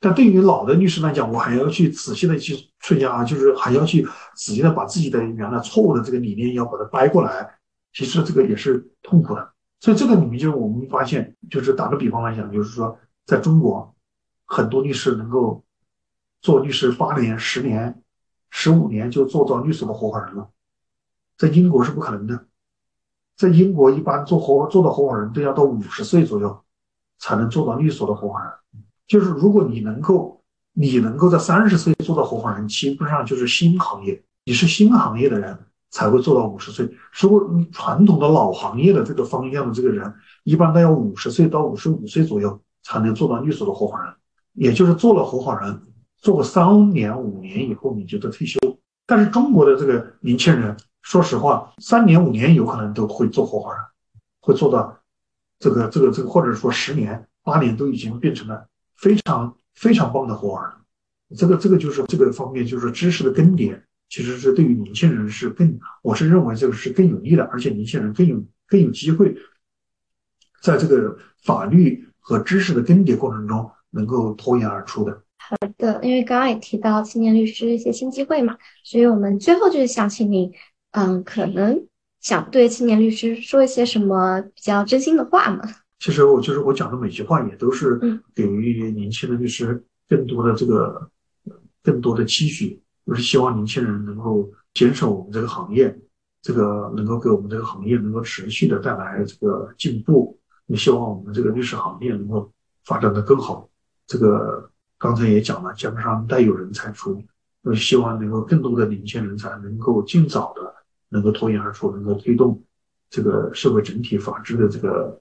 但对于老的律师来讲，我还要去仔细的去出家啊，就是还要去仔细的把自己的原来错误的这个理念要把它掰过来，其实这个也是痛苦的。所以这个里面就是我们发现，就是打个比方来讲，就是说在中国，很多律师能够。做律师八年、十年、十五年就做到律所的合伙人了，在英国是不可能的。在英国，一般做合做到合伙人都要到五十岁左右才能做到律所的合伙人。就是如果你能够，你能够在三十岁做到合伙人，基本上就是新行业，你是新行业的人才会做到五十岁。如果传统的老行业的这个方向的这个人，一般都要五十岁到五十五岁左右才能做到律所的合伙人，也就是做了合伙人。做个三年五年以后你就得退休，但是中国的这个年轻人，说实话，三年五年有可能都会做合伙人，会做到这个这个这个，或者说十年八年都已经变成了非常非常棒的合伙人。这个这个就是这个方面，就是知识的更迭，其实是对于年轻人是更，我是认为这个是更有利的，而且年轻人更有更有机会，在这个法律和知识的更迭过程中能够脱颖而出的。好的，因为刚刚也提到青年律师一些新机会嘛，所以我们最后就是想请您，嗯，可能想对青年律师说一些什么比较真心的话嘛？其实我就是我讲的每句话也都是给予年轻的律师更多的这个更多的期许，就是希望年轻人能够坚守我们这个行业，这个能够给我们这个行业能够持续的带来这个进步，也希望我们这个律师行业能够发展的更好，这个。刚才也讲了，江山代有人才出，我希望能够更多的领先人才能够尽早的能够脱颖而出，能够推动这个社会整体法治的这个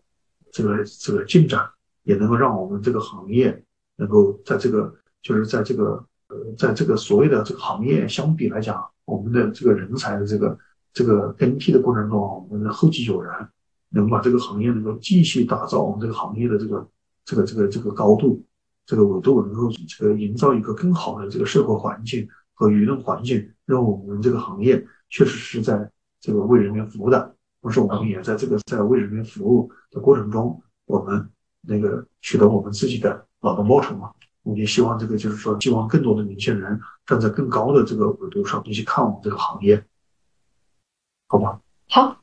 这个这个进展，也能够让我们这个行业能够在这个就是在这个呃在这个所谓的这个行业相比来讲，我们的这个人才的这个这个更替的过程中，我们的后继有人，能把这个行业能够继续打造我们这个行业的这个这个这个这个高度。这个维度，能够这个营造一个更好的这个社会环境和舆论环境，让我们这个行业确实是在这个为人民服务的。同时，我们也在这个在为人民服务的过程中，我们那个取得我们自己的劳动报酬嘛。我们也希望这个就是说，希望更多的年轻人站在更高的这个维度上一起看我们这个行业，好吧？好，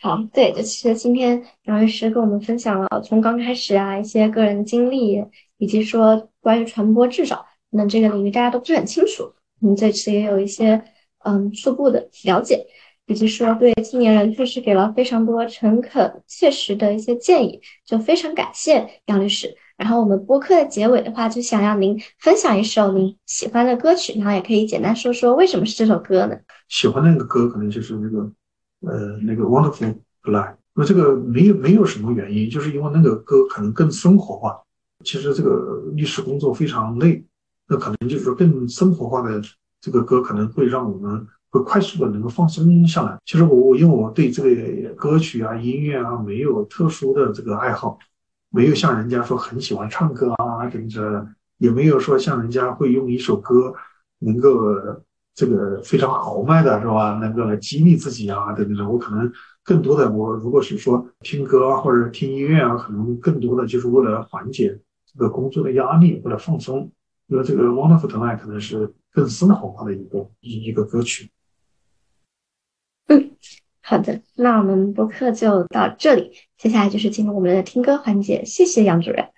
好，对，就其实今天杨律师跟我们分享了从刚开始啊一些个人经历，以及说关于传播制造，那这个领域大家都不是很清楚，我们这次也有一些嗯初步的了解。以及说对青年人确实给了非常多诚恳切实的一些建议，就非常感谢杨律师。然后我们播客的结尾的话，就想让您分享一首您喜欢的歌曲，然后也可以简单说说为什么是这首歌呢？喜欢那个歌可能就是那个呃那个 Wonderful Life，那这个没有没有什么原因，就是因为那个歌可能更生活化。其实这个律师工作非常累，那可能就是说更生活化的这个歌可能会让我们。会快速的能够放松下来。其实我我因为我对这个歌曲啊、音乐啊没有特殊的这个爱好，没有像人家说很喜欢唱歌啊，等等，也没有说像人家会用一首歌能够这个非常豪迈的是吧？能够来激励自己啊等等。我可能更多的，我如果是说听歌啊或者听音乐啊，可能更多的就是为了缓解这个工作的压力，或者放松。因为这个《Wonderful Tonight》可能是更生活化的一个一一个歌曲。嗯，好的，那我们播客就到这里，接下来就是进入我们的听歌环节，谢谢杨主任。